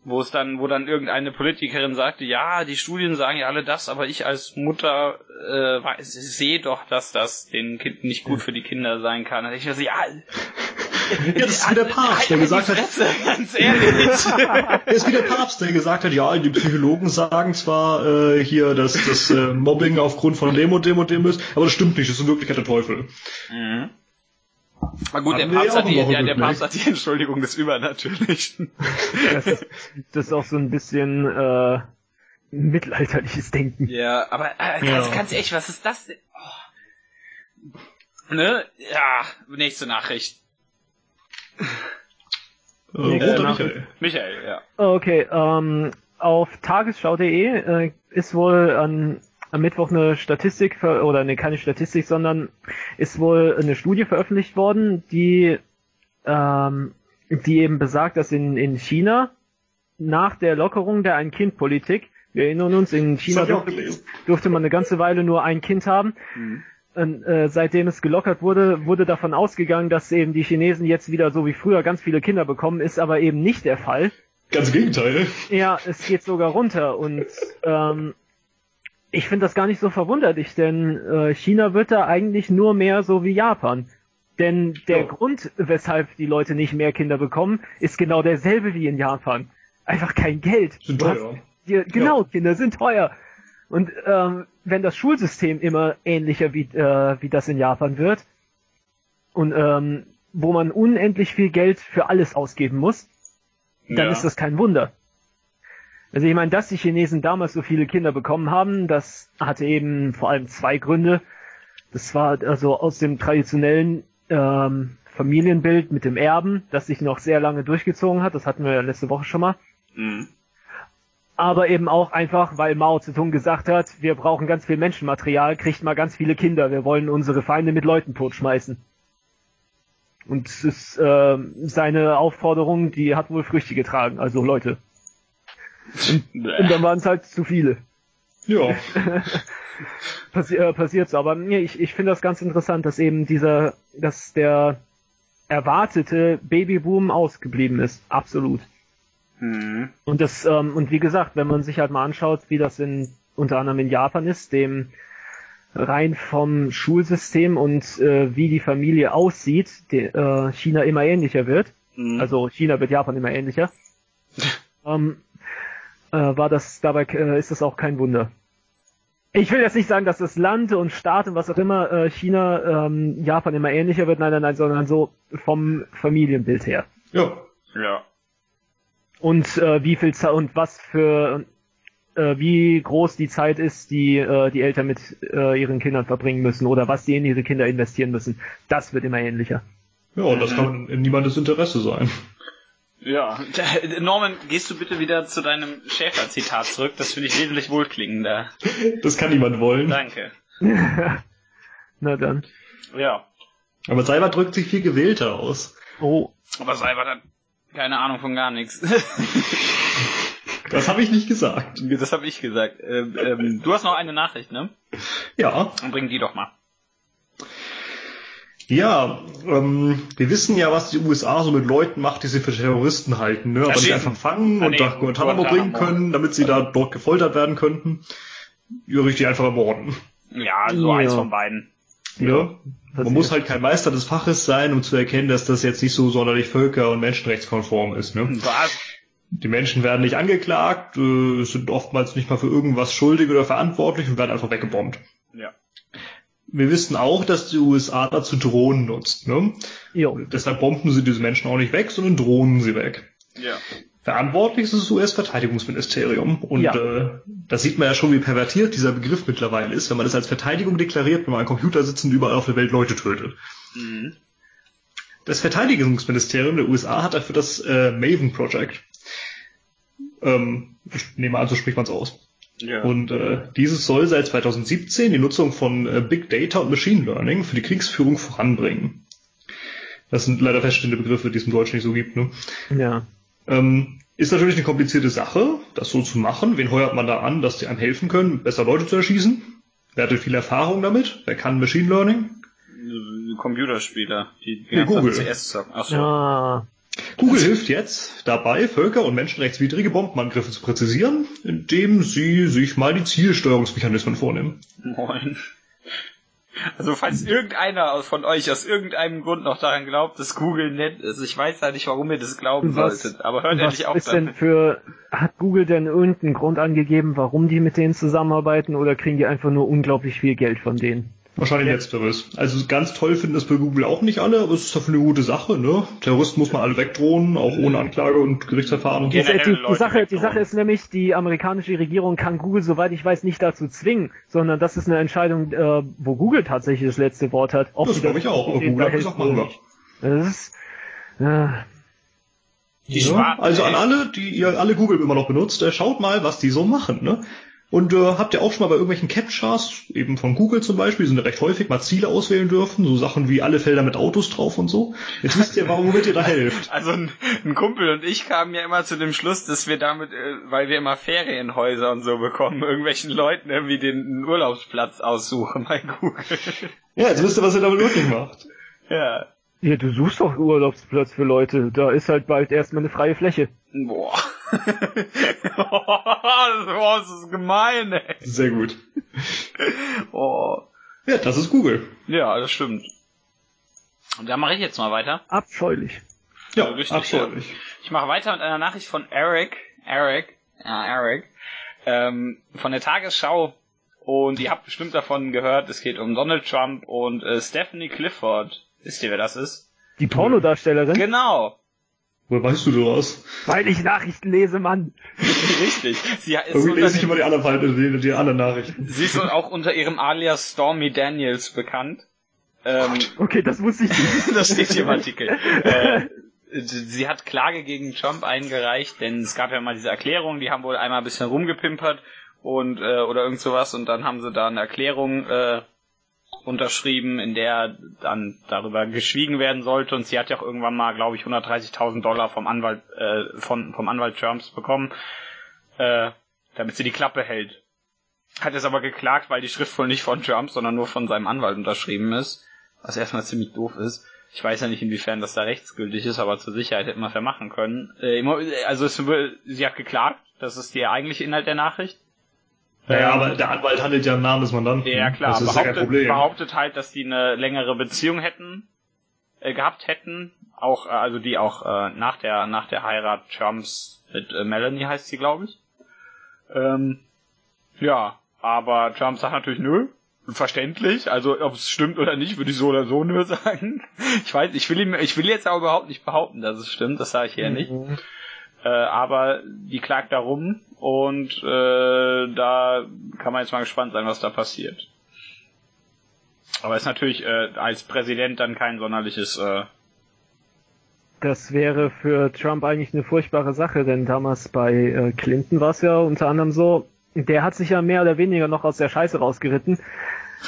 wo es dann, wo dann irgendeine Politikerin sagte, ja, die Studien sagen ja alle das, aber ich als Mutter äh, sehe doch, dass das den Kind nicht gut für die Kinder sein kann. Und ich so, ja, ja, das ist wie der Papst, der gesagt hat. Ganz ehrlich. das ist wie der Papst, der gesagt hat, ja, die Psychologen sagen zwar äh, hier, dass das äh, Mobbing aufgrund von dem und dem und dem ist, aber das stimmt nicht, das ist in Wirklichkeit der Teufel. Mhm. Na gut, der Papst, hat die, der, der Papst hat die Entschuldigung des Übernatürlichen. Das ist, das ist auch so ein bisschen äh, mittelalterliches Denken. Ja, aber äh, ganz, ja. ganz ehrlich, was ist das denn? Oh. Ne? Ja, nächste Nachricht. Äh, Roter Michael. Michael, ja. Okay, ähm, auf tagesschau.de äh, ist wohl an am Mittwoch eine Statistik, oder ne, keine Statistik, sondern ist wohl eine Studie veröffentlicht worden, die, ähm, die eben besagt, dass in, in China nach der Lockerung der Ein-Kind-Politik, wir erinnern uns, in China durfte, durfte, man eine ganze Weile nur ein Kind haben. Mhm. Und, äh, seitdem es gelockert wurde, wurde davon ausgegangen, dass eben die Chinesen jetzt wieder so wie früher ganz viele Kinder bekommen, ist aber eben nicht der Fall. Ganz im Gegenteil. Ja, es geht sogar runter und ähm, ich finde das gar nicht so verwunderlich, denn äh, China wird da eigentlich nur mehr so wie Japan. Denn der ja. Grund, weshalb die Leute nicht mehr Kinder bekommen, ist genau derselbe wie in Japan. Einfach kein Geld. Sind teuer. Die, genau, ja. Kinder sind teuer. Und ähm, wenn das Schulsystem immer ähnlicher wie, äh, wie das in Japan wird und ähm, wo man unendlich viel Geld für alles ausgeben muss, dann ja. ist das kein Wunder. Also ich meine, dass die Chinesen damals so viele Kinder bekommen haben, das hatte eben vor allem zwei Gründe. Das war also aus dem traditionellen ähm, Familienbild mit dem Erben, das sich noch sehr lange durchgezogen hat. Das hatten wir ja letzte Woche schon mal. Mhm. Aber eben auch einfach, weil Mao Zedong gesagt hat, wir brauchen ganz viel Menschenmaterial, kriegt mal ganz viele Kinder, wir wollen unsere Feinde mit Leuten totschmeißen. Und es ist äh, seine Aufforderung, die hat wohl Früchte getragen. Also Leute, und, dann waren es halt zu viele. Ja. Passi äh, passiert so. Aber nee, ich, ich finde das ganz interessant, dass eben dieser, dass der erwartete Babyboom ausgeblieben ist. Absolut. Mhm. Und das, ähm, und wie gesagt, wenn man sich halt mal anschaut, wie das in unter anderem in Japan ist, dem rein vom Schulsystem und äh, wie die Familie aussieht, die, äh, China immer ähnlicher wird. Mhm. Also China wird Japan immer ähnlicher. ähm, äh, war das dabei äh, ist das auch kein Wunder. Ich will jetzt nicht sagen, dass das Land und Staat und was auch immer äh, China, ähm, Japan immer ähnlicher wird, nein, nein, nein, sondern so vom Familienbild her. Ja. Ja. Und äh, wie viel Zeit und was für äh, wie groß die Zeit ist, die äh, die Eltern mit äh, ihren Kindern verbringen müssen oder was die in ihre Kinder investieren müssen, das wird immer ähnlicher. Ja, und das kann in niemandes Interesse sein. Ja, Norman, gehst du bitte wieder zu deinem Schäfer-Zitat zurück? Das finde ich wesentlich wohlklingender. Das kann niemand wollen. Danke. Na dann. Ja. Aber Seibert drückt sich viel gewählter aus. Oh. Aber Seibert hat keine Ahnung von gar nichts. Das habe ich nicht gesagt. Das habe ich gesagt. Ähm, ähm, du hast noch eine Nachricht, ne? Ja. Dann bring die doch mal. Ja, ähm, wir wissen ja, was die USA so mit Leuten macht, die sie für Terroristen halten, ne? aber die einfach fangen ah, und nach Guantanamo bringen können, damit sie da dort gefoltert werden könnten. Ja, richtig einfach ermorden. Ja, so ja. eins von beiden. Ja. Man muss halt kein Meister des Faches sein, um zu erkennen, dass das jetzt nicht so sonderlich völker- und menschenrechtskonform ist. Ne? Was? Die Menschen werden nicht angeklagt, äh, sind oftmals nicht mal für irgendwas schuldig oder verantwortlich und werden einfach weggebombt. Ja wir wissen auch, dass die USA dazu Drohnen nutzt. Ne? Jo. Deshalb bomben sie diese Menschen auch nicht weg, sondern drohnen sie weg. Ja. Verantwortlich ist das US-Verteidigungsministerium. Und Ja. äh, da sieht man ja schon, wie pervertiert dieser Begriff mittlerweile ist, wenn man das als Verteidigung deklariert, wenn man an Computer sitzen und überall auf der Welt Leute tötet. Mhm. Das Verteidigungsministerium der USA hat dafür das äh, Maven Project. Ähm, ich nehme an, so spricht man es aus. Ja. Und äh, dieses soll seit 2017 die Nutzung von äh, Big Data und Machine Learning für die Kriegsführung voranbringen. Das sind leider feststehende Begriffe, die es im Deutschen nicht so gibt. Ne? Ja. Ähm, ist natürlich eine komplizierte Sache, das so zu machen. Wen heuert man da an, dass die einem helfen können, besser Leute zu erschießen? Wer hatte viel Erfahrung damit? Wer kann Machine Learning? Computerspieler, die die Ja, ganze Google. CS zocken. Achso. Ja. Google hilft jetzt dabei, Völker- und menschenrechtswidrige Bombenangriffe zu präzisieren, indem sie sich mal die Zielsteuerungsmechanismen vornehmen. Moin. Also falls irgendeiner von euch aus irgendeinem Grund noch daran glaubt, dass Google nett ist, ich weiß ja nicht, warum ihr das glauben Was- solltet, aber hört Was endlich auf ist denn für, hat Google denn irgendeinen Grund angegeben, warum die mit denen zusammenarbeiten oder kriegen die einfach nur unglaublich viel Geld von denen? Wahrscheinlich letzteres. Also ganz toll finden das bei Google auch nicht alle, aber es ist dafür eine gute Sache, ne? Terroristen muss man alle wegdrohen, auch ohne Anklage und Gerichtsverfahren und so. Die, die, Sache, die. Sache ist nämlich, die amerikanische Regierung kann Google, soweit ich weiß, nicht dazu zwingen, sondern das ist eine Entscheidung, äh, wo Google tatsächlich das letzte Wort hat. Ob Das glaube ich auch, Google hat gesagt, machen wir. Das ist, äh, Ja, also an alle, die ihr alle Google immer noch benutzt, äh, schaut mal, was die so machen, ne? Und äh, habt ihr auch schon mal bei irgendwelchen Captchas, eben von Google zum Beispiel, sind ja recht häufig mal Ziele auswählen dürfen, so Sachen wie alle Felder mit Autos drauf und so. Jetzt wisst ihr, warum womit ihr da helft. Also ein, ein Kumpel und ich kamen ja immer zu dem Schluss, dass wir damit, äh, weil wir immer Ferienhäuser und so bekommen, irgendwelchen Leuten irgendwie den Urlaubsplatz aussuchen bei Google. Ja, jetzt wisst ihr, was ihr damit wirklich macht. ja. ja, du suchst doch Urlaubsplatz für Leute. Da ist halt bald erstmal eine freie Fläche. Boah. Boah, das ist gemein, ey. Sehr gut. Oh. Ja, das ist Google. Ja, das stimmt. Und da mache ich jetzt mal weiter. Abscheulich. Ja, Richtig, abscheulich. Ich mache weiter mit einer Nachricht von Eric. Eric. Ja, Eric. Ähm, von der Tagesschau. Und ihr habt bestimmt davon gehört, es geht um Donald Trump und äh, Stephanie Clifford. Wisst ihr, wer das ist? Die Pornodarstellerin? Genau. Woher weißt du sowas? Weil ich Nachrichten lese, Mann. Richtig. Sie ist, Irgendwie lese ich immer die anderen, die, die anderen Nachrichten. sie ist auch unter ihrem Alias Stormy Daniels bekannt. Ähm, Okay, das wusste ich nicht. das steht hier im Artikel. Äh, sie hat Klage gegen Trump eingereicht, denn es gab ja mal diese Erklärung, die haben wohl einmal ein bisschen rumgepimpert und äh, oder irgend sowas und dann haben sie da eine Erklärung äh, unterschrieben, in der dann darüber geschwiegen werden sollte und sie hat ja auch irgendwann mal, glaube ich, 130.000 Dollar vom Anwalt äh, von vom Anwalt Trumps bekommen, äh, damit sie die Klappe hält. Hat es aber geklagt, weil die Schrift wohl nicht von Trump, sondern nur von seinem Anwalt unterschrieben ist, was erstmal ziemlich doof ist. Ich weiß ja nicht, inwiefern das da rechtsgültig ist, aber zur Sicherheit hätte man es ja machen können. Äh, also es, sie hat geklagt, das ist der eigentliche Inhalt der Nachricht. Naja, aber der Anwalt handelt ja im Namen des Mandanten. ja klar, Das ist ja kein behauptet, Problem. behauptet halt, dass die eine längere Beziehung hätten, äh, gehabt hätten, auch, äh, also die auch äh, nach der nach der Heirat Trumps mit äh, Melanie heißt sie, glaube ich. Ähm, ja, aber Trump sagt natürlich nö. Verständlich, also ob es stimmt oder nicht, würde ich so oder so nö sagen. Ich weiß, ich will ihm, ich will jetzt aber überhaupt nicht behaupten, dass es stimmt, das sage ich hier nicht. Äh, aber die klagt darum und äh, da kann man jetzt mal gespannt sein, was da passiert. Aber ist natürlich äh, als Präsident dann kein sonderliches. Äh, Das wäre für Trump eigentlich eine furchtbare Sache, denn damals bei äh, Clinton war es ja unter anderem so, der hat sich ja mehr oder weniger noch aus der Scheiße rausgeritten.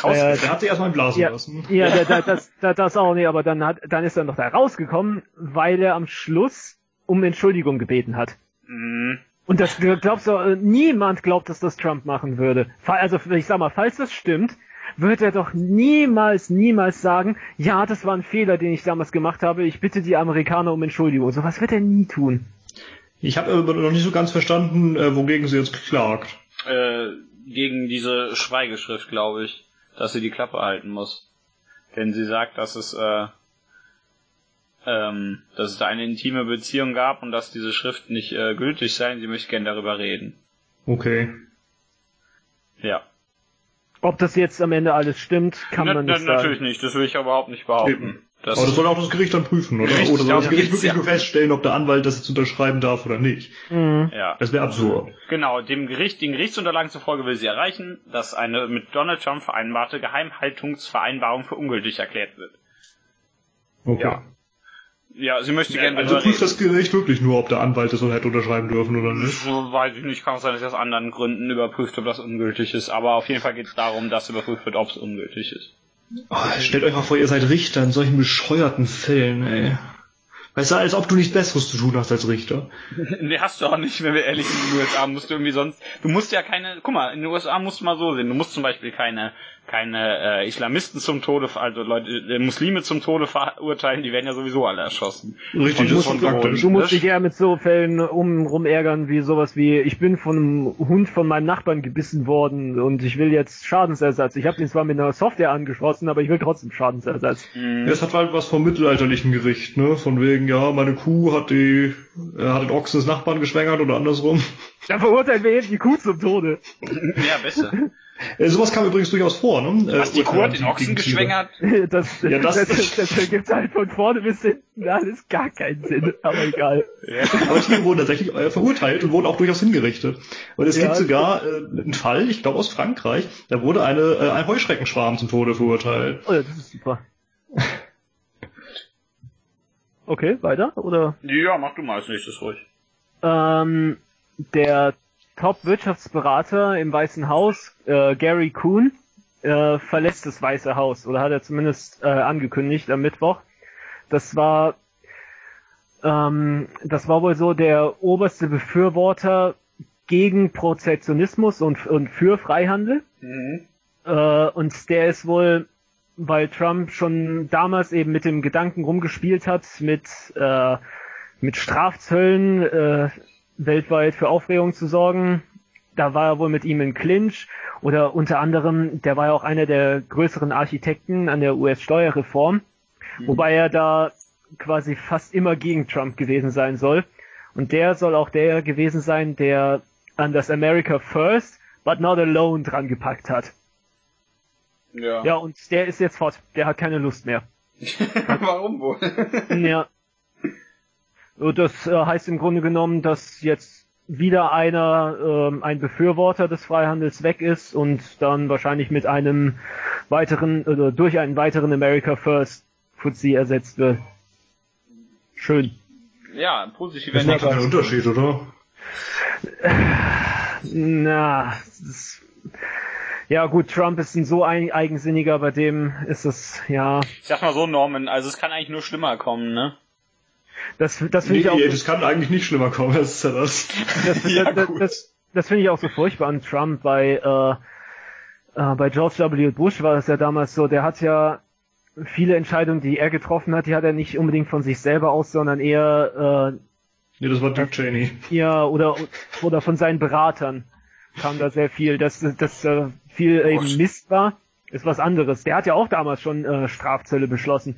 raus Äh, Der hat sich erstmal blasen Ja, lassen. ja, da, da, das, da, das auch nicht, aber dann hat, dann ist er noch da rausgekommen, weil er am Schluss um Entschuldigung gebeten hat. Mhm. Und das glaubst du, äh, niemand glaubt, dass das Trump machen würde. Also ich sag mal, falls das stimmt, wird er doch niemals, niemals sagen, ja, das war ein Fehler, den ich damals gemacht habe, ich bitte die Amerikaner um Entschuldigung. So was wird er nie tun. Ich habe aber noch nicht so ganz verstanden, äh, wogegen sie jetzt klagt. äh, gegen diese Schweigeschrift, glaube ich, dass sie die Klappe halten muss. Denn sie sagt, dass es, äh, ähm, dass es da eine intime Beziehung gab und dass diese Schrift nicht äh, gültig sei. Sie möchte gern darüber reden. Okay. Ja. Ob das jetzt am Ende alles stimmt, kann Na- man na- nicht sagen. Natürlich nicht, das will ich überhaupt nicht behaupten. Eben. Das Aber das soll auch das Gericht dann prüfen, oder? Gericht, oder soll das Gericht wirklich ja. nur feststellen, ob der Anwalt das jetzt unterschreiben darf oder nicht? Mhm. Ja. Das wäre absurd. Genau, dem Gericht, den Gerichtsunterlagen zufolge will sie erreichen, dass eine mit Donald Trump vereinbarte Geheimhaltungsvereinbarung für ungültig erklärt wird. Okay. Ja. Ja, sie möchte gerne. Also prüft das Gericht wirklich nur, ob der Anwalt das so hätte unterschreiben dürfen oder nicht? So weiß ich nicht. Kann auch sein, dass er aus anderen Gründen überprüft, ob das ungültig ist. Aber auf jeden Fall geht es darum, dass überprüft wird, ob es ungültig ist. Oh, stellt euch mal vor, ihr seid Richter in solchen bescheuerten Fällen, ey. Weißt du, als ob du nichts Besseres zu tun hast als Richter. nee, hast du auch nicht, wenn wir ehrlich sind. In den USA musst du irgendwie sonst, du musst ja keine, guck mal, in den USA musst du mal so sehen, du musst zum Beispiel keine keine äh, Islamisten zum Tode, also Leute, äh, Muslime zum Tode verurteilen, die werden ja sowieso alle erschossen. Richtig, das ist praktisch. Du musst dich eher mit so Fällen um rumärgern wie sowas wie ich bin von einem Hund von meinem Nachbarn gebissen worden und ich will jetzt Schadensersatz. Ich habe den zwar mit einer Software angeschlossen, aber ich will trotzdem Schadensersatz. Mhm. Das hat halt was vom mittelalterlichen Gericht, ne? Von wegen, ja, meine Kuh hat die äh, hat den Ochsen des Nachbarn geschwängert oder andersrum. Dann verurteilen wir eben die Kuh zum Tode. ja, besser. Äh, sowas kam übrigens durchaus vor, ne? Äh, Was, die Kuh hat den Ochsen geschwängert? Das, ja, das, das, das, das gibt halt von vorne bis hinten alles gar keinen Sinn, aber egal. Ja. Aber Tiere wurden tatsächlich äh, verurteilt und wurden auch durchaus hingerichtet. Und es ja, gibt sogar äh, einen Fall, ich glaube aus Frankreich, da wurde eine, äh, ein Heuschreckenschwarm zum Tode verurteilt. Oh ja, das ist super. Okay, weiter, oder? Ja, mach du mal als nächstes ruhig. Ähm, der Top-Wirtschaftsberater im Weißen Haus, äh, Gary Kuhn, äh, verlässt das Weiße Haus oder hat er zumindest äh, angekündigt am Mittwoch. Das war ähm, das war wohl so der oberste Befürworter gegen Protektionismus und, und für Freihandel. Mhm. Äh, und der ist wohl, weil Trump schon damals eben mit dem Gedanken rumgespielt hat, mit, äh, mit Strafzöllen äh, weltweit für Aufregung zu sorgen. Da war er wohl mit ihm in Clinch oder unter anderem, der war ja auch einer der größeren Architekten an der US-Steuerreform, mhm. wobei er da quasi fast immer gegen Trump gewesen sein soll. Und der soll auch der gewesen sein, der an das America First, but not alone dran gepackt hat. Ja. Ja, und der ist jetzt fort. Der hat keine Lust mehr. Warum wohl? ja. Das äh, heißt im Grunde genommen, dass jetzt wieder einer, äh, ein Befürworter des Freihandels weg ist und dann wahrscheinlich mit einem weiteren, oder durch einen weiteren America First Fuzzy ersetzt wird. Schön. Ja, positiv. Das macht keinen Unterschied, oder? Na, ist, ja gut, Trump ist ein so ein eigensinniger, bei dem ist es, ja. Ich sag mal so, Norman, also es kann eigentlich nur schlimmer kommen, ne? Das, das finde nee, ich auch. Das kann eigentlich nicht schlimmer kommen, das ist ja das. Das, ja, das, das, das finde ich auch so furchtbar an Trump. Bei, äh, äh, bei George W. Bush war das ja damals so, der hat ja viele Entscheidungen, die er getroffen hat, die hat er nicht unbedingt von sich selber aus, sondern eher äh, Nee, das war Dick Cheney. Ja, oder oder von seinen Beratern kam da sehr viel, dass das äh, viel oh, eben Mist war. Ist was anderes. Der hat ja auch damals schon äh, Strafzölle beschlossen.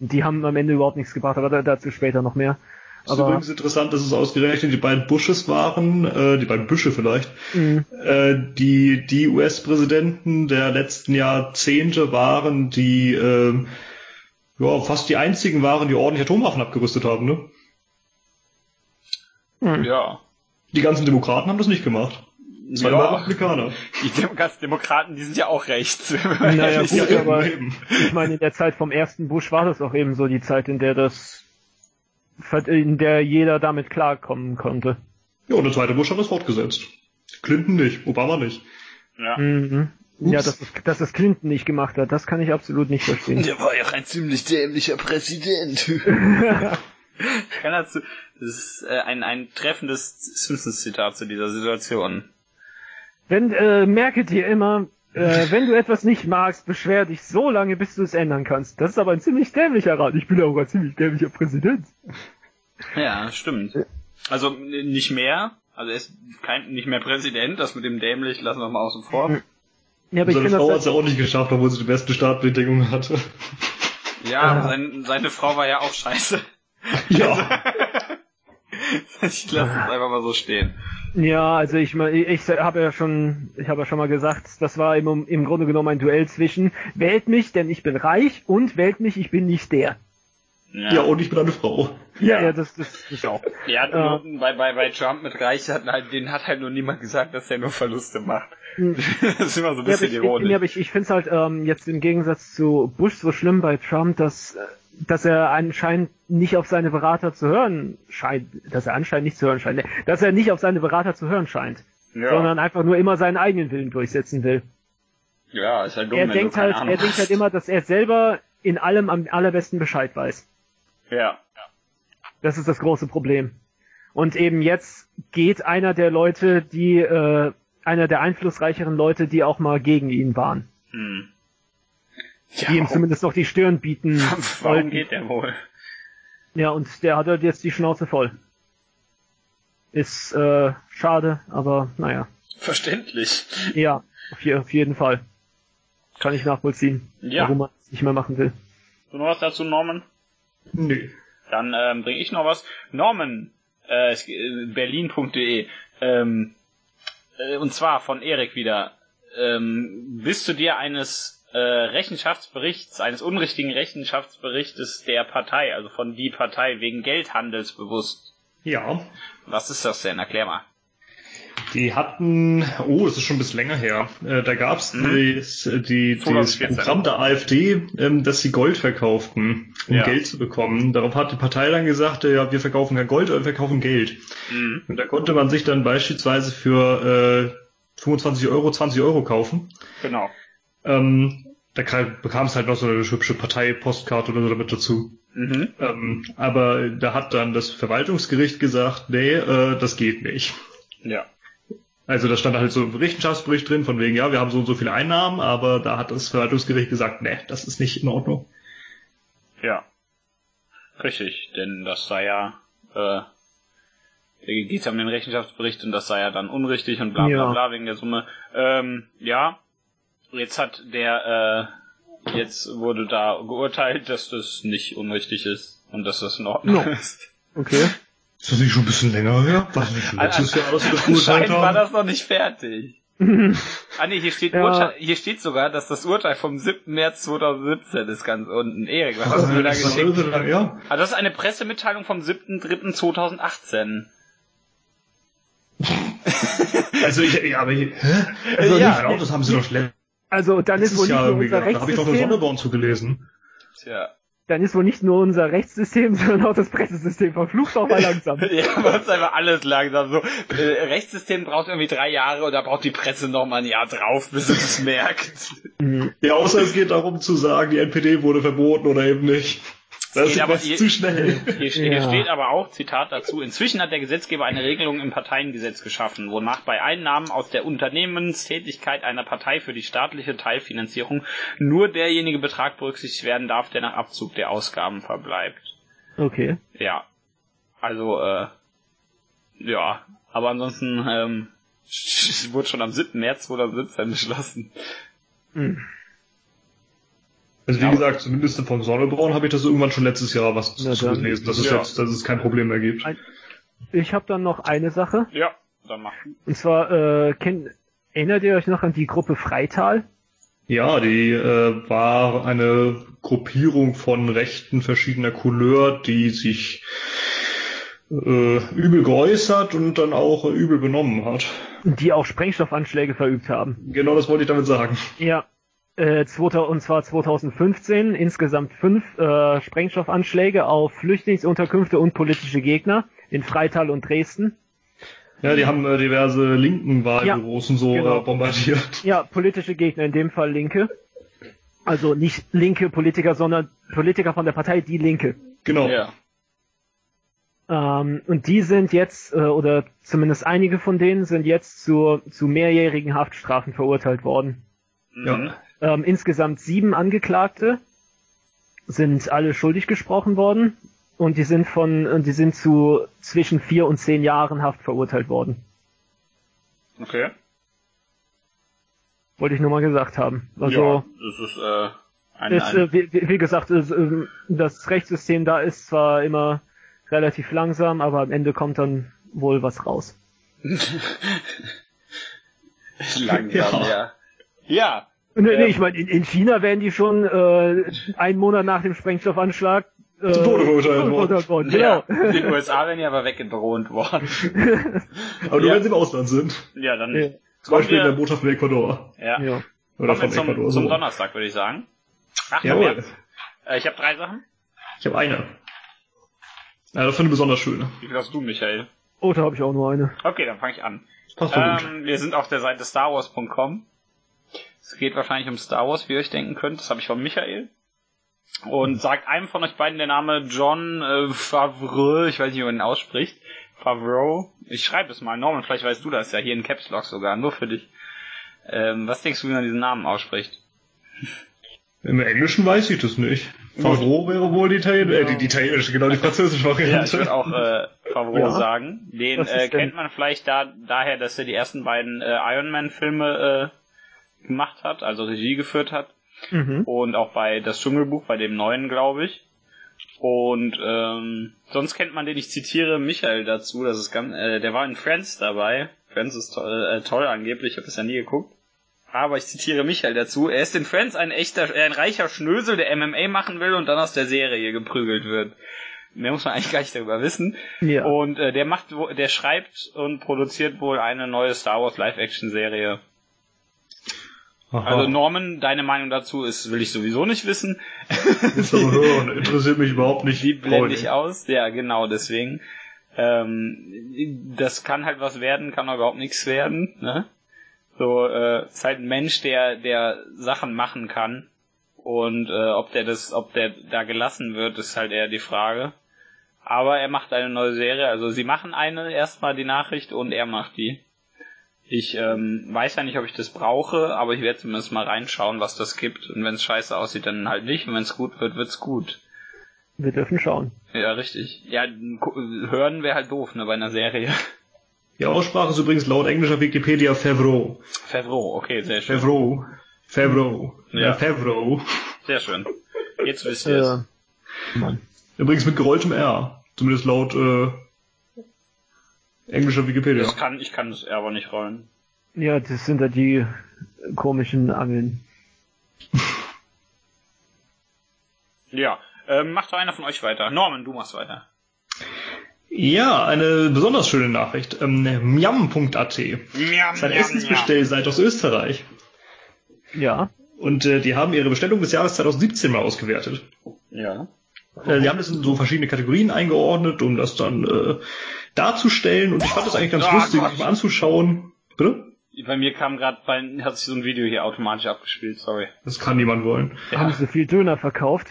Die haben am Ende überhaupt nichts gebracht, aber dazu später noch mehr. Es ist übrigens interessant, dass es ausgerechnet die beiden Bushes waren, äh, die beiden Büsche vielleicht, mhm. äh, die die US-Präsidenten der letzten Jahrzehnte waren, die äh, ja, fast die einzigen waren, die ordentlich Atomwaffen abgerüstet haben, ne? Mhm. Ja. Die ganzen Demokraten haben das nicht gemacht. Ja. Republikaner. Die Demokraten, die sind ja auch rechts. Naja, gut, aber ich meine, in der Zeit vom ersten Bush war das auch eben so die Zeit, in der das, in der jeder damit klarkommen konnte. Ja, und der zweite Bush hat das fortgesetzt. Clinton nicht, Obama nicht. Ja. Mhm. Ja, dass, dass das Clinton nicht gemacht hat, das kann ich absolut nicht verstehen. Der war ja ein ziemlich dämlicher Präsident. kann dazu, das ist äh, ein, ein treffendes Simpsons-Zitat zu dieser Situation. Wenn, äh, merke dir immer, äh, wenn du etwas nicht magst, beschwer dich so lange, bis du es ändern kannst. Das ist aber ein ziemlich dämlicher Rat. Ich bin ja auch ein ziemlich dämlicher Präsident. Ja, stimmt. Also nicht mehr. Also er ist kein, nicht mehr Präsident. Das mit dem dämlich lassen wir mal außen vor. Ja, aber seine ich Frau hat es ja auch nicht geschafft, obwohl sie die besten Startbedingungen hatte. Ja, sein, seine Frau war ja auch scheiße. Ja. ich lasse es einfach mal so stehen. Ja, also ich ich, ich habe ja schon, ich habe ja schon mal gesagt, das war im, im Grunde genommen ein Duell zwischen wählt mich, denn ich bin reich und wählt mich, ich bin nicht der. Ja, ja und ich bin eine Frau. Ja, ja, ja das, das, das auch. Ja, äh, bei, bei, bei Trump mit Reich hat halt, den hat halt nur niemand gesagt, dass er nur Verluste macht. Hm. das ist immer so ein bisschen ja, ironisch. Ja, aber ich, ich finde es halt ähm, jetzt im Gegensatz zu Bush so schlimm bei Trump, dass dass er anscheinend nicht auf seine Berater zu hören scheint, dass er anscheinend nicht zu hören scheint, dass er nicht auf seine Berater zu hören scheint, ja. sondern einfach nur immer seinen eigenen Willen durchsetzen will. Ja, ist halt dumm, er denkt halt, er denkt halt immer, dass er selber in allem am allerbesten Bescheid weiß. Ja. Das ist das große Problem. Und eben jetzt geht einer der Leute, die, äh, einer der einflussreicheren Leute, die auch mal gegen ihn waren. Hm. Ja, die ihm zumindest noch die Stirn bieten. Warum geht der wohl? Ja, und der hat halt jetzt die Schnauze voll. Ist äh, schade, aber naja. Verständlich. Ja, auf, je, auf jeden Fall. Kann ich nachvollziehen, ja. warum man es nicht mehr machen will. Du noch was dazu, Norman? Nö. Dann ähm, bringe ich noch was. Norman, äh, berlin.de. Ähm, äh, und zwar von Erik wieder. Ähm, bist du dir eines äh, Rechenschaftsberichts, eines unrichtigen Rechenschaftsberichtes der Partei, also von die Partei wegen Geldhandels bewusst? Ja. Was ist das denn? Erklär mal. Die hatten, oh, das ist schon ein bisschen länger her, äh, da gab es mhm. das, die, das Programm der AfD, ähm, dass sie Gold verkauften, um ja. Geld zu bekommen. Darauf hat die Partei dann gesagt, äh, ja, wir verkaufen kein Gold, wir verkaufen Geld. Mhm. Und da konnte man sich dann beispielsweise für äh, 25 Euro 20 Euro kaufen. Genau. Ähm, da bekam es halt noch so eine hübsche Parteipostkarte oder so damit dazu. Mhm. Ähm, aber da hat dann das Verwaltungsgericht gesagt, nee, äh, das geht nicht. Ja. Also da stand halt so ein Rechenschaftsbericht drin, von wegen, ja, wir haben so und so viele Einnahmen, aber da hat das Verwaltungsgericht gesagt, nee, das ist nicht in Ordnung. Ja. Richtig, denn das sei ja, äh, geht ja um den Rechenschaftsbericht und das sei ja dann unrichtig und bla bla ja. bla wegen der Summe. Ähm, ja, jetzt hat der, äh, jetzt wurde da geurteilt, dass das nicht unrichtig ist und dass das in Ordnung no. ist. Okay. Ist das nicht schon ein bisschen länger her? Was nicht schon letztes Jahr aus das Anscheinend war das noch nicht fertig. ah nee, hier steht, ja. Urteil, hier steht sogar, dass das Urteil vom 7. März 2017 ist ganz unten. Erik, was hast du mir da geschickt? Ja. Ah, das ist eine Pressemitteilung vom 7.3.2018. also ich, ja, aber ich, hä? Also ja, nicht, genau, das haben sie doch schlecht. Also dann ist wohl nicht nur unser Rechtssystem. Habe ich doch Sonneborn zugelesen. Tja dann ist wohl nicht nur unser Rechtssystem, sondern auch das Pressesystem verflucht auch mal langsam. ja, aber es ist einfach alles langsam. So, äh, Rechtssystem braucht irgendwie drei Jahre und da braucht die Presse noch mal ein Jahr drauf, bis sie es merkt. Mhm. Ja, außer es geht darum zu sagen, die NPD wurde verboten oder eben nicht. Das ist aber, hier, zu schnell. Hier, hier ja. steht aber auch, Zitat dazu, inzwischen hat der Gesetzgeber eine Regelung im Parteiengesetz geschaffen, wonach bei Einnahmen aus der Unternehmenstätigkeit einer Partei für die staatliche Teilfinanzierung nur derjenige Betrag berücksichtigt werden darf, der nach Abzug der Ausgaben verbleibt. Okay. Ja. Also, äh, ja. Aber ansonsten, ähm, wurde schon am 7. März 2017 beschlossen. Hm. Also wie ja. gesagt, zumindest von Sonnebraun habe ich das irgendwann schon letztes Jahr was Na, zu gelesen, dass es ja. jetzt, dass es kein Problem mehr gibt. Ich habe dann noch eine Sache. Ja, dann mach. Und zwar, äh, kennt, erinnert ihr euch noch an die Gruppe Freital? Ja, die äh, war eine Gruppierung von Rechten verschiedener Couleur, die sich äh, übel geäußert und dann auch äh, übel benommen hat. Die auch Sprengstoffanschläge verübt haben. Genau das wollte ich damit sagen. Ja, äh, und zwar 2015 insgesamt fünf äh, Sprengstoffanschläge auf Flüchtlingsunterkünfte und politische Gegner in Freital und Dresden. Ja, die haben äh, diverse linken Wahlbüros ja, und so genau. äh, bombardiert. Ja, politische Gegner, in dem Fall Linke. Also nicht linke Politiker, sondern Politiker von der Partei Die Linke. Genau. Ja. Ähm, und die sind jetzt, äh, oder zumindest einige von denen sind jetzt zu, zu mehrjährigen Haftstrafen verurteilt worden. Ja. Ähm, insgesamt sieben Angeklagte sind alle schuldig gesprochen worden und die sind von, die sind zu zwischen vier und zehn Jahren Haft verurteilt worden. Okay. Wollte ich nur mal gesagt haben. Also, ja, das ist, äh, ein, ist, äh, wie, wie, gesagt, ist, äh, das Rechtssystem da ist zwar immer relativ langsam, aber am Ende kommt dann wohl was raus. Langsam, ja. Ja. ja. Nee, nee, ich meine, in, in China werden die schon äh, einen Monat nach dem Sprengstoffanschlag äh, Zu Tode verurteilt worden. Ja, Genau. in den USA werden die aber weggedroht worden. Aber nur Ja. wenn sie im Ausland sind. Ja, dann Ja. Zum Beispiel in der wir, Botschaft in Ecuador. ja. ja. Oder Kommen wir von zum, Ecuador. zum So. Donnerstag, würde ich sagen. Ach, Jawohl. Äh, ich habe drei Sachen. Ich habe eine. Ja, das finde ich besonders schön. Wie viel hast du, Michael? Oh, da habe ich auch nur eine. Okay, dann fange ich an. Passt doch gut. Ähm, wir sind auf der Seite starwars.com. Es geht wahrscheinlich um Star Wars, wie ihr euch denken könnt. Das habe ich von Michael. Und sagt einem von euch beiden der Name John äh, Favreau, ich weiß nicht, wie man ihn ausspricht. Favreau. Ich schreibe es mal. Norman, vielleicht weißt du das ja hier in Caps Lock sogar, nur für dich. Ähm, was denkst du, wie man diesen Namen ausspricht? Im Englischen weiß ich das nicht. Favreau wäre wohl die italienische, äh, die, die italienische, genau, die französische Ja, ich Variante. würde auch äh, Favreau Ja. sagen. Den äh, kennt man vielleicht da daher, dass er die ersten beiden äh, Iron Man Filme äh, gemacht hat, also Regie geführt hat. Mhm. und auch bei das Dschungelbuch, bei dem neuen, glaube ich. Und ähm, sonst kennt man den, ich zitiere Michael dazu, das ist ganz, äh, der war in Friends dabei. Friends ist toll, äh, toll angeblich, ich habe das ja nie geguckt. Aber ich zitiere Michael dazu, er ist in Friends ein echter, äh, ein reicher Schnösel, der MMA machen will und dann aus der Serie geprügelt wird. Mehr muss man eigentlich gar nicht darüber wissen. Ja. Und äh, der macht, der schreibt und produziert wohl eine neue Star Wars Live-Action-Serie. Aha. Also Norman, deine Meinung dazu ist, will ich sowieso nicht wissen. Hören, interessiert mich überhaupt nicht. Die blende ich aus. Ja, genau, deswegen. Ähm, das kann halt was werden, kann aber überhaupt nichts werden. Ne? So, äh, ist halt ein Mensch, der, der Sachen machen kann. Und äh, ob der das, ob der da gelassen wird, ist halt eher die Frage. Aber er macht eine neue Serie, also sie machen eine erstmal die Nachricht und er macht die. Ich ähm, weiß ja nicht, ob ich das brauche, aber ich werde zumindest mal reinschauen, was das gibt. Und wenn es scheiße aussieht, dann halt nicht. Und wenn es gut wird, wird's gut. Wir dürfen schauen. Ja, richtig. Ja, hören wäre halt doof, ne, bei einer Serie. Die Aussprache ist übrigens laut englischer Wikipedia Favreau. Favreau, okay, sehr schön. Favreau. Favreau. Ja. Ja. Favreau. Sehr schön. Jetzt wisst ihr es. Äh, Mann. Übrigens mit gerolltem R. Zumindest laut äh, englischer Wikipedia. Das kann, ich kann das aber nicht rollen. Ja, das sind ja die komischen Angeln. Ja, ähm, macht doch einer von euch weiter. Norman, du machst weiter. Ja, eine besonders schöne Nachricht. Ähm, Miam.at. Miam, ist eine Essensbestellseite aus Österreich. Ja. Und äh, die haben ihre Bestellung des Jahres 2017 mal ausgewertet. Ja. Äh, die haben das in so verschiedene Kategorien eingeordnet, um das dann äh, darzustellen. Und ich fand das eigentlich ganz Oh lustig, Gott. sich mal anzuschauen. Bitte? Bei mir kam gerade, bei hat sich so ein Video hier automatisch abgespielt, sorry. Das kann niemand wollen. Haben sie viel Döner verkauft?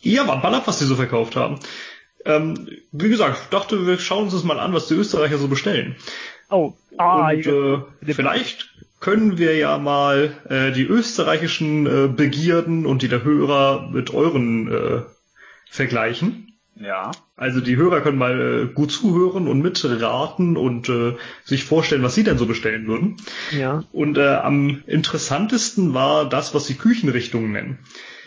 Ja, war ballert, was die so verkauft haben. Ähm, wie gesagt, ich dachte, wir schauen uns das mal an, was die Österreicher so bestellen. Oh, ah, Und ja. äh, vielleicht können wir ja mal äh, die österreichischen äh, Begierden und die der Hörer mit euren äh, vergleichen. Ja. Also die Hörer können mal äh, gut zuhören und mitraten und äh, sich vorstellen, was sie denn so bestellen würden. ja. Und äh, am interessantesten war das, was sie Küchenrichtungen nennen.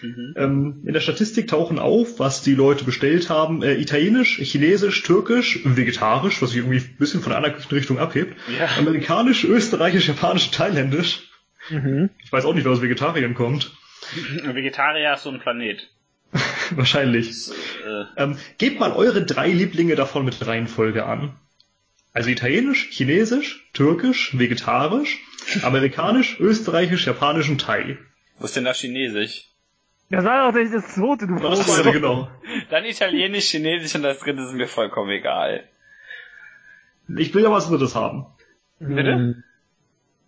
Mhm. Ähm, in der Statistik tauchen auf, was die Leute bestellt haben, äh, italienisch, chinesisch, türkisch, vegetarisch, was sich irgendwie ein bisschen von einer Küchenrichtung abhebt, Ja. amerikanisch, österreichisch, japanisch, thailändisch. Mhm. Ich weiß auch nicht, wer aus Vegetarien kommt. Vegetarier ist so ein Planet. Wahrscheinlich. Äh, Ähm, gebt mal eure drei Lieblinge davon mit Reihenfolge an. Also italienisch, chinesisch, türkisch, vegetarisch, amerikanisch, österreichisch, japanisch und Thai. wo ist denn da Chinesisch? Das war doch nicht das zweite, du Das Vogel. zweite, genau. Dann Italienisch, Chinesisch und das dritte ist mir vollkommen egal. Ich will ja was Drittes haben. Bitte? Hm.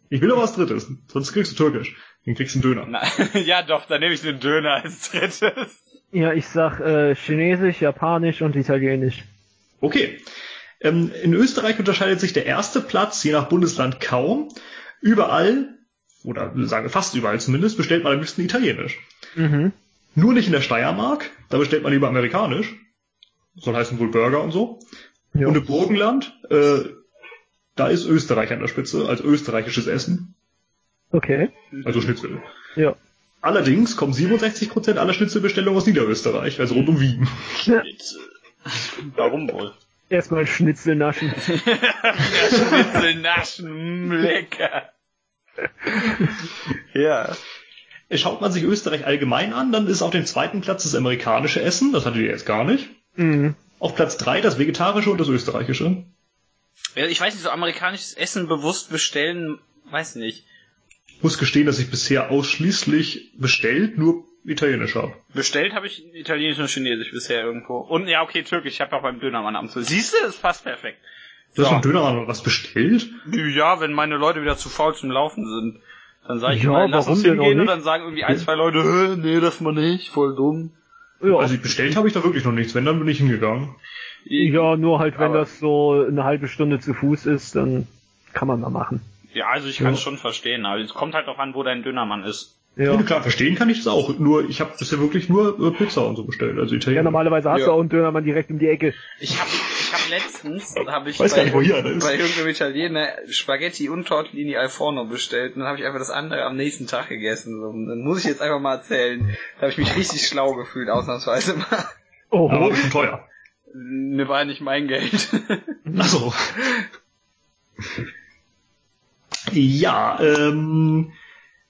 Ich will ja was Drittes. Sonst kriegst du türkisch. Dann kriegst du einen Döner. Na, ja doch, dann nehme ich den Döner als drittes. Ja, ich sag äh, Chinesisch, Japanisch und Italienisch. Okay. Ähm, in Österreich unterscheidet sich der erste Platz je nach Bundesland kaum. Überall, oder sagen wir fast überall zumindest, bestellt man am liebsten Italienisch. Mhm. Nur nicht in der Steiermark, da bestellt man lieber amerikanisch. Soll heißen wohl Burger und so. Ja. Und im Burgenland, äh, da ist Österreich an der Spitze, als österreichisches Essen, Okay. also Schnitzel. Ja. Allerdings kommen 67% aller Schnitzelbestellungen aus Niederösterreich, also rund um Wien. Warum wohl? Erstmal Schnitzel naschen. Schnitzel naschen, mm, lecker. ja. Schaut man sich Österreich allgemein an, dann ist auf dem zweiten Platz das amerikanische Essen, das hattet ihr jetzt gar nicht. Mhm. Auf Platz drei das vegetarische und das österreichische. Ja, ich weiß nicht, so amerikanisches Essen bewusst bestellen, weiß nicht. Ich muss gestehen, dass ich bisher ausschließlich bestellt nur italienisch habe. Bestellt habe ich italienisch und chinesisch bisher irgendwo. Und ja, okay, türkisch. Ich habe auch beim Dönermann am. Siehst du, es passt perfekt. Du hast beim Dönermann was bestellt? Ja, wenn meine Leute wieder zu faul zum Laufen sind. Dann sage ich ja, mal, lass uns hingehen und dann sagen irgendwie ein, zwei Leute, nee, das mal nicht, voll dumm. Ja. Also bestellt habe ich da wirklich noch nichts. Wenn, dann bin ich hingegangen. Ja, nur halt, wenn Aber das so eine halbe Stunde zu Fuß ist, dann kann man mal machen. Ja, also ich kann es ja. schon verstehen, aber es kommt halt auch an, wo dein Dönermann ist. Ja. ja, klar, verstehen kann ich das auch. Nur, ich habe bisher wirklich nur äh, Pizza und so bestellt, also Italiener. Ja, normalerweise hast ja. du auch einen Dönermann direkt um die Ecke. Ich habe ich hab letztens, hab ich Weiß bei, nicht, wo hier ist. bei irgendeinem Italiener Spaghetti und Tortellini al Forno bestellt und dann habe ich einfach das andere am nächsten Tag gegessen. So. Dann muss ich jetzt einfach mal erzählen. Da habe ich mich richtig schlau gefühlt, ausnahmsweise mal. Oh, aber schon teuer. Ne, war nicht mein Geld. Ach so. ja, ähm,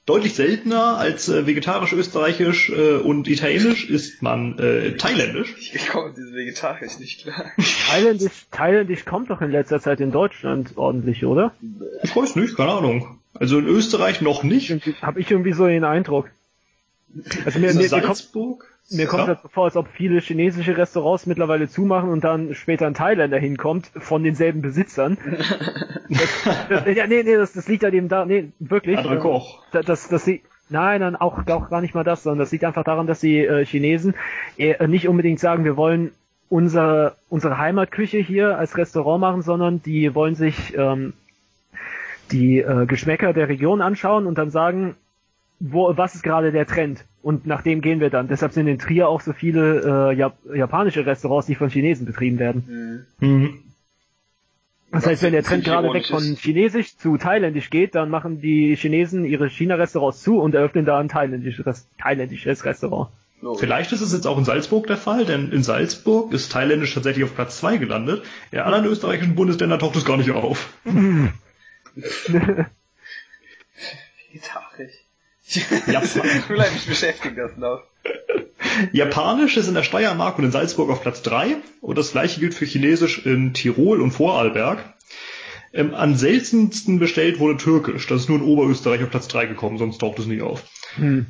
deutlich seltener als äh, vegetarisch, österreichisch äh, und italienisch ist man äh, thailändisch. Ich komme mit diesem vegetarisch nicht klar. Thailändisch, thailändisch kommt doch in letzter Zeit in Deutschland ordentlich, oder? Ich weiß nicht, keine Ahnung. Also in Österreich noch nicht. Habe ich irgendwie so den Eindruck. Also mir, mir, mir kommt, mir kommt das so vor, als ob viele chinesische Restaurants mittlerweile zumachen und dann später ein Thailänder hinkommt von denselben Besitzern. das, das, ja, nee, nee, das, das liegt halt eben da, nee, wirklich. Andere Koch. Das, das, das, Nein, dann auch, auch gar nicht mal das, sondern das liegt einfach daran, dass die äh, Chinesen äh, nicht unbedingt sagen, wir wollen unser, unsere Heimatküche hier als Restaurant machen, sondern die wollen sich ähm, die äh, Geschmäcker der Region anschauen und dann sagen, wo, was ist gerade der Trend? Und nach dem gehen wir dann. Deshalb sind in Trier auch so viele äh, Jap japanische Restaurants, die von Chinesen betrieben werden. Mhm. mhm. Das heißt, wenn der Trend gerade weg von Chinesisch zu Thailändisch geht, dann machen die Chinesen ihre China-Restaurants zu und eröffnen da ein thailändisches, thailändisches Restaurant. Vielleicht ist es jetzt auch in Salzburg der Fall, denn in Salzburg ist Thailändisch tatsächlich auf Platz zwei gelandet. In anderen österreichischen Bundesländern taucht es gar nicht auf. Vegetarisch. Vielleicht mich beschäftigt das noch. Japanisch ist in der Steiermark und in Salzburg auf Platz 3 und das gleiche gilt für Chinesisch in Tirol und Vorarlberg. Ähm, am seltensten bestellt wurde Türkisch. Das ist nur in Oberösterreich auf Platz 3 gekommen, sonst taucht es nie auf. Hm.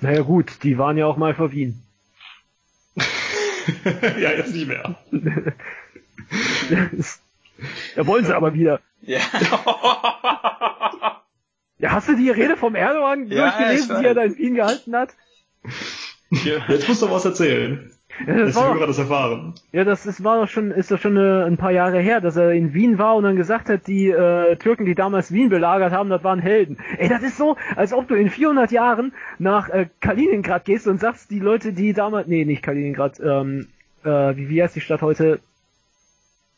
Naja gut, die waren ja auch mal vor Wien. ja, jetzt nicht mehr. ja, wollen sie aber wieder. Ja. Ja, hast du die Rede vom Erdogan ja, durchgelesen, die er da in Wien gehalten hat? Ja. Jetzt musst du was erzählen. Ja, das, war doch, das erfahren. Ja, das ist, war doch schon, ist doch schon äh, ein paar Jahre her, dass er in Wien war und dann gesagt hat, die äh, Türken, die damals Wien belagert haben, das waren Helden. Ey, das ist so, als ob du in 400 Jahren nach äh, Kaliningrad gehst und sagst, die Leute, die damals, nee, nicht Kaliningrad, ähm, äh, wie, wie heißt die Stadt heute?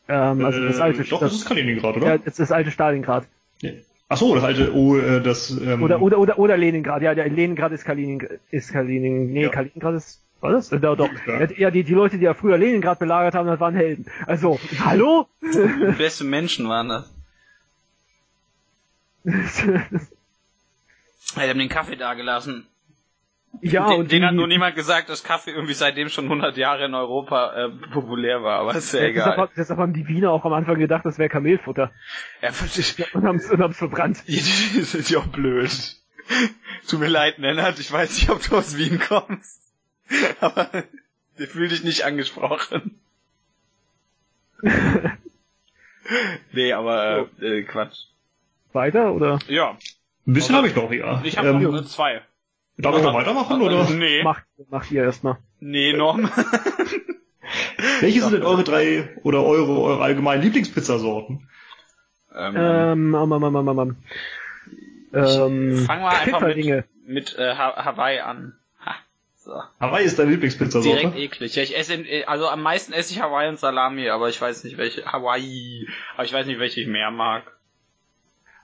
Ähm, also das äh, alte, äh, doch, das, das ist Kaliningrad, oder? Ja, das, das alte Stalingrad. Ja. Ach so, das alte, oh, äh, das, ähm, Oder, oder, oder, oder Leningrad, ja, der Leningrad ist Kaliningrad, ist Kaliningrad, nee, ja. Kaliningrad ist, was? Ja, doch. Ja, die, die Leute, die ja früher Leningrad belagert haben, das waren Helden. Also, hallo? Die besten Menschen waren das. ja, die haben den Kaffee da gelassen. Ja, den, und den hat nur niemand gesagt, dass Kaffee irgendwie seitdem schon 100 Jahre in Europa äh, populär war, aber ist ja, ja egal. Deshalb, deshalb haben die Wiener auch am Anfang gedacht, das wäre Kamelfutter. Ja, und haben es und haben's verbrannt. Die sind ja auch blöd. Tut mir leid, Nennert, ich weiß nicht, ob du aus Wien kommst. Aber ich fühl dich nicht angesprochen. nee, aber äh, Quatsch. Weiter, oder? Ja. Ein bisschen habe ich noch, ja. Ich habe ähm, noch zwei. Darf ich noch weitermachen, oder? Nee. Macht, macht ihr erstmal. Nee, Norm. Welche sind denn eure drei oder eure, eure allgemeinen Lieblingspizzasorten? Ähm, ähm, um, um, um, um, um. ähm Fangen wir einfach mit, mit äh, Hawaii an. Ha, so. Hawaii ist deine Lieblingspizzasorte? Direkt eklig. Ja, ich esse, also am meisten esse ich Hawaii und Salami, aber ich weiß nicht welche, Hawaii, aber ich weiß nicht welche ich mehr mag.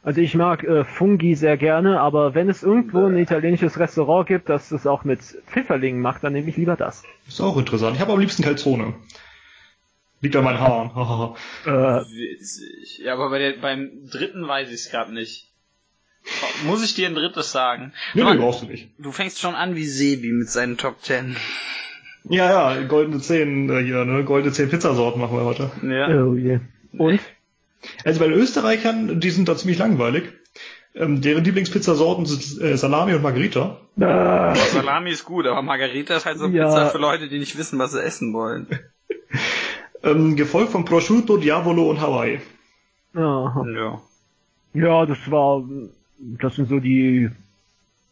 Also ich mag äh, Fungi sehr gerne, aber wenn es irgendwo ein italienisches Restaurant gibt, das es auch mit Pfifferlingen macht, dann nehme ich lieber das. Ist auch interessant. Ich habe am liebsten Calzone. Liegt an meinen Haaren. Äh, Witzig. Ja, aber bei der, beim dritten weiß ich es gerade nicht. Muss ich dir ein drittes sagen? nee, nee, brauchst du nicht. du fängst schon an wie Sebi mit seinen Top Ten. Ja, ja, goldene 10 äh, hier, ne? Goldene 10 Pizzasorten machen wir heute. Ja. oh je. Und? Also bei den Österreichern, die sind da ziemlich langweilig. Ähm, deren Lieblingspizzasorten sind äh, Salami und Margarita. Ah, Salami ist gut, aber Margarita ist halt so Ja. Pizza für Leute, die nicht wissen, was sie essen wollen. Ähm, gefolgt von Prosciutto, Diavolo und Hawaii. aha. Ja. Ja, das war, das sind so die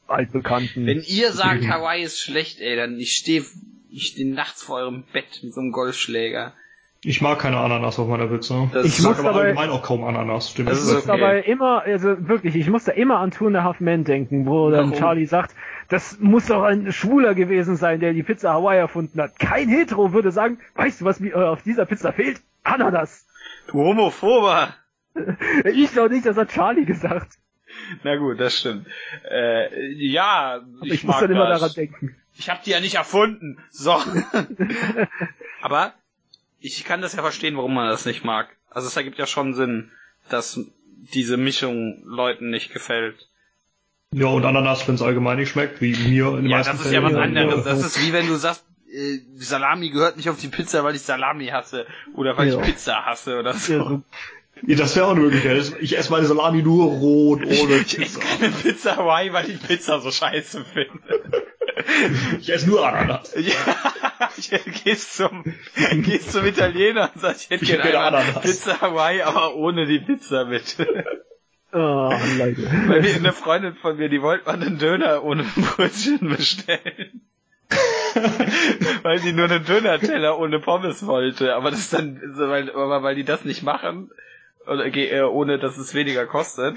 altbekannten. Wenn ihr sagt, Hawaii ist schlecht, ey, dann ich stehe ich steh nachts vor eurem Bett mit so einem Golfschläger. Ich mag keine Ananas auf meiner Pizza. Das Ich mag aber dabei- allgemein auch kaum Ananas. Stimmt. Das Ich ist muss okay. dabei immer, also wirklich, ich muss da immer an Two and a Half Men denken, wo dann Warum? Charlie sagt, das muss doch ein Schwuler gewesen sein, der die Pizza Hawaii erfunden hat. Kein Hetero würde sagen, weißt du, was mir äh, auf dieser Pizza fehlt? Ananas. du Homophober. Ich doch nicht, das hat Charlie gesagt. Na gut, das stimmt. Äh, ja, Aber ich, ich, muss mag dann immer das. daran denken. Ich habe die ja nicht erfunden. So. Aber ich kann das ja verstehen, warum man das nicht mag. Also es ergibt ja schon Sinn, dass diese Mischung Leuten nicht gefällt. Ja, und Ananas, wenn es allgemein nicht schmeckt, wie mir in den Ja, meisten das ist ja was anderes. Das ist wie wenn du sagst, äh, Salami gehört nicht auf die Pizza, weil ich Salami hasse. Oder weil Ja. ich Pizza hasse oder so. Ja, so, das wäre auch eine Möglichkeit. Ich esse meine Salami nur rot, ohne Ich esse Pizza. keine Pizza Hawaii, weil ich Pizza so scheiße finde. Ich esse nur Ananas. Ja, ich gehst zum, gehst zum Italiener und sagst, ich hätte Ich gerne Ananas. Pizza Hawaii, aber ohne die Pizza bitte. ah, Leute. Weil mir eine Freundin von mir, die wollte mal einen Döner ohne Brötchen bestellen. weil die nur einen Dönerteller ohne Pommes wollte. Aber das ist dann, weil, aber weil die das nicht machen, oder ge- äh, ohne dass es weniger kostet,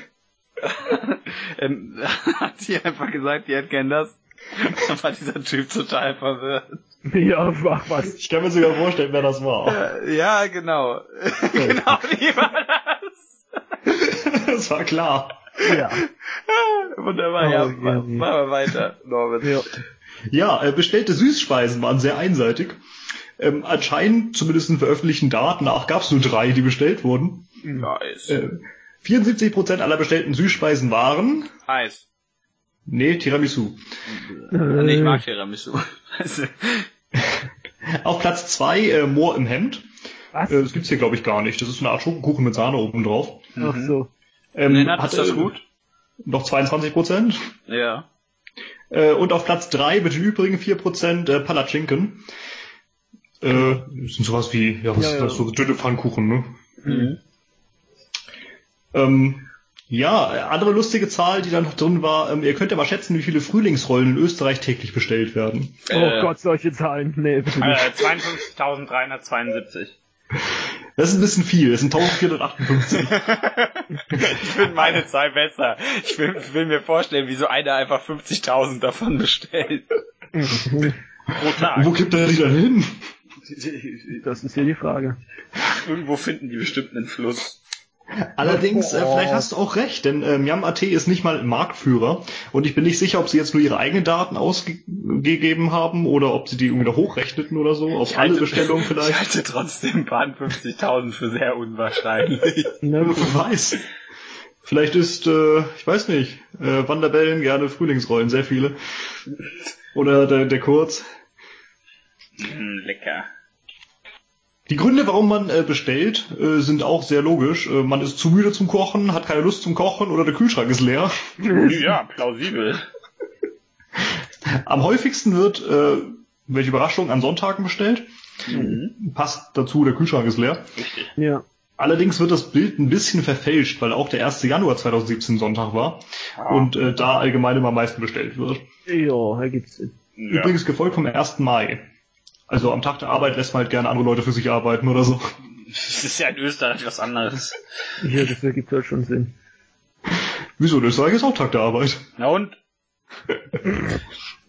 ähm, hat sie einfach gesagt, die hätte gern das. Dann war dieser Typ total verwirrt. Ja, ach was. Ich kann mir sogar vorstellen, wer das war. Ja, genau. genau, wie war das? Das war klar. Ja. Wunderbar, Oh, ja, je. machen wir weiter, Norbert. ja. Ja, äh, bestellte Süßspeisen waren sehr einseitig. Ähm, anscheinend, zumindest in veröffentlichten Daten nach, gab es nur drei, die bestellt wurden. Nice. Äh, 74% aller bestellten Süßspeisen waren, Eis. nee, Tiramisu. Nee, ich Äh, mag Tiramisu. Auf Platz zwei äh, Moor im Hemd. Was? Äh, das gibt's hier, glaube ich, gar nicht. Das ist eine Art Schokokuchen mit Sahne oben drauf. Ach so. Ähm, hat, ist das äh, gut? Noch 22%. Ja. Äh, und auf Platz drei mit den übrigen 4% äh, Palatschinken. Äh, das sind sowas wie, ja, was Ja, ist ja. das, so dünne Pfannkuchen, ne? Mhm. Ähm, ja, äh, andere lustige Zahl, die da noch drin war, ähm, ihr könnt ja mal schätzen, wie viele Frühlingsrollen in Österreich täglich bestellt werden. Oh Äh, Gott, solche Zahlen. Nee, bitte nicht. Äh, 52.372. Das ist ein bisschen viel, das sind 1458. Ich finde meine Zahl besser. Ich will, ich will mir vorstellen, wie so einer einfach 50.000 davon bestellt. Pro Und Tag. wo kippt er die dann hin? Das ist hier die Frage. Irgendwo finden die bestimmt einen Fluss. Allerdings, äh, Oh. vielleicht hast du auch recht, denn ähm, Yam.at ist nicht mal Marktführer und ich bin nicht sicher, ob sie jetzt nur ihre eigenen Daten ausgegeben haben oder ob sie die irgendwie noch hochrechneten oder so, auf alle Bestellungen Ich vielleicht. halte trotzdem Bahn 50.000 für sehr unwahrscheinlich. Na, Wer weiß. Vielleicht ist, äh, ich weiß nicht, äh, Wanderbellen gerne Frühlingsrollen, sehr viele. Oder der, der Kurz. Hm, lecker. Die Gründe, warum man äh, bestellt, äh, sind auch sehr logisch. Äh, man ist zu müde zum Kochen, hat keine Lust zum Kochen oder der Kühlschrank ist leer. Ja, plausibel. Am häufigsten wird, äh, welche Überraschung, an Sonntagen bestellt. Mhm. Passt dazu, der Kühlschrank ist leer. Richtig. ja. Allerdings wird das Bild ein bisschen verfälscht, weil auch der 1. Januar 2017 Sonntag war und äh, da allgemein immer am meisten bestellt wird. Ja, da gibt's Sinn. Ja. Übrigens gefolgt vom 1. Mai. Also am Tag der Arbeit lässt man halt gerne andere Leute für sich arbeiten oder so. Das ist ja in Österreich was anderes. Ja, das ergibt halt schon Sinn. Wieso? In Österreich ist auch Tag der Arbeit. Na und?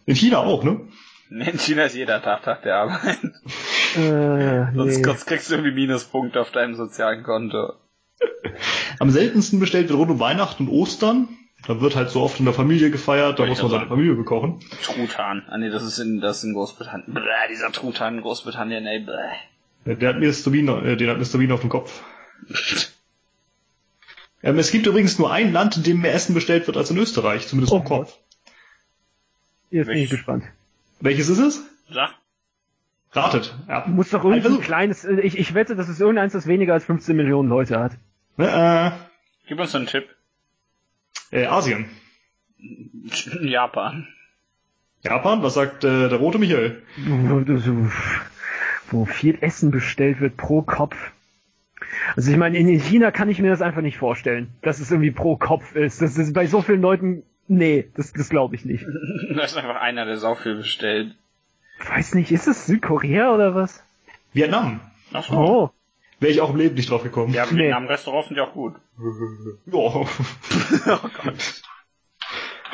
In China auch, ne? In China ist jeder Tag Tag der Arbeit. Äh, Sonst, nee. sonst kriegst du irgendwie Minuspunkte auf deinem sozialen Konto. Am seltensten bestellt wird rund um Weihnachten und Ostern. Da wird halt so oft in der Familie gefeiert, da muss man ja seine. Familie bekochen. Truthahn. Ah nee, das ist in, das ist in Großbritannien. Bäh, dieser Truthahn in Großbritannien, ey, bäh. Der hat Mr. Bean, äh, den hat Mr. Bean auf dem Kopf. ähm, es gibt übrigens nur ein Land, in dem mehr Essen bestellt wird als in Österreich, zumindest Oh pro Kopf. Jetzt bin ich gespannt. Welches ist es? Sag. Ratet. Ja. Muss doch irgendwie Also- ein kleines, äh, ich, ich wette, das ist irgendeins, das weniger als 15 Millionen Leute hat. Äh, Gib uns einen Tipp. Äh, Asien. Japan. Japan, was sagt äh, der rote Michael? Wo, viel Essen bestellt wird pro Kopf. Also ich meine, in China kann ich mir das einfach nicht vorstellen, dass es irgendwie pro Kopf ist. Das ist bei so vielen Leuten, nee, das, das glaube ich nicht. Da ist einfach einer, der sau viel bestellt. Weiß nicht, ist es Südkorea oder was? Vietnam. Ach so. Oh, Wäre ich auch im Leben nicht drauf gekommen. Ja, Nee. Vietnam-Restaurants sind ja auch gut. Ja.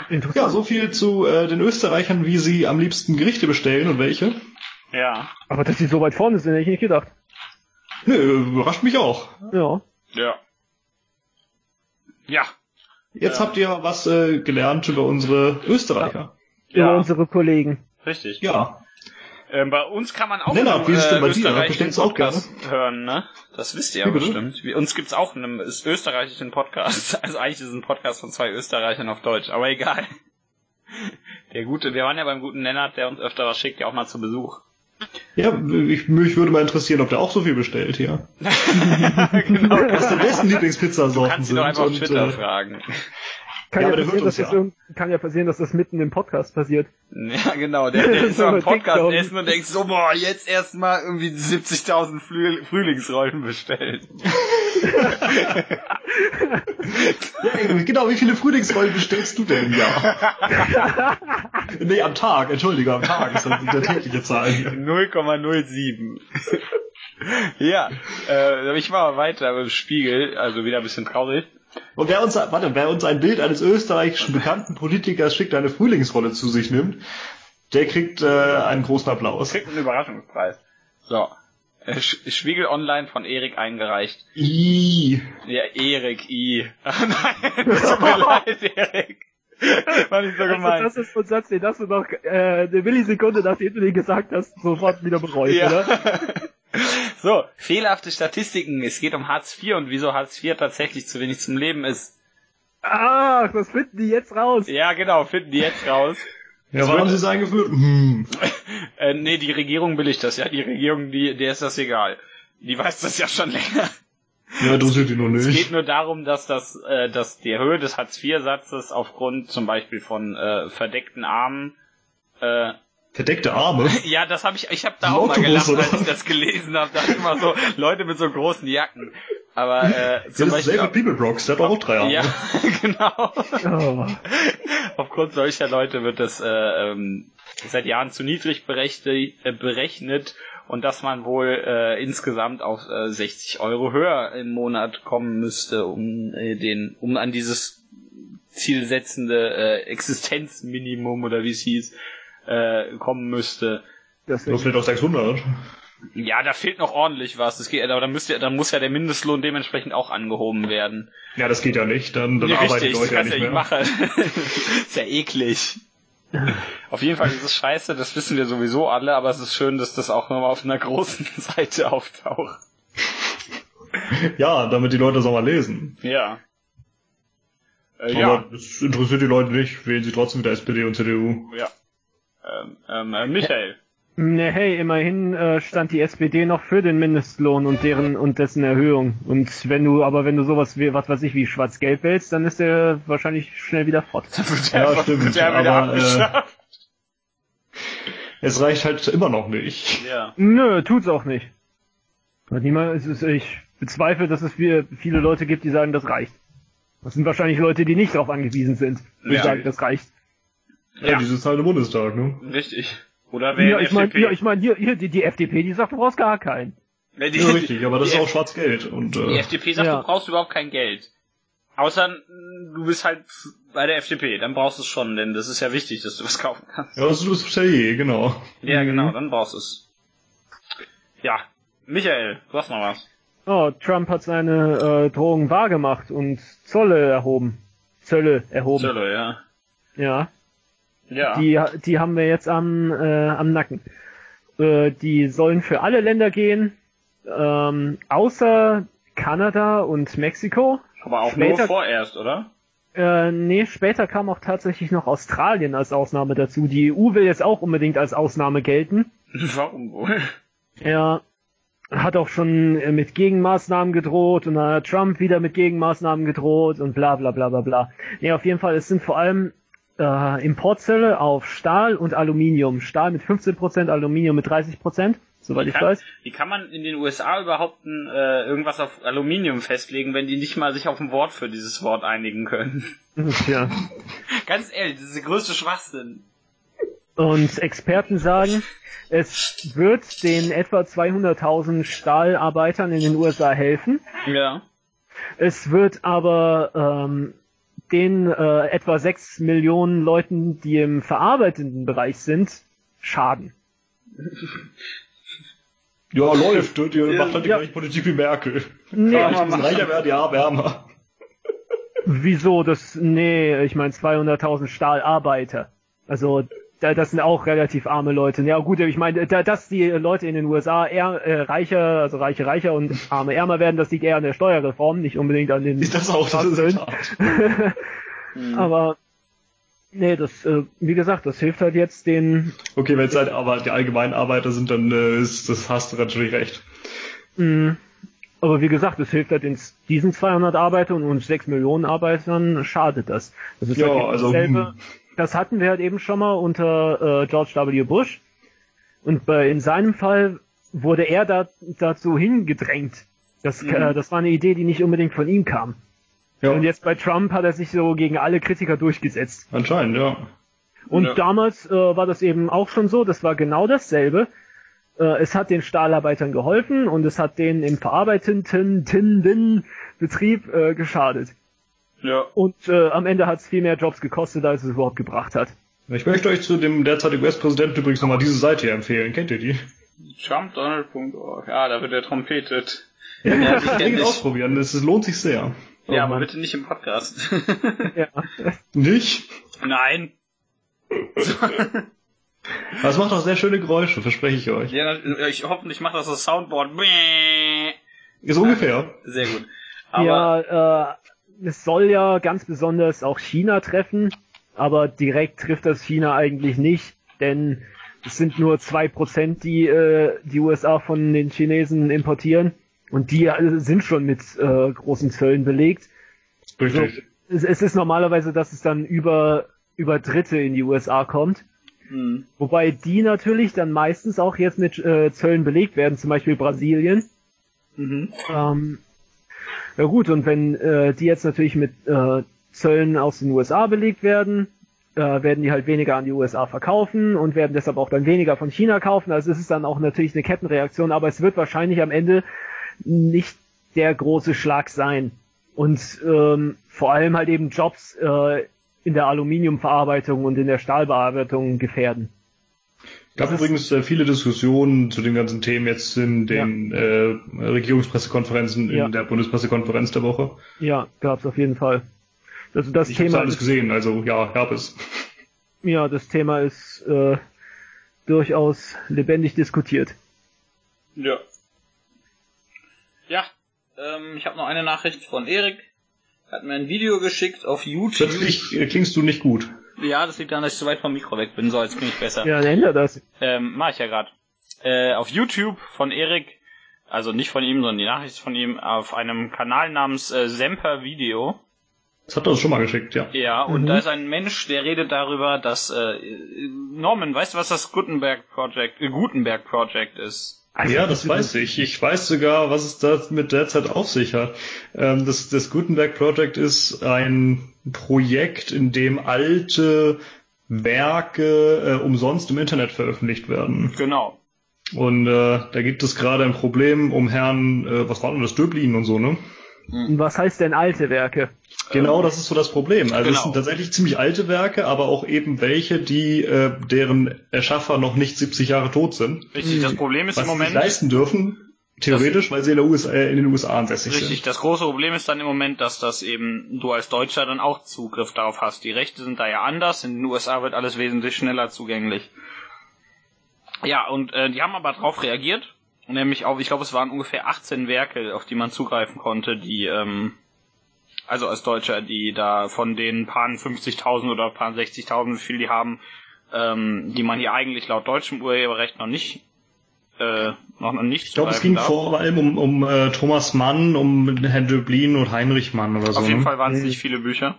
interessant. ja, so viel zu äh, den Österreichern, wie sie am liebsten Gerichte bestellen und welche. Ja. Aber dass sie so weit vorne sind, hätte ich nicht gedacht. Nö, überrascht mich auch. Ja. Ja. Ja. Jetzt Ja. habt ihr was äh, gelernt über unsere Österreicher. Über Ja. unsere Kollegen. Richtig. Ja. Ähm, bei uns kann man auch Lennart, bei dir? österreichischen du Podcast hören, ne? Das wisst ihr ja bestimmt. Wie, uns gibt's auch einen österreichischen Podcast. Also eigentlich ist es ein Podcast von zwei Österreichern auf Deutsch, aber egal. Der gute, wir waren ja beim guten Lennart, der uns öfter was schickt, ja auch mal zu Besuch. Ja, ich, mich würde mal interessieren, ob der auch so viel bestellt hier. genau. Was deine besten Du Lieblingspizzasorten kannst ihn sind. doch einfach auf und, Twitter äh, fragen. Kann Ja, ja, aber der passieren, dass das ja. kann ja passieren, dass das mitten im Podcast passiert. Ja, genau. Der, der ist so am Podcast TikTok. essen und denkt so, boah, jetzt erstmal irgendwie 70.000 Früh Frühlingsrollen bestellt. ja, genau, wie viele Frühlingsrollen bestellst du denn Jahr? nee, am Tag, entschuldige, am Tag ist das der tägliche Zahl. hier. 0,07. ja, äh, ich mache mal weiter im Spiegel, also wieder ein bisschen traurig. Und wer uns, warte, wer uns ein Bild eines österreichischen bekannten Politikers schickt, der eine Frühlingsrolle zu sich nimmt, der kriegt äh, einen großen Applaus. Kriegt einen Überraschungspreis. So. Äh, Sch- Spiegel Online von Erik eingereicht. Ih. Ja, Erik I. Ah, Nein, tut mir leid, Erik. War nicht so Also gemeint. das ist den hast du noch äh, eine Millisekunde, nachdem du den gesagt hast, sofort wieder bereut, Ja. oder? So, fehlerhafte Statistiken. Es geht um Hartz IV und wieso Hartz IV tatsächlich zu wenig zum Leben ist. Ach, was finden die jetzt raus? Ja, genau, finden die jetzt raus. Ja, haben sie es eingeführt? Hm. Äh, nee, die Regierung billigt das ja. Die Regierung, die, der ist das egal. Die weiß das ja schon länger. Ja, interessiert die noch Es nicht. geht nur darum, dass das, äh, dass die Höhe des Hartz-IV-Satzes aufgrund zum Beispiel von äh, verdeckten Armen äh, Verdeckte Arme. ja, das habe ich, ich habe da auch mal gelacht, als ich das gelesen habe. Da immer so Leute mit so großen Jacken. Aber äh, Das zum ist Beispiel, David Peoplebrooks, der hat auch drei Arme. ja, genau. Oh. Aufgrund solcher Leute wird das äh, ähm, seit Jahren zu niedrig berechnet, äh, berechnet und dass man wohl äh, insgesamt auf äh, 60 Euro höher im Monat kommen müsste, um äh, den, um an dieses zielsetzende äh, Existenzminimum oder wie es hieß, äh, kommen müsste. Das Oder vielleicht auch 600. Ja, da fehlt noch ordentlich was. Das geht, aber dann, müsste, dann muss ja der Mindestlohn dementsprechend auch angehoben werden. Ja, das geht ja nicht. Dann, dann Ja, arbeiten die richtig, Leute ja nicht ja mehr. nicht machen. ist ja eklig. Auf jeden Fall ist es scheiße, das wissen wir sowieso alle, aber es ist schön, dass das auch nochmal auf einer großen Seite auftaucht. Ja, damit die Leute das auch mal lesen. Ja. Äh, Aber ja. das interessiert die Leute nicht. Wählen sie trotzdem wieder SPD und CDU. Ja. Ähm, ähm, äh, Michael. Ne, hey, immerhin äh, stand die SPD noch für den Mindestlohn und deren und dessen Erhöhung. Und wenn du, aber wenn du sowas wie, was weiß ich, wie Schwarz-Gelb wählst, dann ist der wahrscheinlich schnell wieder fort. Ja, stimmt, aber, äh. Es reicht halt immer noch nicht. Ja. Nö, tut's auch nicht. Niemand, es ist, ich bezweifle, dass es viel- viele Leute gibt, die sagen, das reicht. Das sind wahrscheinlich Leute, die nicht darauf angewiesen sind, die Ja. sagen, das reicht. Ja, Ja. die sitzen halt im Bundestag, ne? Richtig. Oder wählen Ja, ich meine, FDP. ja, ich mein, hier, hier, die, die FDP, die sagt, du brauchst gar keinen. Nee, die, Ja, richtig, aber das ist auch F- schwarz Geld. Und, Die äh, FDP sagt, Ja. du brauchst überhaupt kein Geld. Außer du bist halt bei der FDP, dann brauchst du es schon, denn das ist ja wichtig, dass du was kaufen kannst. ja, das ist Hotelier, genau. Ja, Mhm. genau, dann brauchst du es. Ja, Michael, du hast noch was. Oh, Trump hat seine äh, Drohung wahrgemacht und Zolle erhoben. Zölle erhoben. Zölle, ja. Ja. Ja. Die, die haben wir jetzt am, äh, am Nacken. Äh, die sollen für alle Länder gehen, ähm, außer Kanada und Mexiko. Aber auch Später- nur vorerst, oder? Äh, nee, später kam auch tatsächlich noch Australien als Ausnahme dazu. Die EU will jetzt auch unbedingt als Ausnahme gelten. Warum wohl? Er hat auch schon äh, mit Gegenmaßnahmen gedroht und dann hat Trump wieder mit Gegenmaßnahmen gedroht und bla bla bla bla bla. Nee, auf jeden Fall, es sind vor allem äh, Importzölle auf Stahl und Aluminium. Stahl mit 15%, Aluminium mit 30%, soweit ich kann, weiß. Wie kann man in den USA überhaupt ein, äh, irgendwas auf Aluminium festlegen, wenn die nicht mal sich auf ein Wort für dieses Wort einigen können? Tja. Ganz ehrlich, das ist der größte Schwachsinn. Und Experten sagen, es wird den etwa 200.000 Stahlarbeitern in den USA helfen. Ja. Es wird aber ähm, den äh, etwa 6 Millionen Leuten, die im verarbeitenden Bereich sind, schaden. Ja, läuft. Die Ja, macht halt die ja. gleiche Politik wie Merkel. Nee, Ja, ich muss reicher werden, ja, wärmer. wieso? Das, nee, ich meine 200.000 Stahlarbeiter. Also, das sind auch relativ arme Leute. Ja gut, ich meine, da, dass die Leute in den USA eher äh, reicher, also reiche reicher und arme ärmer werden, das liegt eher an der Steuerreform, nicht unbedingt an den Ist das auch das Strafzöllen. Resultat? Aber nee, das, äh, wie gesagt, das hilft halt jetzt den Okay, wenn es halt aber die allgemeinen Arbeiter sind, dann äh, ist das hast du natürlich recht. Mm, Aber wie gesagt, es hilft halt in diesen 200 Arbeitern und 6 Millionen Arbeitern schadet das. Das ist Ja, halt also, dasselbe. hm. Das hatten wir halt eben schon mal unter äh, George W. Bush. Und bei, in seinem Fall wurde er da, dazu hingedrängt. Das, Mhm. äh, das war eine Idee, die nicht unbedingt von ihm kam. Ja, Und jetzt bei Trump hat er sich so gegen alle Kritiker durchgesetzt. anscheinend, ja. Und Ja. damals äh, war das eben auch schon so, das war genau dasselbe. Äh, es hat den Stahlarbeitern geholfen und es hat denen im verarbeitenden tinden Betrieb äh, geschadet. Ja. Und äh, am Ende hat es viel mehr Jobs gekostet, als es überhaupt gebracht hat. Ich möchte euch zu dem derzeitigen US-Präsidenten übrigens nochmal diese Seite hier empfehlen. Kennt ihr die? TrumpDonald.org. Ja, da wird er trompetet. Ja, Ja, ja die kenn dringend ich. ausprobieren. Das, das lohnt sich sehr. Oh ja, aber Mann. bitte nicht im Podcast. Ja. Nicht? Nein. Aber es macht auch sehr schöne Geräusche, verspreche ich euch. Ja, ich hoffentlich macht das das Soundboard. Bäh. Ist ungefähr. Sehr gut. Aber ja, äh, es soll ja ganz besonders auch China treffen, aber direkt trifft das China eigentlich nicht, denn es sind nur zwei Prozent, die äh, die USA von den Chinesen importieren und die äh, sind schon mit äh, großen Zöllen belegt. Richtig. Es, es ist normalerweise, dass es dann über über Dritte in die USA kommt. hm, Wobei die natürlich dann meistens auch jetzt mit äh, Zöllen belegt werden, zum Beispiel Brasilien. mhm. Ähm, ja gut, und wenn äh, die jetzt natürlich mit äh, Zöllen aus den USA belegt werden, äh, werden die halt weniger an die USA verkaufen und werden deshalb auch dann weniger von China kaufen. Also es ist dann auch natürlich eine Kettenreaktion, aber es wird wahrscheinlich am Ende nicht der große Schlag sein. Und ähm, vor allem halt eben Jobs äh, in der Aluminiumverarbeitung und in der Stahlbearbeitung gefährden. Gab übrigens äh, viele Diskussionen zu den ganzen Themen jetzt in den äh, Regierungspressekonferenzen Ja. in der Bundespressekonferenz der Woche. Ja, gab's auf jeden Fall. Das, das Ich habe Thema alles ist, gesehen, also ja, gab es. ja, das Thema ist äh, durchaus lebendig diskutiert. Ja. Ja, ähm, ich habe noch eine Nachricht von Erik. Er hat mir ein Video geschickt auf YouTube. Plötzlich äh, klingst du nicht gut. Ja, das liegt daran, dass ich zu weit vom Mikro weg bin. So, jetzt bin ich besser. Ja, dann ändert das. Ähm, mach ich ja gerade. Äh, auf YouTube von Erik, also nicht von ihm, sondern die Nachricht ist von ihm, auf einem Kanal namens äh, Semper Video. Das hat er uns schon mal geschickt, ja. Ja, und Mhm. da ist ein Mensch, der redet darüber, dass äh, Norman, weißt du, was das Gutenberg Project, äh, Gutenberg Project ist? Ja, das weiß ich. Ich weiß sogar, was es da mit derzeit auf sich hat. Ähm, das, das Gutenberg Project ist ein Projekt, in dem alte Werke äh, umsonst im Internet veröffentlicht werden. Genau. Und äh, da gibt es gerade ein Problem um Herrn, äh, was war denn das, Döblin und so, ne? Und was heißt denn alte Werke? Genau, das ist so das Problem. Also es Genau. sind tatsächlich ziemlich alte Werke, aber auch eben welche, die äh, deren Erschaffer noch nicht 70 Jahre tot sind. Richtig, das Problem ist Was im Moment. leisten dürfen, theoretisch, weil sie in, der USA, äh, in den USA ansässig Richtig, sind. das große Problem ist dann im Moment, dass das eben du als Deutscher dann auch Zugriff darauf hast. Die Rechte sind da ja anders, in den USA wird alles wesentlich schneller zugänglich. Ja, und äh, die haben aber darauf reagiert nämlich auf, ich glaube, es waren ungefähr 18 Werke, auf die man zugreifen konnte, die, ähm, also als Deutscher, die da von den paar 50.000 oder paar 60.000, wie viel die haben, ähm, die man hier eigentlich laut deutschem Urheberrecht noch nicht äh, noch nicht Ich glaube, es ging darf. vor allem um, um äh, Thomas Mann, um Herrn Döblin und Heinrich Mann oder so. Auf jeden ne? Fall waren es nicht viele Bücher.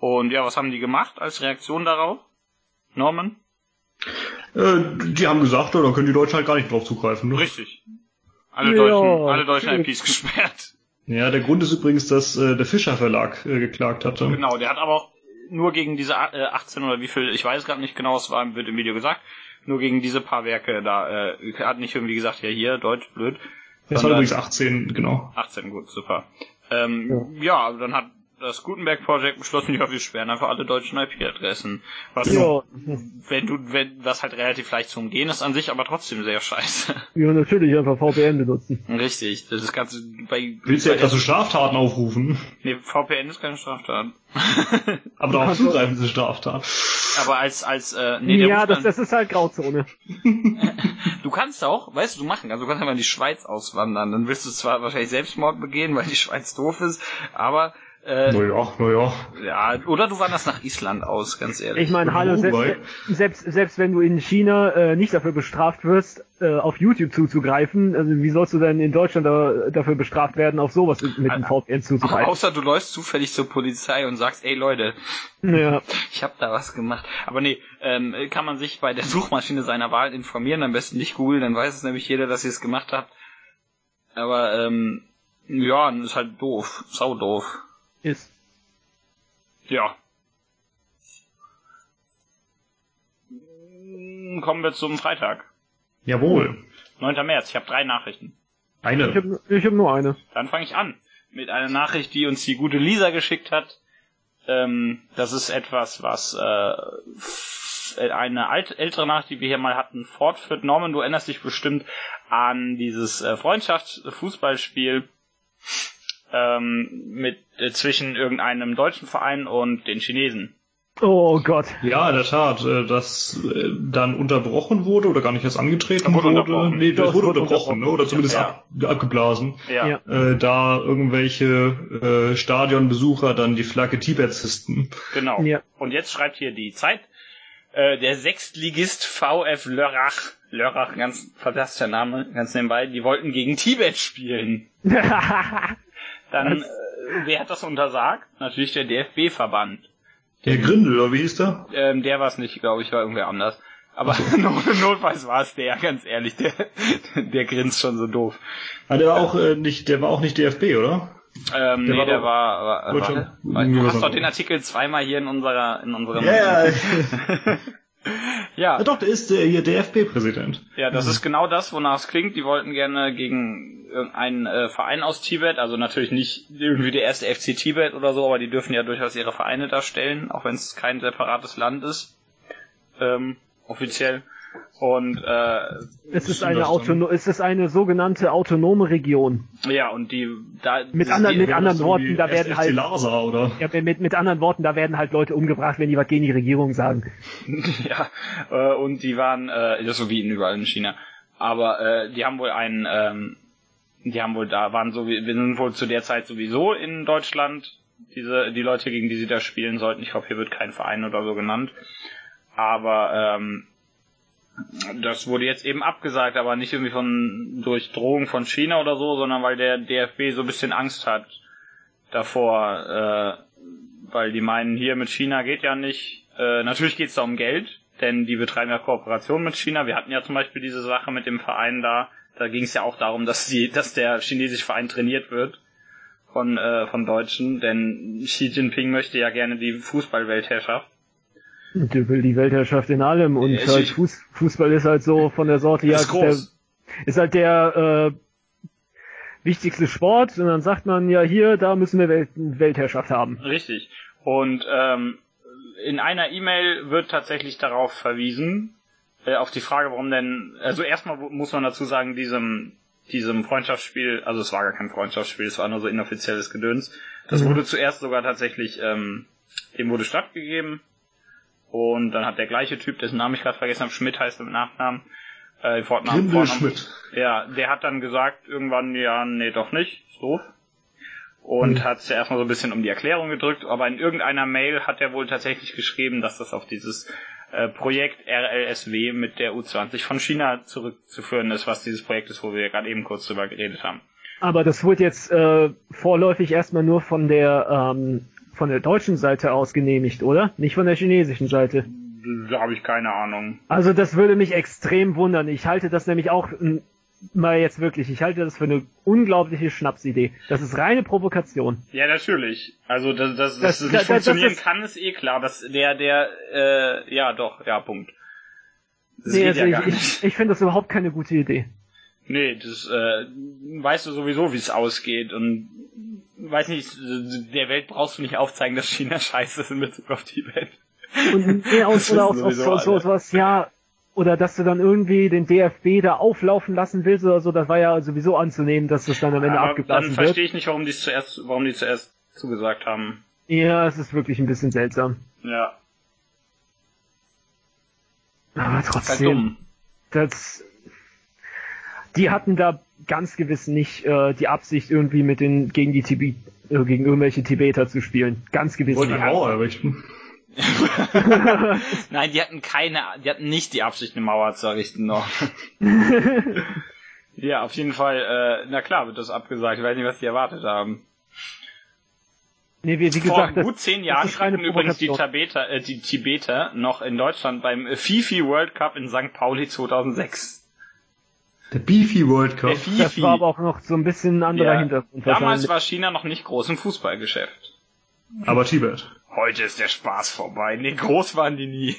Und ja, was haben die gemacht als Reaktion darauf? Norman? Äh, die haben gesagt, da können die Deutschen halt gar nicht drauf zugreifen. Ne? Richtig. Alle ja, deutschen, alle deutschen IPs gesperrt. Ja, der Grund ist übrigens, dass äh, der Fischer Verlag äh, geklagt hatte. Genau, der hat aber auch nur gegen diese äh, 18 oder wie viel, ich weiß gerade nicht genau, es war, wird im Video gesagt, nur gegen diese paar Werke da, äh, hat nicht irgendwie gesagt, ja hier, Deutsch, blöd. Das war übrigens 18, genau. 18, gut, super. Ähm, ja. ja, also dann hat das Gutenberg Project beschlossen, ja, wir sperren einfach alle deutschen IP-Adressen. Was, ja. wenn du, wenn, was halt relativ leicht zu umgehen ist an sich, aber trotzdem sehr scheiße. Ja, natürlich einfach VPN benutzen. Richtig, das ist ganz, bei, Willst du etwas zu Straftaten aufrufen? Nee, VPN ist keine Straftat. aber darauf zugreifen ist eine Straftat. Aber als, als, äh, nee, der Ja, das, das ist halt Grauzone. du kannst auch, weißt du, du machen, also du kannst einfach in die Schweiz auswandern, dann willst du zwar wahrscheinlich Selbstmord begehen, weil die Schweiz doof ist, aber äh, naja, naja. Ja, oder du wanderst nach Island aus, ganz ehrlich. Ich meine, hallo, selbst, selbst, selbst wenn du in China äh, nicht dafür bestraft wirst, äh, auf YouTube zuzugreifen, also wie sollst du denn in Deutschland da, dafür bestraft werden, auf sowas mit dem VPN zuzugreifen? Außer du läufst zufällig zur Polizei und sagst, ey Leute, ja. ich habe da was gemacht. Aber nee, ähm, kann man sich bei der Suchmaschine seiner Wahl informieren, am besten nicht googeln, dann weiß es nämlich jeder, dass ihr es gemacht habt. Aber ähm, ja, ist halt doof, sau doof ist. Ja. Kommen wir zum Freitag. Jawohl. 9. März. Ich habe drei Nachrichten. Eine. Ich habe hab nur eine. Dann fange ich an mit einer Nachricht, die uns die gute Lisa geschickt hat. Ähm, das ist etwas, was äh, eine alte, ältere Nachricht, die wir hier mal hatten, fortführt. Norman, du erinnerst dich bestimmt an dieses äh, Freundschaftsfußballspiel ähm, mit äh, zwischen irgendeinem deutschen Verein und den Chinesen. Oh Gott. Ja, in der Tat, äh, das äh, dann unterbrochen wurde oder gar nicht erst angetreten wurde. wurde. Nee, das, das wurde unterbrochen, ne? oder zumindest ja. ab, abgeblasen. Ja. Äh, da irgendwelche äh, Stadionbesucher dann die Flagge Tibets hissten. Genau. Ja. Und jetzt schreibt hier die Zeit, äh, der Sechstligist VF Lörrach, Lörrach, ganz fantastischer Name, ganz nebenbei, die wollten gegen Tibet spielen. Dann, äh, wer hat das untersagt? Natürlich der DFB-Verband. Der Grindel, oder wie hieß der? Ähm, der war es nicht, glaube ich, war irgendwer anders. Aber notfalls war es der, ganz ehrlich, der, der grinst schon so doof. Ah, der war auch äh, nicht, der war auch nicht DFB, oder? Ähm, der nee, war der war, war, war, war du hast doch den Artikel zweimal hier in unserer, in unserem. Ja, yeah. Ja. ja. Doch, der ist äh, hier DFB-Präsident. Ja, das mhm. ist genau das, wonach es klingt. Die wollten gerne gegen einen äh, Verein aus Tibet, also natürlich nicht irgendwie der erste FC Tibet oder so, aber die dürfen ja durchaus ihre Vereine darstellen, auch wenn es kein separates Land ist. Ähm, offiziell. Und äh, es ist eine Autono es ist eine sogenannte autonome Region. Ja, und die da mit anderen mit anderen Worten, da werden halt Lasa, oder? Ja, mit mit anderen Worten, da werden halt Leute umgebracht, wenn die was gegen die Regierung sagen. ja, äh, und die waren äh, das so wie in überall in China. Aber äh, die haben wohl einen ähm, die haben wohl da waren so wir sind wohl zu der Zeit sowieso in Deutschland diese die Leute gegen die sie da spielen sollten. Ich hoffe, hier wird kein Verein oder so genannt. Aber ähm, das wurde jetzt eben abgesagt, aber nicht irgendwie von durch Drohung von China oder so, sondern weil der DFB so ein bisschen Angst hat davor, äh, weil die meinen, hier mit China geht ja nicht. Äh, natürlich geht es da um Geld, denn die betreiben ja Kooperation mit China. Wir hatten ja zum Beispiel diese Sache mit dem Verein da. Da ging es ja auch darum, dass die, dass der chinesische Verein trainiert wird von äh, von Deutschen, denn Xi Jinping möchte ja gerne die Fußballweltherrschaft. Der will die Weltherrschaft in allem und ja, halt Fuß, Fußball ist halt so von der Sorte, ja, ist, der, ist halt der äh, wichtigste Sport und dann sagt man ja hier, da müssen wir Welt, Weltherrschaft haben. Richtig. Und ähm, in einer E-Mail wird tatsächlich darauf verwiesen, äh, auf die Frage, warum denn, also erstmal muss man dazu sagen, diesem, diesem Freundschaftsspiel, also es war gar kein Freundschaftsspiel, es war nur so inoffizielles Gedöns. Das mhm. wurde zuerst sogar tatsächlich, ähm, dem wurde stattgegeben und dann hat der gleiche Typ, dessen Namen ich gerade vergessen habe, Schmidt heißt im Nachnamen, Äh, Vornamen, Vornamen, Schmidt. Ja, der hat dann gesagt, irgendwann, ja, nee, doch nicht, ist doof. Und hm. hat sich erstmal so ein bisschen um die Erklärung gedrückt, aber in irgendeiner Mail hat er wohl tatsächlich geschrieben, dass das auf dieses äh, Projekt RLSW mit der U20 von China zurückzuführen ist, was dieses Projekt ist, wo wir gerade eben kurz drüber geredet haben. Aber das wurde jetzt äh, vorläufig erstmal nur von der ähm, von der deutschen Seite aus genehmigt, oder? Nicht von der chinesischen Seite. Da habe ich keine Ahnung. Also das würde mich extrem wundern. Ich halte das nämlich auch mal jetzt wirklich, ich halte das für eine unglaubliche Schnapsidee. Das ist reine Provokation. Ja, natürlich. Also, dass, dass, das, das nicht das, funktionieren das kann, ist eh klar. Dass der, der, äh, ja doch, ja, Punkt. Das nee, also ja ich, ich, ich finde das überhaupt keine gute Idee. Nee, das äh, weißt du sowieso, wie es ausgeht und weiß nicht, der Welt brauchst du nicht aufzeigen, dass China scheiße ist in Bezug auf Tibet. Und nee, aus, oder aus, aus, aus, aus was, ja, oder dass du dann irgendwie den DFB da auflaufen lassen willst oder so, das war ja sowieso anzunehmen, dass das dann am Ende Aber abgeblasen wird. Dann verstehe ich nicht, warum die zuerst, warum die zuerst zugesagt haben. Ja, es ist wirklich ein bisschen seltsam. Ja. Aber trotzdem. Das, das die hatten da ganz gewiss nicht äh, die Absicht, irgendwie mit den gegen die Tibet, äh, gegen irgendwelche Tibeter zu spielen. Ganz gewiss Wollte nicht. Mauer errichten. Nein, die hatten keine, die hatten nicht die Absicht, eine Mauer zu errichten noch. ja, auf jeden Fall, äh, na klar wird das abgesagt. Ich weiß nicht, was die erwartet haben. Nee, wie, wie gesagt, Vor gut zehn Jahren spielten übrigens die Tibeter, äh, die Tibeter noch in Deutschland beim FIFI World Cup in St. Pauli 2006. Der Beefy World Cup. Der Fifi. Das war aber auch noch so ein bisschen ein anderer ja. Hintergrund. Damals war China noch nicht groß im Fußballgeschäft. Aber Tibet. Heute ist der Spaß vorbei. Nee, groß waren die nie.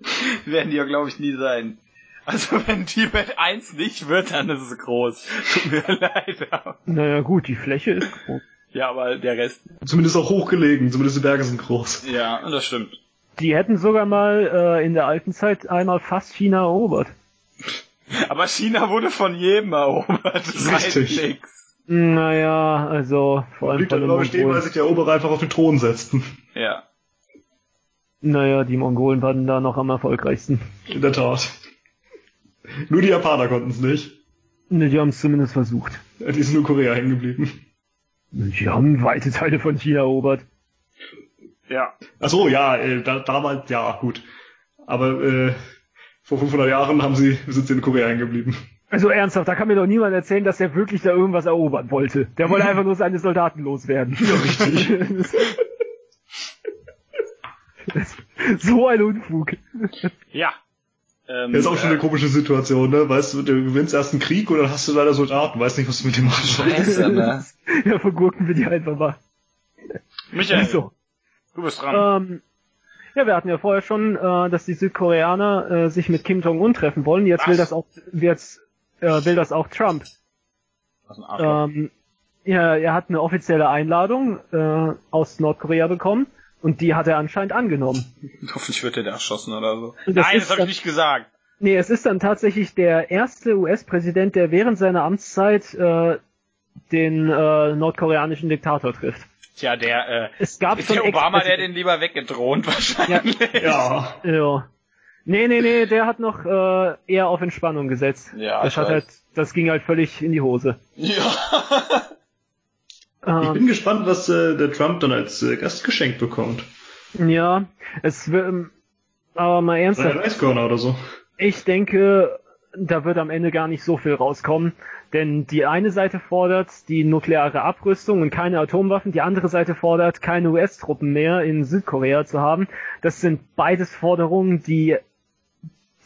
Werden die ja, glaube ich, nie sein. Also wenn Tibet 1 nicht wird, dann ist es groß. Tut mir leid. Naja gut, die Fläche ist groß. Ja, aber der Rest. Zumindest auch hochgelegen, zumindest die Berge sind groß. Ja, das stimmt. Die hätten sogar mal äh, in der alten Zeit einmal fast China erobert. Aber China wurde von jedem erobert. Das Richtig. nix. Naja, also vor allem Liegt von den Mongolen. stehen, weil sich die Eroberer einfach auf den Thron setzten. Ja. Naja, die Mongolen waren da noch am erfolgreichsten. In der Tat. Nur die Japaner konnten es nicht. Ne, die haben es zumindest versucht. Ja, die sind nur Korea hängen geblieben. Die haben weite Teile von China erobert. Ja. Ach so, ja, äh, da, damals, ja, gut. Aber äh, vor 500 Jahren haben sie, sind sie in Korea hängen geblieben. Also ernsthaft, da kann mir doch niemand erzählen, dass er wirklich da irgendwas erobern wollte. Der wollte einfach nur seine Soldaten loswerden. Ja, richtig. so ein Unfug. Ja. Ähm, das ist auch schon eine komische Situation, ne? Weißt du, du gewinnst erst einen Krieg und dann hast du deine Soldaten, weißt nicht, was du mit dem machen sollst. Ne? ja, vergurken wir die einfach mal. Michael, so. du bist dran. Ähm, ja, wir hatten ja vorher schon, äh, dass die Südkoreaner äh, sich mit Kim Jong-un treffen wollen. Jetzt was? will das auch, jetzt äh, will das auch Trump. Was ein ähm, ja, er hat eine offizielle Einladung äh, aus Nordkorea bekommen und die hat er anscheinend angenommen. Hoffentlich wird er da erschossen oder so. Das Nein, das habe ich nicht gesagt. Nee, es ist dann tatsächlich der erste US-Präsident, der während seiner Amtszeit äh, den äh, nordkoreanischen Diktator trifft. Tja, der, äh, es gab ist der Obama, der den lieber weggedroht wahrscheinlich. Ja. ja. ja. Nee, nee, nee, der hat noch äh, eher auf Entspannung gesetzt. Ja, das hat halt, das ging halt völlig in die Hose. Ja. ich bin gespannt, was äh, der Trump dann als äh, Gastgeschenk bekommt. Ja, es wird, ähm, aber mal ernsthaft. Reiskörner oder so. Ich denke, da wird am Ende gar nicht so viel rauskommen. Denn die eine Seite fordert die nukleare Abrüstung und keine Atomwaffen, die andere Seite fordert, keine US-Truppen mehr in Südkorea zu haben. Das sind beides Forderungen, die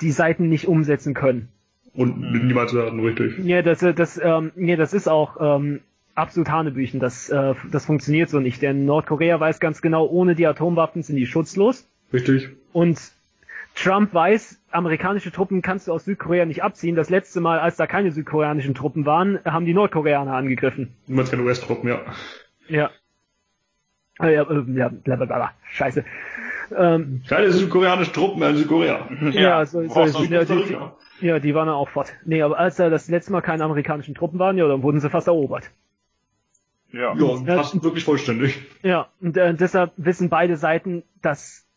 die Seiten nicht umsetzen können. Und niemals werden, richtig. Ja, das, das, ähm, ja, das ist auch ähm, absolut Hanebüchen. Das, äh, das funktioniert so nicht. Denn Nordkorea weiß ganz genau, ohne die Atomwaffen sind die schutzlos. Richtig. Und Trump weiß, amerikanische Truppen kannst du aus Südkorea nicht abziehen. Das letzte Mal, als da keine südkoreanischen Truppen waren, haben die Nordkoreaner angegriffen. Meinst keine US-Truppen, ja. Ja. Äh, ja, äh, ja, blablabla. Scheiße. Ähm, keine südkoreanische Truppen mehr in Südkorea. Ja, ja, so, so, so, ja, die, ja, die waren auch fort. Nee, aber als da das letzte Mal keine amerikanischen Truppen waren, ja, dann wurden sie fast erobert. Ja, ja fast wirklich vollständig. Ja, und äh, deshalb wissen beide Seiten, dass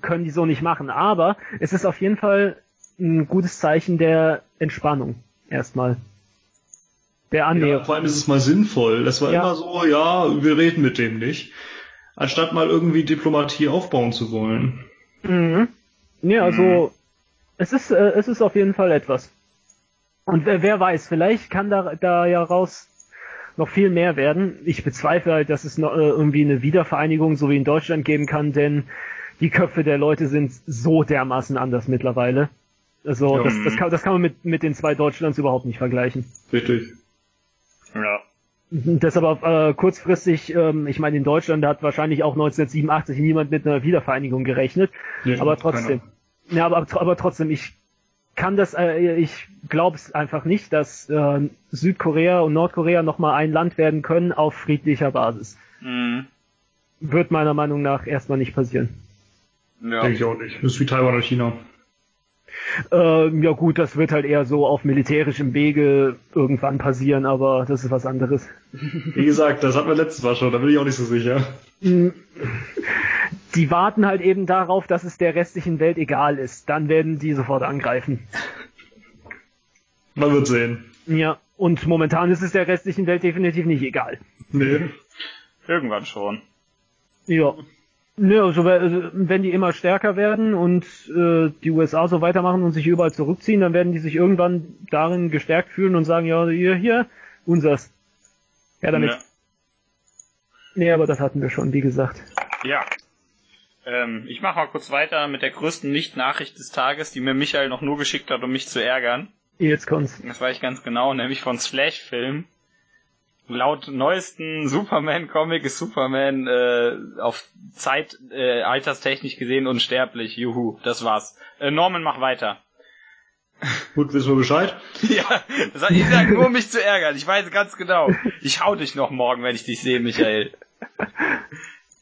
können die so nicht machen. Aber es ist auf jeden Fall ein gutes Zeichen der Entspannung. Erstmal. Der Annäherung. Ja, vor allem ist es mal sinnvoll. Das war ja. immer so, ja, wir reden mit dem nicht. Anstatt mal irgendwie Diplomatie aufbauen zu wollen. Mhm. Ja, also, mhm. es ist, äh, es ist auf jeden Fall etwas. Und wer, wer weiß, vielleicht kann da, da ja raus noch viel mehr werden. Ich bezweifle halt, dass es noch äh, irgendwie eine Wiedervereinigung so wie in Deutschland geben kann, denn die Köpfe der Leute sind so dermaßen anders mittlerweile. Also ja, das, das, kann, das kann man mit, mit den zwei Deutschlands überhaupt nicht vergleichen. Richtig. Ja. Deshalb auch, äh, kurzfristig, ähm, ich meine, in Deutschland hat wahrscheinlich auch 1987 niemand mit einer Wiedervereinigung gerechnet. Nee, aber trotzdem. Keiner. Ja, aber, aber trotzdem, ich kann das, äh, ich glaube es einfach nicht, dass äh, Südkorea und Nordkorea nochmal ein Land werden können auf friedlicher Basis. Mhm. Wird meiner Meinung nach erstmal nicht passieren. Ja. Denke ich auch nicht. Das ist wie Taiwan oder China. Äh, ja gut, das wird halt eher so auf militärischem Wege irgendwann passieren, aber das ist was anderes. Wie gesagt, das hatten wir letztes Mal schon, da bin ich auch nicht so sicher. Mm. Die warten halt eben darauf, dass es der restlichen Welt egal ist. Dann werden die sofort angreifen. Man wird sehen. Ja, und momentan ist es der restlichen Welt definitiv nicht egal. Nee. Irgendwann schon. Ja. Ne, also wenn die immer stärker werden und äh, die USA so weitermachen und sich überall zurückziehen, dann werden die sich irgendwann darin gestärkt fühlen und sagen, ja, hier, hier, unsers. Ja, damit. Ja. Nee, aber das hatten wir schon, wie gesagt. Ja. Ähm, ich mache mal kurz weiter mit der größten Nicht-Nachricht des Tages, die mir Michael noch nur geschickt hat, um mich zu ärgern. Jetzt kommt's. Das weiß ich ganz genau, nämlich von Slash-Film laut neuesten Superman-Comic ist Superman äh, auf Zeit äh, alterstechnisch gesehen unsterblich. Juhu, das war's. Äh, Norman, mach weiter. Gut, wissen wir Bescheid. ja, das hat ich gesagt, nur um mich zu ärgern. Ich weiß ganz genau. Ich hau dich noch morgen, wenn ich dich sehe, Michael.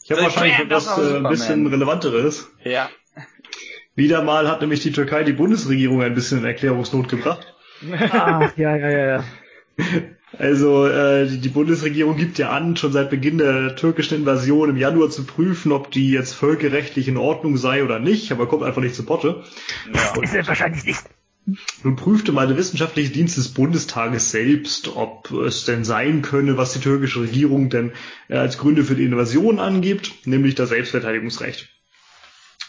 Ich habe wahrscheinlich etwas äh, ein bisschen relevanteres. Ja. Wieder mal hat nämlich die Türkei die Bundesregierung ein bisschen in Erklärungsnot gebracht. Ach, ja, ja, ja, ja. Also äh, die, die Bundesregierung gibt ja an, schon seit Beginn der türkischen Invasion im Januar zu prüfen, ob die jetzt völkerrechtlich in Ordnung sei oder nicht, aber kommt einfach nicht zu Potte. Ja. Ist es wahrscheinlich nicht. Nun prüfte mal der wissenschaftliche Dienst des Bundestages selbst, ob es denn sein könne, was die türkische Regierung denn äh, als Gründe für die Invasion angibt, nämlich das Selbstverteidigungsrecht.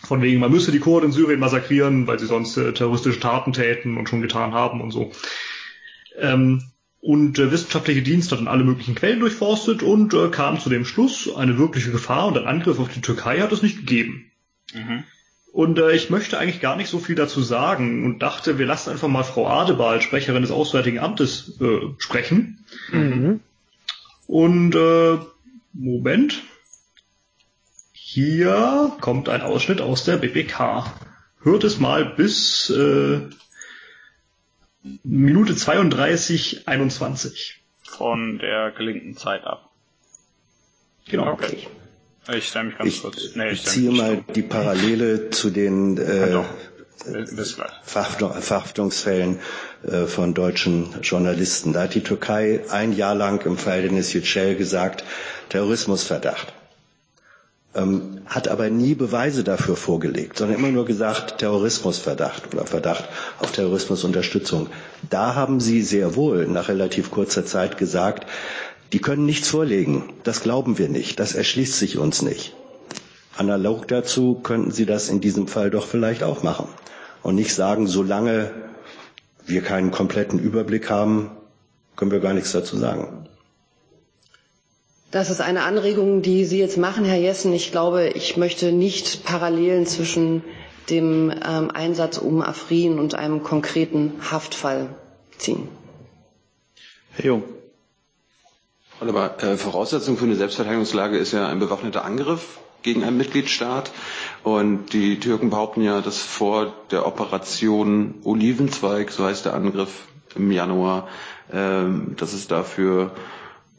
Von wegen, man müsse die Kurden in Syrien massakrieren, weil sie sonst äh, terroristische Taten täten und schon getan haben und so. Ähm, und der wissenschaftliche Dienst hat dann alle möglichen Quellen durchforstet und äh, kam zu dem Schluss, eine wirkliche Gefahr und ein Angriff auf die Türkei hat es nicht gegeben. Mhm. Und äh, ich möchte eigentlich gar nicht so viel dazu sagen und dachte, wir lassen einfach mal Frau Adebal, Sprecherin des Auswärtigen Amtes, äh, sprechen. Mhm. Und äh, Moment. Hier kommt ein Ausschnitt aus der BPK. Hört es mal bis äh, Minute 32, 21. Von der gelinkten Zeit ab. Genau. Okay. Ich stelle mich ganz ich, kurz. Nee, ich ziehe mal die Parallele zu den äh, Verhaftungsfällen äh, von deutschen Journalisten. Da hat die Türkei ein Jahr lang im Fall Dennis Yücel gesagt, Terrorismusverdacht ähm, hat aber nie Beweise dafür vorgelegt, sondern immer nur gesagt Terrorismusverdacht oder Verdacht auf Terrorismusunterstützung. Da haben Sie sehr wohl nach relativ kurzer Zeit gesagt, die können nichts vorlegen. Das glauben wir nicht. Das erschließt sich uns nicht. Analog dazu könnten Sie das in diesem Fall doch vielleicht auch machen und nicht sagen, solange wir keinen kompletten Überblick haben, können wir gar nichts dazu sagen. Das ist eine Anregung, die Sie jetzt machen, Herr Jessen. Ich glaube, ich möchte nicht Parallelen zwischen dem ähm, Einsatz um Afrin und einem konkreten Haftfall ziehen. Herr Jung. Aber äh, Voraussetzung für eine Selbstverteidigungslage ist ja ein bewaffneter Angriff gegen einen Mitgliedstaat. Und die Türken behaupten ja, dass vor der Operation Olivenzweig, so heißt der Angriff im Januar, ähm, dass es dafür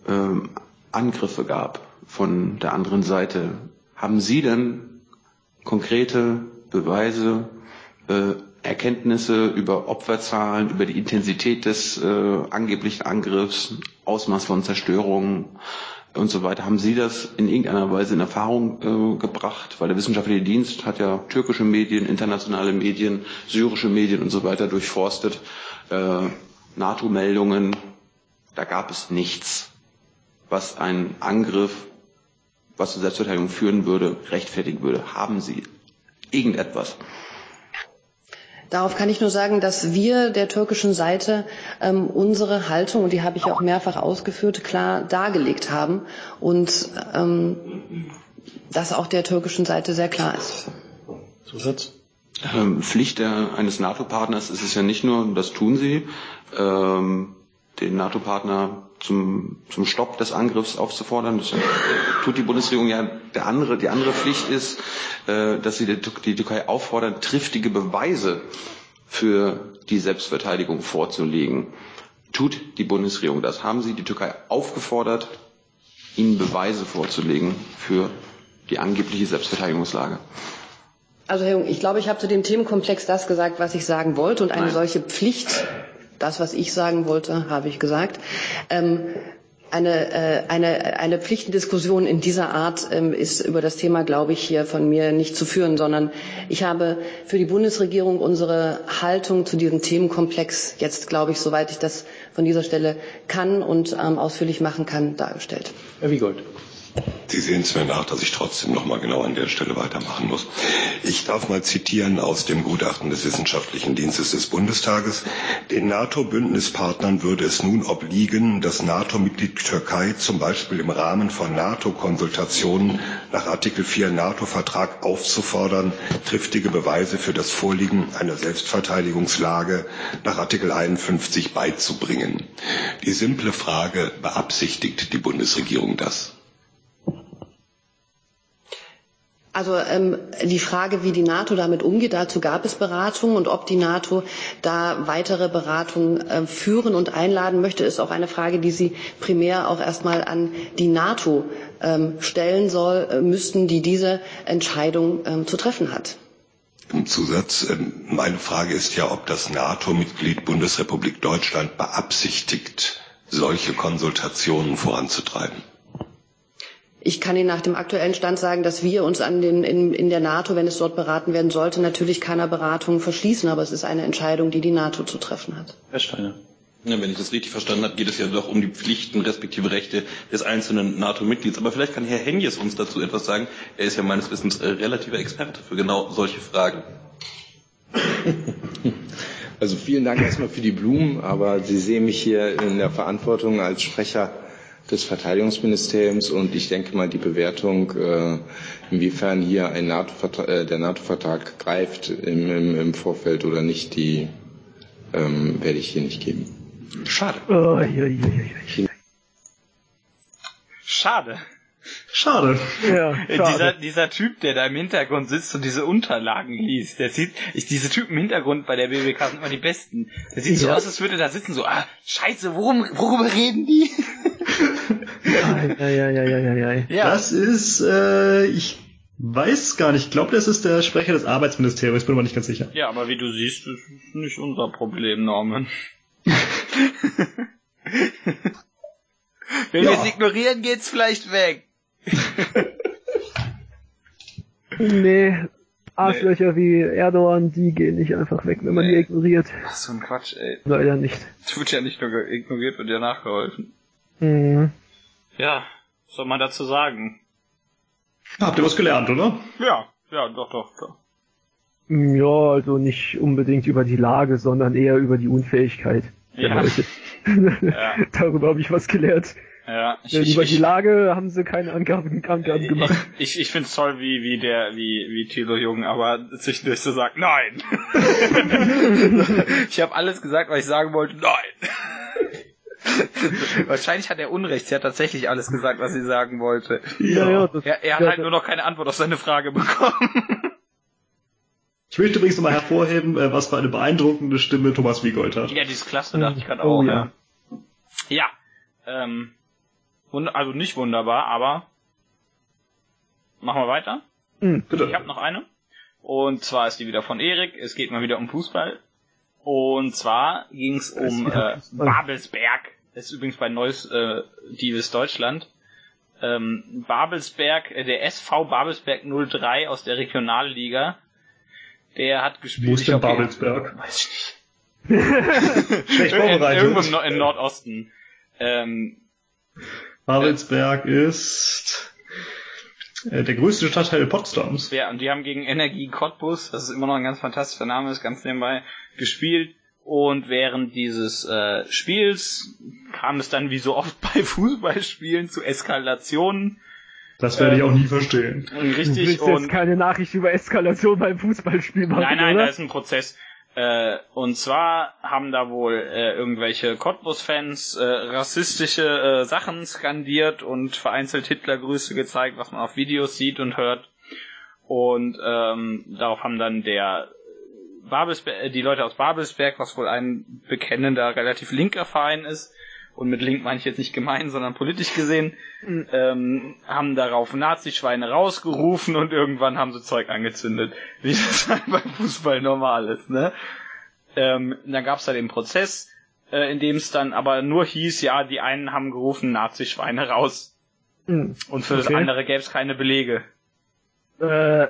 ähm, Angriffe gab von der anderen Seite. Haben Sie denn konkrete Beweise, äh, Erkenntnisse über Opferzahlen, über die Intensität des äh, angeblichen Angriffs, Ausmaß von Zerstörungen, und so weiter. Haben Sie das in irgendeiner Weise in Erfahrung äh, gebracht? Weil der wissenschaftliche Dienst hat ja türkische Medien, internationale Medien, syrische Medien und so weiter durchforstet. Äh, NATO-Meldungen, da gab es nichts, was einen Angriff, was zur Selbstverteidigung führen würde, rechtfertigen würde. Haben Sie irgendetwas? Darauf kann ich nur sagen, dass wir der türkischen Seite ähm, unsere Haltung, und die habe ich auch mehrfach ausgeführt, klar dargelegt haben und ähm, das auch der türkischen Seite sehr klar ist. Zusatz? Ähm, Pflicht der, eines NATO-Partners ist es ja nicht nur, das tun sie, ähm, den NATO-Partner zum, zum Stopp des Angriffs aufzufordern. Das tut die Bundesregierung ja. Der andere, die andere Pflicht ist, äh, dass sie die, die Türkei auffordern, triftige Beweise für die Selbstverteidigung vorzulegen. Tut die Bundesregierung das? Haben Sie die Türkei aufgefordert, ihnen Beweise vorzulegen für die angebliche Selbstverteidigungslage? Also Herr Jung, ich glaube, ich habe zu dem Themenkomplex das gesagt, was ich sagen wollte. Und eine Nein. solche Pflicht das, was ich sagen wollte, habe ich gesagt. Ähm, eine, äh, eine, eine Pflichtendiskussion in dieser Art ähm, ist über das Thema, glaube ich, hier von mir nicht zu führen, sondern ich habe für die Bundesregierung unsere Haltung zu diesem Themenkomplex jetzt, glaube ich, soweit ich das von dieser Stelle kann und ähm, ausführlich machen kann, dargestellt. Herr Wiegold. Sie sehen es mir nach, dass ich trotzdem noch mal genau an der Stelle weitermachen muss. Ich darf mal zitieren aus dem Gutachten des Wissenschaftlichen Dienstes des Bundestages. Den NATO-Bündnispartnern würde es nun obliegen, das NATO-Mitglied Türkei zum Beispiel im Rahmen von NATO-Konsultationen nach Artikel 4 NATO-Vertrag aufzufordern, triftige Beweise für das Vorliegen einer Selbstverteidigungslage nach Artikel 51 beizubringen. Die simple Frage, beabsichtigt die Bundesregierung das? Also ähm, die Frage, wie die NATO damit umgeht, dazu gab es Beratungen und ob die NATO da weitere Beratungen äh, führen und einladen möchte, ist auch eine Frage, die sie primär auch erstmal an die NATO ähm, stellen soll, äh, müssten, die diese Entscheidung ähm, zu treffen hat. Im Zusatz, ähm, meine Frage ist ja, ob das NATO-Mitglied Bundesrepublik Deutschland beabsichtigt, solche Konsultationen voranzutreiben. Ich kann Ihnen nach dem aktuellen Stand sagen, dass wir uns an den, in, in der NATO, wenn es dort beraten werden sollte, natürlich keiner Beratung verschließen. Aber es ist eine Entscheidung, die die NATO zu treffen hat. Herr Steiner. Ja, wenn ich das richtig verstanden habe, geht es ja doch um die Pflichten respektive Rechte des einzelnen NATO-Mitglieds. Aber vielleicht kann Herr Henjes uns dazu etwas sagen. Er ist ja meines Wissens äh, relativer Experte für genau solche Fragen. Also vielen Dank erstmal für die Blumen, aber Sie sehen mich hier in der Verantwortung als Sprecher des Verteidigungsministeriums und ich denke mal, die Bewertung, äh, inwiefern hier ein NATO äh, der NATO-Vertrag greift im, im, im, Vorfeld oder nicht, die ähm, werde ich hier nicht geben. Schade. Oh, ja, ja, ja, Schade. Schade. Ja, äh, schade. Dieser, dieser Typ, der da im Hintergrund sitzt und diese Unterlagen liest, der sieht, ich, diese Typen im Hintergrund bei der BBK sind immer die besten. Der sieht ja. so aus, als würde da sitzen, so, ah, scheiße, worum, worüber reden die? Ja, ja, ja, ja, ja, ja. Das ist, äh, ich weiß gar nicht. Ich glaube, das ist der Sprecher des Arbeitsministeriums, bin aber nicht ganz sicher. Ja, aber wie du siehst, das ist nicht unser Problem, Norman. Wenn ja. wir es ignorieren, geht's vielleicht weg. nee, Arschlöcher nee. wie Erdogan, die gehen nicht einfach weg, wenn man nee. die ignoriert. Ach, so ein Quatsch, ey. Leider nicht. Es wird ja nicht nur ignoriert, wird ja nachgeholfen. Mhm. Ja, was soll man dazu sagen? Habt ihr was gelernt, oder? Ja, ja, doch, doch, doch. Ja, also nicht unbedingt über die Lage, sondern eher über die Unfähigkeit der ja. Leute. ja. Darüber habe ich was gelernt. Ja, ich, ich, über ich, die Lage haben sie keine Angaben, Angaben gemacht. Ich, ich finde es toll, wie, wie der, wie, wie Thilo Jung aber zwischendurch so sagt, nein! ich habe alles gesagt, was ich sagen wollte, nein! Wahrscheinlich hat er Unrecht. Sie hat tatsächlich alles gesagt, was sie sagen wollte. Ja, ja. Das, er, er hat ja, halt nur noch keine Antwort auf seine Frage bekommen. Ich möchte übrigens nochmal hervorheben, äh, was für eine beeindruckende Stimme Thomas Wiegold hat. Ja, dieses Klasse dachte ich gerade oh, auch. Ja, ja. Ähm, also nicht wunderbar, aber machen wir weiter. Mhm, bitte. Ich habe noch eine. Und zwar ist die wieder von Erik. Es geht mal wieder um Fußball. Und zwar ging es um äh, Babelsberg. Das ist übrigens bei Neues äh, Divis Deutschland. ähm, Babelsberg, äh, der SV Babelsberg 03 aus der Regionalliga. Der hat gespielt. Wo ist denn glaub, Babelsberg? Weiß ich nicht. Schlecht vorbereitet. Irgendwo im, Nor- im Nordosten. Ähm, Babelsberg ist äh, der größte Stadtteil Potsdams. ja, und die haben gegen Energie Cottbus, das ist immer noch ein ganz fantastischer Name, ist ganz nebenbei, gespielt. Und während dieses äh, Spiels kam es dann wie so oft bei Fußballspielen zu Eskalationen. Das werde ich Ähm, auch nie verstehen. Du Richtig, willst und jetzt keine Nachricht über Eskalation beim Fußballspiel machen, Nein, nein, oder? da ist ein Prozess. Äh, und zwar haben da wohl äh, irgendwelche Cottbus-Fans äh, rassistische äh, Sachen skandiert und vereinzelt Hitlergrüße gezeigt, was man auf Videos sieht und hört. Und ähm, darauf haben dann der Babelsberg, äh, die Leute aus Babelsberg, was wohl ein bekennender, relativ linker Verein ist, und mit link meine ich jetzt nicht gemein, sondern politisch gesehen, ähm, haben darauf Nazi-Schweine rausgerufen und irgendwann haben sie Zeug angezündet, wie das halt beim Fußball normal ist, ne? Ähm, dann gab's da den Prozess, äh, in dem es dann aber nur hieß, ja, die einen haben gerufen, Nazi-Schweine raus. Hm. Und für das Okay. andere gäb's keine Belege, Äh,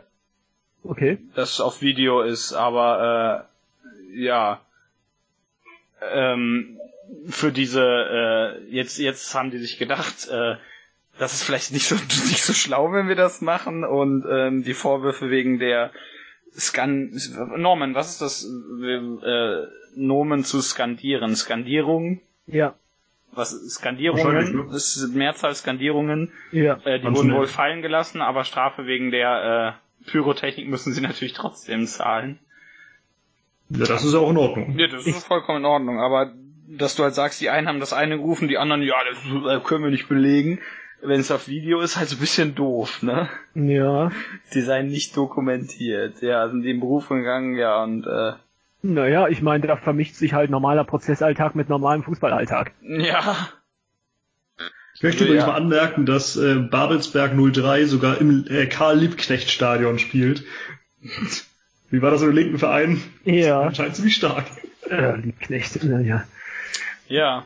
okay. das auf Video ist, aber äh, ja. Ähm, für diese, äh, jetzt, jetzt haben die sich gedacht, äh, das ist vielleicht nicht so, nicht so schlau, wenn wir das machen und ähm, die Vorwürfe wegen der Scan Norman, was ist das? Äh, Nomen zu skandieren. Skandierung? Ja. Was Skandierungen? ne? Das ist Mehrzahl Skandierungen. Ja. Äh, die Ganz wurden wohl fallen gelassen, aber Strafe wegen der äh, Pyrotechnik müssen sie natürlich trotzdem zahlen. Ja, das ist auch in Ordnung. Ja, das ist vollkommen in Ordnung, aber dass du halt sagst, die einen haben das eine gerufen, die anderen, ja, das äh, können wir nicht belegen. Wenn es auf Video ist, halt so ein bisschen doof, ne? Ja. Die seien nicht dokumentiert. Ja, sind die in Berufung gegangen, ja, und äh, Naja, ich meine, da vermischt sich halt normaler Prozessalltag mit normalem Fußballalltag. ja. Ich möchte Also, übrigens ja. mal anmerken, dass äh, Babelsberg 03 sogar im äh, Karl-Liebknecht-Stadion spielt. Wie war das im linken Verein? Ja. Anscheinend ziemlich stark. Äh, Liebknecht, naja. Ja.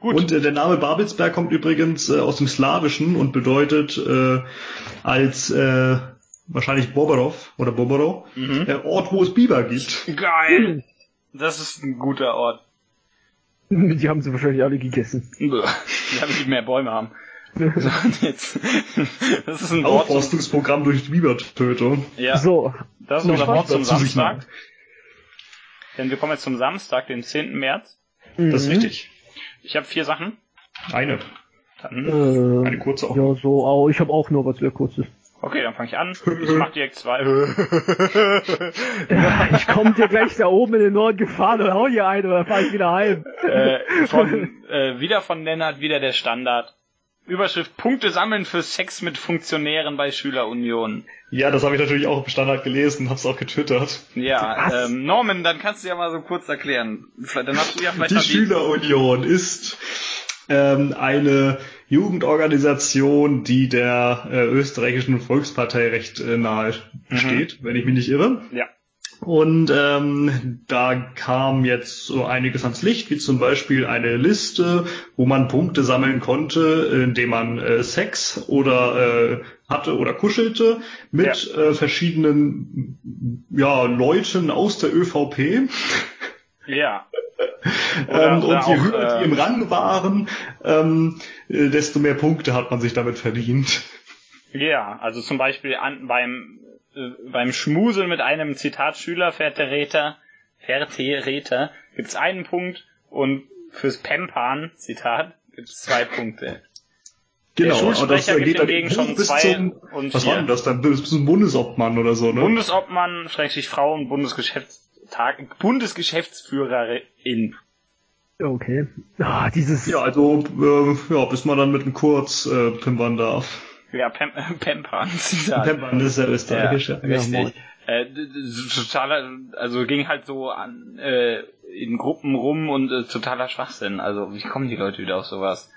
Gut. Und äh, der Name Babelsberg kommt übrigens äh, aus dem Slawischen und bedeutet äh, als äh, wahrscheinlich Boborov oder Boboro, Mhm. äh, Ort, wo es Biber gibt. Geil. Das ist ein guter Ort. Die haben sie wahrscheinlich alle gegessen. Die haben die mehr Bäume haben. So, jetzt, das ist ein Aufforstungsprogramm durch Bibertötung. ja, So. das ist unser Wort zum Samstag. Denn wir kommen jetzt zum Samstag, den 10. März. Das ist Mhm. richtig. Ich habe vier Sachen. Eine. Dann, Äh, Eine kurze auch. ja, so, auch. Ich habe auch nur was sehr kurzes. okay, dann fange ich an. Ich mach direkt zwei. Ja, ich komme dir gleich da oben in den Norden gefahren und hau hier ein oder fahr ich wieder heim. äh, von, äh, wieder von Lennart, wieder der Standard. Überschrift Punkte sammeln für Sex mit Funktionären bei Schülerunion. Ja, das habe ich natürlich auch im Standard gelesen, hab's auch getwittert. Ja, ähm, Norman, dann kannst du ja mal so kurz erklären. Dann hast du ja vielleicht Die Schülerunion ist ähm, eine Jugendorganisation, die der äh, österreichischen Volkspartei recht äh, nahe steht, wenn ich mich nicht irre. Ja. Und ähm, da kam jetzt so einiges ans Licht, wie zum Beispiel eine Liste, wo man Punkte sammeln konnte, indem man äh, Sex oder äh, hatte oder kuschelte mit äh, verschiedenen ja, Leuten aus der ÖVP. Ja. Oder- ähm, oder und je höher äh, die im Rang waren, ähm, äh, desto mehr Punkte hat man sich damit verdient. Ja, also zum Beispiel an, beim, äh, beim Schmuseln mit einem Zitat Schülervertreter, Vertreter, gibt's einen Punkt und fürs Pampern, Zitat, gibt's zwei Punkte. Der Genau, aber das Schulsprecher gibt geht dann hingegen hoch schon bis zwei zum, und was vier. war denn das dann? Bis zum Bundesobmann oder so, ne? Bundesobmann, Schrägstrich Frau und Bundesgeschäftstag, Bundesgeschäftsführerin. Okay. Ah, dieses. ja, also, äh, ja, bis man dann mit einem Kurz äh, pimpern darf. Ja, Pampern, Zitat. Pimpern ist ja österreichisch, Ja, richtig. äh, totaler, also ging halt so an, äh, in Gruppen rum und äh, totaler Schwachsinn. Also wie kommen die Leute wieder auf sowas?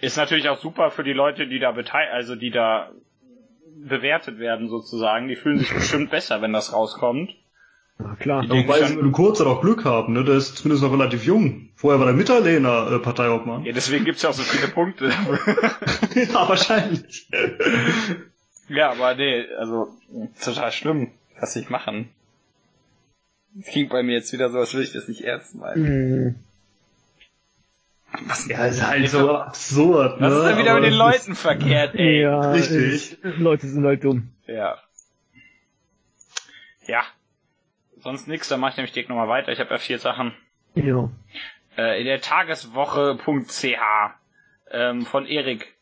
Ist natürlich auch super für die Leute, die da beteiligt, also die da bewertet werden sozusagen. Die fühlen sich bestimmt besser, wenn das rauskommt. Na klar. Wobei sie mit dem Kurzer noch Glück haben, ne? Der ist zumindest noch relativ jung. Vorher war der Mitterlehner äh, Parteiobmann. Ja, deswegen gibt's ja auch so viele Punkte. ja, wahrscheinlich. ja, aber nee, also total schlimm, was sie machen. Das klingt bei mir jetzt wieder so, als würde ich das nicht ernst meinen. Mhm. Was, ja, ist halt so absurd, Was ne? ist denn wieder Aber mit den das ist- Leuten verkehrt, ey? Ja, Richtig. es- Leute sind halt dumm. Ja. Ja. Sonst nix, dann mach ich nämlich direkt nochmal weiter. Ich habe ja vier Sachen. Ja. Äh, in der Tageswoche.ch ähm, von Erik.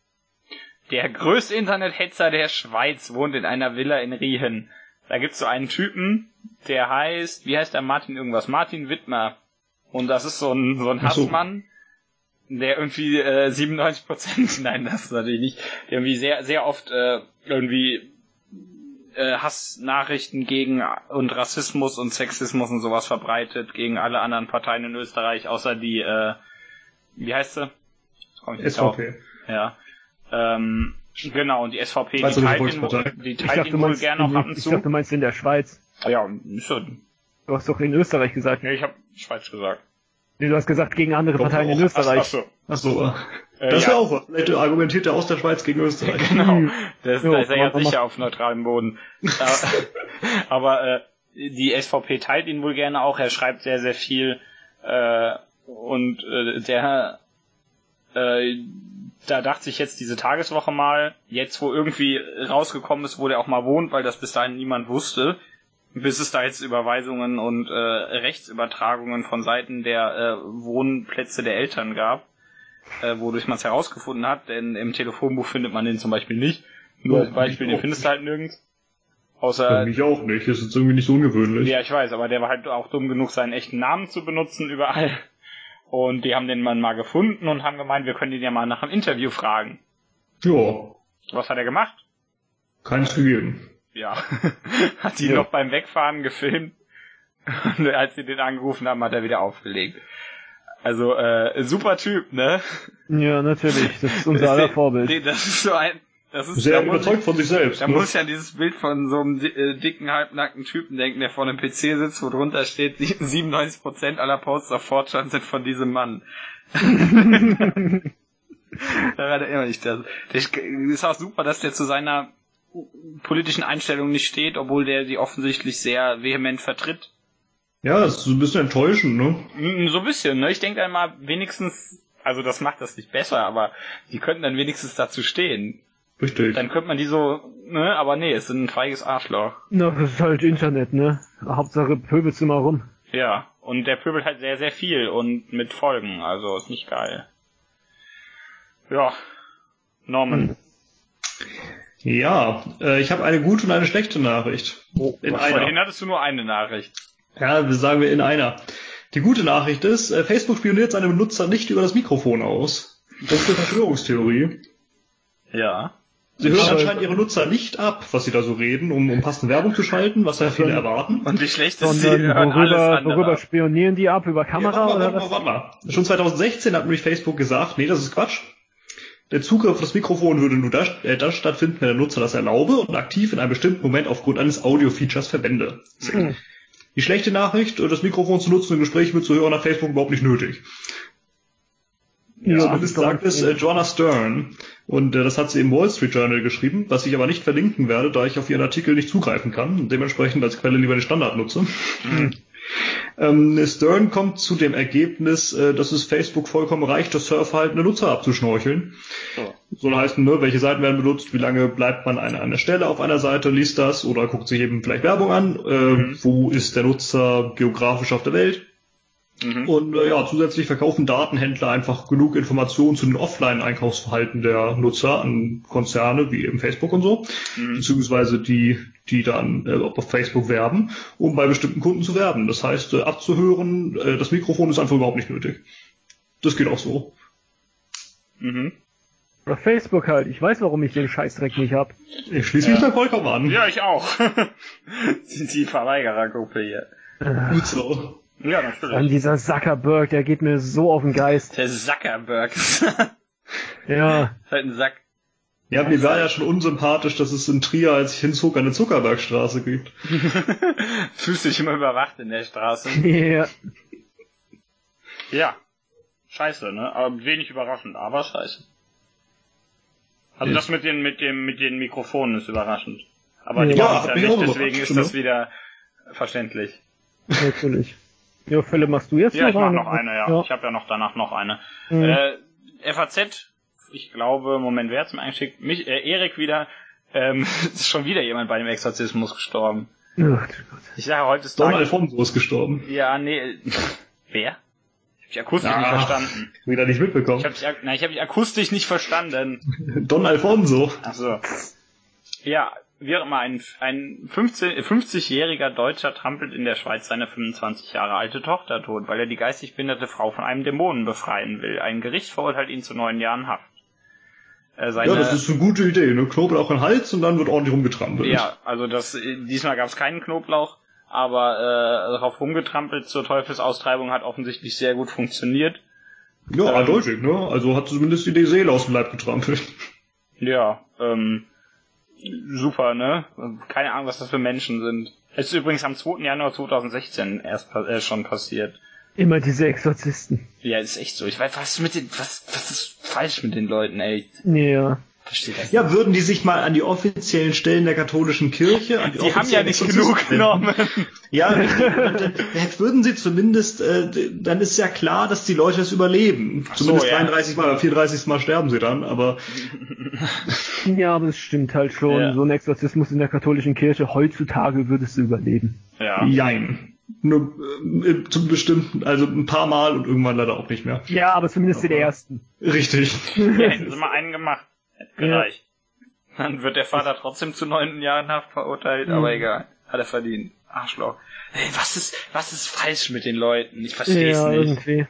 Der größte Internethetzer der Schweiz wohnt in einer Villa in Riehen. Da gibt's so einen Typen, der heißt, wie heißt der Martin irgendwas? Martin Wittmer. Und das ist so ein, so ein. Hassmann, der irgendwie äh, 97 Prozent, nein, das ist natürlich nicht, der irgendwie sehr, sehr oft äh, irgendwie äh, Hassnachrichten gegen und Rassismus und Sexismus und sowas verbreitet gegen alle anderen Parteien in Österreich, außer die, äh, wie heißt sie? Ich. SVP. Ja. Ähm, genau, und die SVP, die Schweizer teilt ihn, wohl- die Ich teilt dachte, ihn du wohl meinst, gerne noch ab und ich zu. dachte, du meinst in der Schweiz. Ja, ist so. Du hast doch in Österreich gesagt. Nee, ich habe Schweiz gesagt. Nee, du hast gesagt gegen andere Parteien in. Österreich. Ach, so. Ach so. Äh, Das ist ja. ja auch was. Vielleicht argumentiert er aus der Schweiz gegen Österreich. Genau. Das, Jo, da ist er ja sicher auf neutralem Boden. aber aber äh, die SVP teilt ihn wohl gerne auch. Er schreibt sehr, sehr viel. Äh, und äh, der äh, da dachte ich jetzt diese Tageswoche mal, jetzt wo irgendwie rausgekommen ist, wo der auch mal wohnt, weil das bis dahin niemand wusste, bis es da jetzt Überweisungen und äh, Rechtsübertragungen von Seiten der äh, Wohnplätze der Eltern gab, äh, wodurch man es herausgefunden hat, denn im Telefonbuch findet man den zum Beispiel nicht. Nur als Beispiel, den findest du halt nirgends. Für Außer, mich auch nicht. Das ist jetzt irgendwie nicht so ungewöhnlich. ja, ich weiß, aber der war halt auch dumm genug, seinen echten Namen zu benutzen überall. Und die haben den Mann mal gefunden und haben gemeint, wir können ihn ja mal nach einem Interview fragen. Ja, Was hat er gemacht? keins gegeben. Ja. hat die Ja. noch beim Wegfahren gefilmt. Und als sie den angerufen haben, hat er wieder aufgelegt. Also, äh, super Typ, ne? Ja, natürlich. Das ist unser aller Vorbild. Nee, Das ist so ein, das ist, Sehr da muss überzeugt ich, von sich selbst. da ne? muss ich an dieses Bild von so einem äh, dicken, halbnackten Typen denken, der vor einem PC sitzt, wo drunter steht, 97% aller Posts auf Fortran sind von diesem Mann. da war der immer nicht das. Der ist auch super, dass der zu seiner politischen Einstellung nicht steht, obwohl der die offensichtlich sehr vehement vertritt. Ja, das ist so ein bisschen enttäuschend, ne? Mm, So ein bisschen, ne? Ich denke einmal wenigstens, also das macht das nicht besser, aber die könnten dann wenigstens dazu stehen. Richtig. Dann könnte man die so, ne? Aber nee, es ist ein feiges Arschloch. Na, das ist halt Internet, ne? Hauptsache pöbelst immer rum. Ja, und der pöbelt halt sehr, sehr viel und mit Folgen, also ist nicht geil. Ja, Norman. Ja, äh, ich habe eine gute und eine schlechte Nachricht. in einer. Vorhin hattest du nur eine Nachricht. Ja, wir sagen wir in einer. Die gute Nachricht ist, äh, Facebook spioniert seine Benutzer nicht über das Mikrofon aus. Das ist eine Verschwörungstheorie. Ja. Sie hören anscheinend ihre Nutzer nicht ab, was sie da so reden, um, um passende Werbung zu schalten, was ja viele erwarten. Und wie schlecht ist, sie hören worüber, worüber spionieren die ab? Über Ja, Kamera warte, mal, oder warte, warte mal. Schon 2016 hat nämlich Facebook gesagt, nee, das ist Quatsch. Der Zugriff auf das Mikrofon würde nur das, äh, das stattfinden, wenn der Nutzer das erlaube und aktiv in einem bestimmten Moment aufgrund eines Audio-Features verwende. Hm. Die schlechte Nachricht, äh, das Mikrofon zu nutzen und Gespräche mitzuhören, hat Facebook überhaupt nicht nötig. Ja, Zumindest das sagt es äh, Joanna Stern. Und äh, das hat sie im Wall Street Journal geschrieben, was ich aber nicht verlinken werde, da ich auf ihren Artikel nicht zugreifen kann und dementsprechend als Quelle lieber den Standard nutze. Ähm, Stern kommt zu dem Ergebnis, äh, dass es Facebook vollkommen reicht, das Surfverhalten der Nutzer abzuschnorcheln. So. Soll heißen, ne, welche Seiten werden benutzt, wie lange bleibt man an einer Stelle auf einer Seite, liest das oder guckt sich eben vielleicht Werbung an, äh, wo ist der Nutzer geografisch auf der Welt. Mhm. Und äh, ja, zusätzlich verkaufen Datenhändler einfach genug Informationen zu den Offline-Einkaufsverhalten der Nutzer an Konzerne wie eben Facebook und so, Mhm. beziehungsweise die, die dann äh, auf Facebook werben, um bei bestimmten Kunden zu werben. Das heißt, äh, abzuhören, äh, das Mikrofon ist einfach überhaupt nicht nötig. Das geht auch so. Mhm. Oder Facebook halt. Ich weiß, warum ich den Scheißdreck nicht hab. Ich schließe mich da vollkommen an. Ja, ich auch. die, die Verweigerergruppe hier. Gut so. Ja, Dann natürlich. dieser Zuckerberg, der geht mir so auf den Geist. Der Zuckerberg. Ja, halt ein Sack. Ja, mir war ja schon unsympathisch, dass es in Trier, als ich hinzog, eine Zuckerbergstraße gibt. Fühlst dich immer überwacht in der Straße. Ja. Ja. Scheiße, ne? Aber wenig überraschend, aber scheiße. Also Ja. das mit den, mit dem, mit den Mikrofonen ist überraschend. Aber die Ja, machen es hat ja nicht, deswegen ist das ne? wieder verständlich. Natürlich. Ja, Philipp, machst du jetzt Ja, ich noch mach eine? noch eine, ja. ja. Ich habe ja noch danach noch eine. Mhm. Äh, FAZ, ich glaube, Moment, wer hat's mir eingeschickt? Mich, äh, Erik wieder, ähm, ist schon wieder jemand bei dem Exorzismus gestorben. Ach, Gott. Ich sage heute ist Don Tag. Alfonso ist gestorben. Ja, nee. Wer? Ich habe akustisch nicht Ach. verstanden. Wieder nicht mitbekommen. Ich habe dich, nein, ich habe dich akustisch nicht verstanden. Don Alfonso. Ach so. Ja, wie auch immer, ein, ein 15 äh, 50-jähriger Deutscher trampelt in der Schweiz seine 25 Jahre alte Tochter tot, weil er die geistig behinderte Frau von einem Dämonen befreien will. Ein Gericht verurteilt ihn zu neun Jahren Haft. Äh, seine, Ja, das ist eine gute Idee. Ne? Knoblauch in den Hals und dann wird ordentlich rumgetrampelt. Ja, also das äh, diesmal gab es keinen Knoblauch, aber äh, darauf rumgetrampelt zur Teufelsaustreibung hat offensichtlich sehr gut funktioniert. Ja, Ähm, eindeutig, ne? Also hat zumindest die Seele aus dem Leib getrampelt. Ja, ähm, super, ne? Keine Ahnung, was das für Menschen sind. Es ist übrigens am 2. Januar 2016 erst äh, schon passiert. Immer diese Exorzisten. Ja, ist echt so. Ich weiß, was ist mit den, was, was ist falsch mit den Leuten, ey? Ja. Verstehe das. Ja, würden die sich mal an die offiziellen Stellen der katholischen Kirche, an die, Die haben ja nicht Exorzisten genug genommen. Ja, äh, würden sie zumindest, äh, dann ist ja klar, dass die Leute es überleben. so, Zumindest ja. 33 Mal, 34 Mal sterben sie dann, aber Ja, aber es stimmt halt schon. Ja. So ein Exorzismus in der katholischen Kirche, heutzutage würdest du überleben. Ja. jein. Nur äh, zum bestimmten, also ein paar Mal und irgendwann leider auch nicht mehr. Ja, aber zumindest den ersten. Richtig. Ja, hätten sie mal einen gemacht. Hätte gereicht. Dann wird der Vater trotzdem zu neun Jahren Haft verurteilt, aber egal. Hat er verdient. Arschloch. Ey, was ist, was ist falsch mit den Leuten? Ich verstehe es Ja, nicht. irgendwie.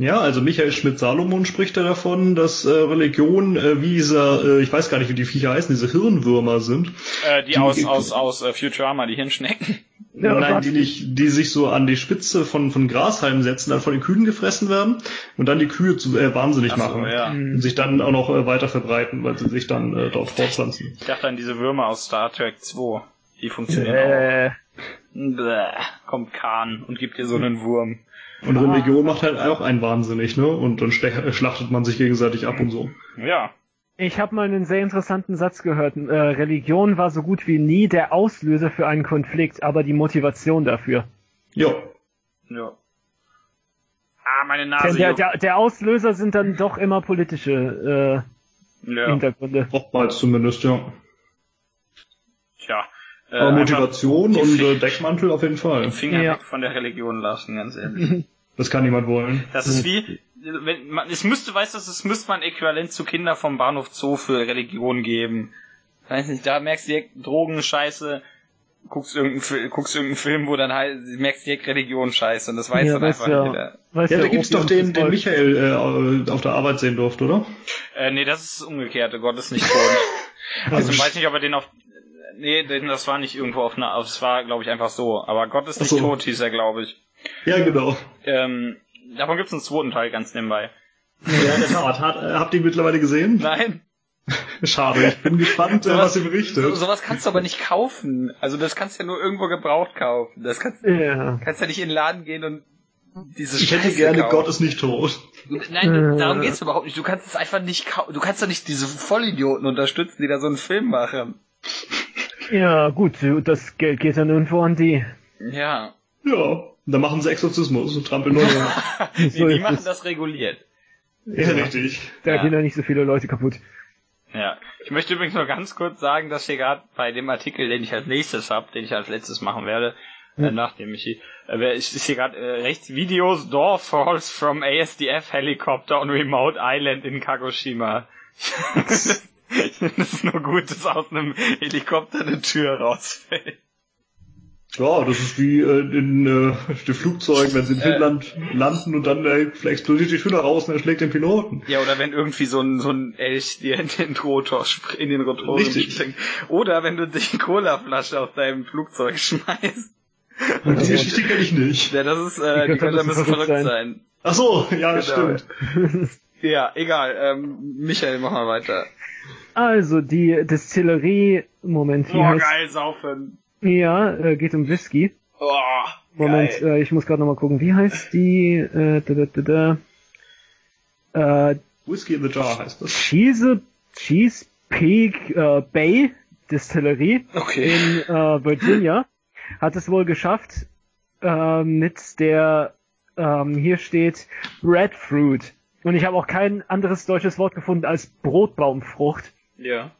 Ja, also Michael Schmidt-Salomon spricht da davon, dass äh, Religion äh, wie dieser, äh, ich weiß gar nicht, wie die Viecher heißen, diese Hirnwürmer sind. Äh, die, Die- aus, aus, aus äh, Futurama, die Hirnschnecken. Ja, Nein, die nicht, die sich so an die Spitze von, von Grashalmen setzen, dann von den Kühen gefressen werden und dann die Kühe zu, äh, wahnsinnig so, machen. ja. Und sich dann auch noch äh, weiter verbreiten, weil sie sich dann äh, dort fortpflanzen. Ich dachte an diese Würmer aus Star Trek 2. Die funktionieren Äh, auch. Bäh, kommt Khan und gibt dir so einen Wurm. Und Religion macht halt auch einen wahnsinnig, ne? Und dann schlachtet man sich gegenseitig ab und so. Ja. ich habe mal einen sehr interessanten Satz gehört. Äh, Religion war so gut wie nie der Auslöser für einen Konflikt, aber die Motivation dafür. Ja. Ja. Ah, meine Denn Nase. der, der, der Auslöser sind dann doch immer politische äh, ja. Hintergründe. Oftmals zumindest, ja. Äh, Motivation und äh, Deckmantel auf jeden Fall. Finger Ja. weg von der Religion lassen, ganz ehrlich. Das kann niemand wollen. Das ist wie, wenn man, es müsste, weißt du, es müsste man äquivalent zu Kinder vom Bahnhof Zoo für Religion geben. Weiß nicht, da merkst du direkt Drogen, Scheiße, guckst irgendeinen, guckst irgendeinen Film, wo dann halt, merkst direkt Religion, Scheiße, und das weiß Ja, dann weiß einfach ja. jeder. Ja, du, da gibt's doch den, den. Michael äh, auf der Arbeit sehen durfte, oder? Äh, nee, das ist das umgekehrte, Gott ist nicht tot. also ich weiß nicht, ob er den auf, nee, das war nicht irgendwo auf einer, das war, glaube ich, einfach so. Aber Gott ist nicht so. tot, hieß er, glaube ich. Ja, genau. Ähm, davon gibt's einen zweiten Teil ganz nebenbei. Ja, in der Tat. Hat, äh, habt ihr ihn mittlerweile gesehen? Nein, Schade, ich bin gespannt, äh, was ihr berichtet. So, sowas kannst du aber nicht kaufen. Also das kannst du ja nur irgendwo gebraucht kaufen. Das kannst, Ja. kannst ja nicht in den Laden gehen und dieses Ich hätte Scheiße gerne, kaufen. Gott ist nicht tot. Nein, darum geht's überhaupt nicht. Du kannst es einfach nicht kaufen. Du kannst doch nicht diese Vollidioten unterstützen, die da so einen Film machen. Ja, gut, das Geld geht dann irgendwo an die. Ja. Ja. Dann machen sie Exorzismus und trampeln Leute. Nee, So die machen es. das reguliert. ja, richtig. Da Ja. gehen ja nicht so viele Leute kaputt. Ja. Ich möchte übrigens nur ganz kurz sagen, dass hier gerade bei dem Artikel, den ich als nächstes habe, den ich als letztes machen werde, äh, nachdem ich hier, äh, ist hier gerade äh, rechts Videos Door Falls from ASDF Helicopter on Remote Island in Kagoshima. das ist nur gut, dass aus einem Helikopter eine Tür rausfällt. Ja, das ist wie äh, in äh, den Flugzeugen, wenn sie in Finnland landen und dann äh, explodiert die Tür nach außen und erschlägt den Piloten. Ja, oder wenn irgendwie so ein, so ein Elch dir in den Rotor, in den Rotor Richtig. springt. Oder wenn du die Colaflasche aus deinem Flugzeug schmeißt. Und die Geschichte kenne ich nicht. Ja, das ist, äh, die könnte ein bisschen bisschen verrückt verrückt sein. Ach so, ja, Genau. stimmt. Ja, egal. Ähm, Michael, mach mal weiter. Also, die Distillerie, Moment, hier Boah, heißt, geil, saufen. ja, äh, geht um Whisky. Oh, Moment, geil. äh, ich muss gerade nochmal gucken, wie heißt die, äh, da, da, da, da. Äh, Whiskey in the Jar heißt das. Cheese, Chesapeake äh, Bay Distillerie Okay. in äh, Virginia hat es wohl geschafft, äh, mit der, ähm, hier steht Breadfruit. Und ich habe auch kein anderes deutsches Wort gefunden als Brotbaumfrucht. Ja.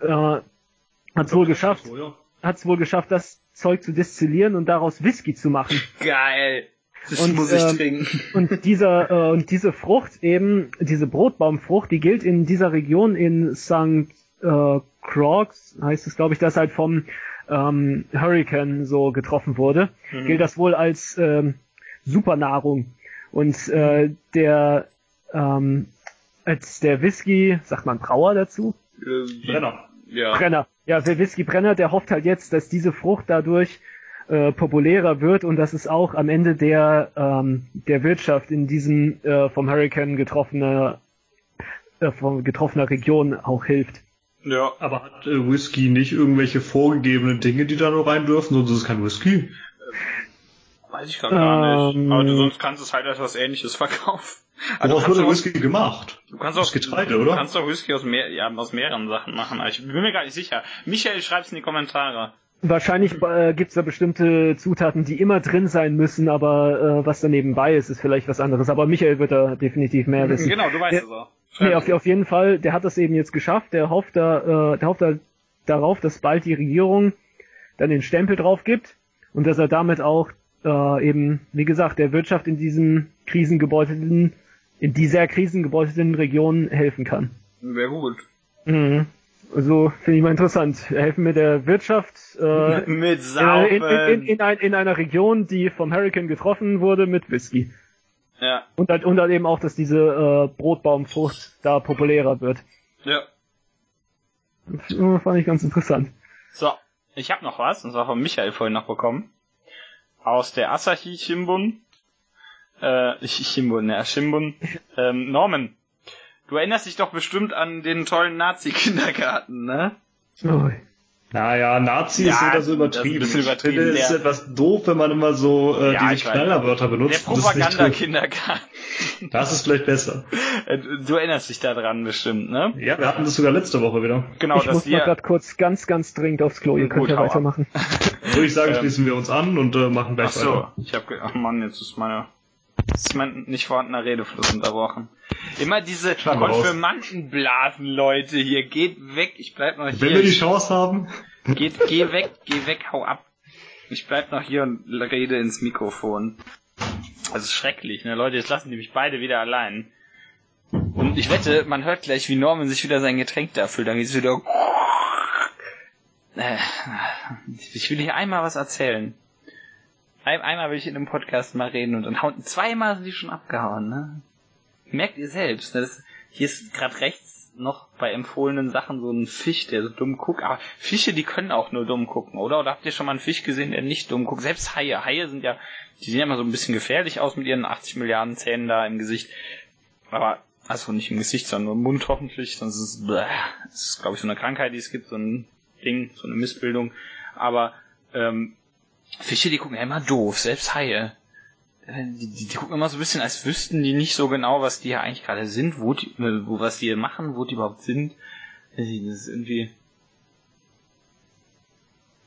Äh, hat es wohl geschafft, So, ja. hat es wohl geschafft, das Zeug zu destillieren und daraus Whisky zu machen. Geil. Das Und, muss ich ähm, trinken. Und dieser äh, und diese Frucht eben, diese Brotbaumfrucht, die gilt in dieser Region in St. Äh, Croix, heißt es glaube ich, das halt vom ähm, Hurricane so getroffen wurde, Mhm. gilt das wohl als ähm, Supernahrung. Und äh, der ähm, als der Whisky, sagt man Brauer dazu? Äh, Brenner. Ja. Brenner. Ja, der Whisky-Brenner, der hofft halt jetzt, dass diese Frucht dadurch äh, populärer wird und dass es auch am Ende der ähm, der Wirtschaft in diesen äh, vom Hurricane getroffene äh, von getroffener Region auch hilft. Ja. Aber hat äh, Whisky nicht irgendwelche vorgegebenen Dinge, die da nur rein dürfen, sonst ist es kein Whisky? Weiß ich gar Ähm, nicht. Aber du sonst kannst es halt als was ähnliches verkaufen. Also Woraus du, auch, Whisky gemacht? du kannst auch Aus Getreide, Du oder? kannst auch Whisky aus, mehr, ja, aus mehreren Sachen machen. Ich bin mir gar nicht sicher. Michael, schreib's in die Kommentare. Wahrscheinlich äh, gibt's da bestimmte Zutaten, die immer drin sein müssen, aber äh, was da nebenbei ist, ist vielleicht was anderes. Aber Michael wird da definitiv mehr wissen. Genau, du weißt Ja. es auch. Schreib Nee, auf, auf jeden Fall, der hat das eben jetzt geschafft. Der hofft da, äh, der hofft da darauf, dass bald die Regierung dann den Stempel drauf gibt und dass er damit auch äh, eben, wie gesagt, der Wirtschaft in diesen krisengebeutelten, in dieser krisengebeutelten Region helfen kann. Wäre gut. Mhm. Also finde ich mal interessant. Helfen mit der Wirtschaft äh, Mit äh, Saufen. in, in, in, in, ein, in einer Region, die vom Hurricane getroffen wurde, mit Whisky. ja. Und halt, und halt eben auch, dass diese äh, Brotbaumfrucht da populärer wird. Ja. Äh, Fand ich ganz interessant. So, ich habe noch was, und zwar von Michael vorhin noch bekommen. Aus der Asahi Shimbun. Äh, Shimbun, ja, Shimbun. Ähm, Norman, du erinnerst dich doch bestimmt an den tollen Nazi-Kindergarten, ne? Oh. Naja, Nazi Ja, ist wieder so das ist ein übertrieben. bisschen übertrieben, Ich finde, es ist der- etwas doof, wenn man immer so äh, Ja, diese. Knallerwörter Der benutzt. trifft. Propagandakindergarten. Das ist vielleicht besser. Du erinnerst dich daran bestimmt, ne? Ja, wir hatten das sogar letzte Woche wieder. Genau, ich muss mal gerade kurz ganz, ganz dringend aufs Klo. Ihr Gut, könnt ja hau ab. weitermachen. Würde ich sagen, Ähm. schließen wir uns an und äh, machen gleich Ach so, weiter. ich hab, ge- ach Mann, jetzt ist meine, ist mein nicht vorhandener Redefluss unterbrochen. Immer diese. Konfirmandenblasen, Leute, hier, geht weg, ich bleib noch hier. Wenn wir die Chance haben. Geht, geh weg, geh weg, hau ab. Ich bleib noch hier und rede ins Mikrofon. Das ist schrecklich, ne, Leute, jetzt lassen die mich beide wieder allein. Und ich wette, man hört gleich, wie Norman sich wieder sein Getränk da füllt, dann geht's wieder... Äh, Ich will hier einmal was erzählen. Ein, einmal will ich in einem Podcast mal reden und dann hauen zweimal sind die schon abgehauen, ne? Merkt ihr selbst, ne? Das, hier ist gerade rechts noch bei empfohlenen Sachen so ein Fisch, der so dumm guckt. Aber Fische, die können auch nur dumm gucken, oder? Oder habt ihr schon mal einen Fisch gesehen, der nicht dumm guckt? Selbst Haie. Haie sind ja, die sehen ja immer so ein bisschen gefährlich aus mit ihren 80 Milliarden Zähnen da im Gesicht. Aber, also nicht im Gesicht, sondern im Mund hoffentlich. Sonst ist es, das ist, glaube ich, so eine Krankheit, die es gibt, so ein Ding, so eine Missbildung. Aber, ähm, Fische, die gucken ja immer doof, selbst Haie. Äh, Die, die, die gucken immer so ein bisschen, als wüssten die nicht so genau, was die hier eigentlich gerade sind, wo die, äh, wo, was die hier machen, wo die überhaupt sind. Das ist irgendwie.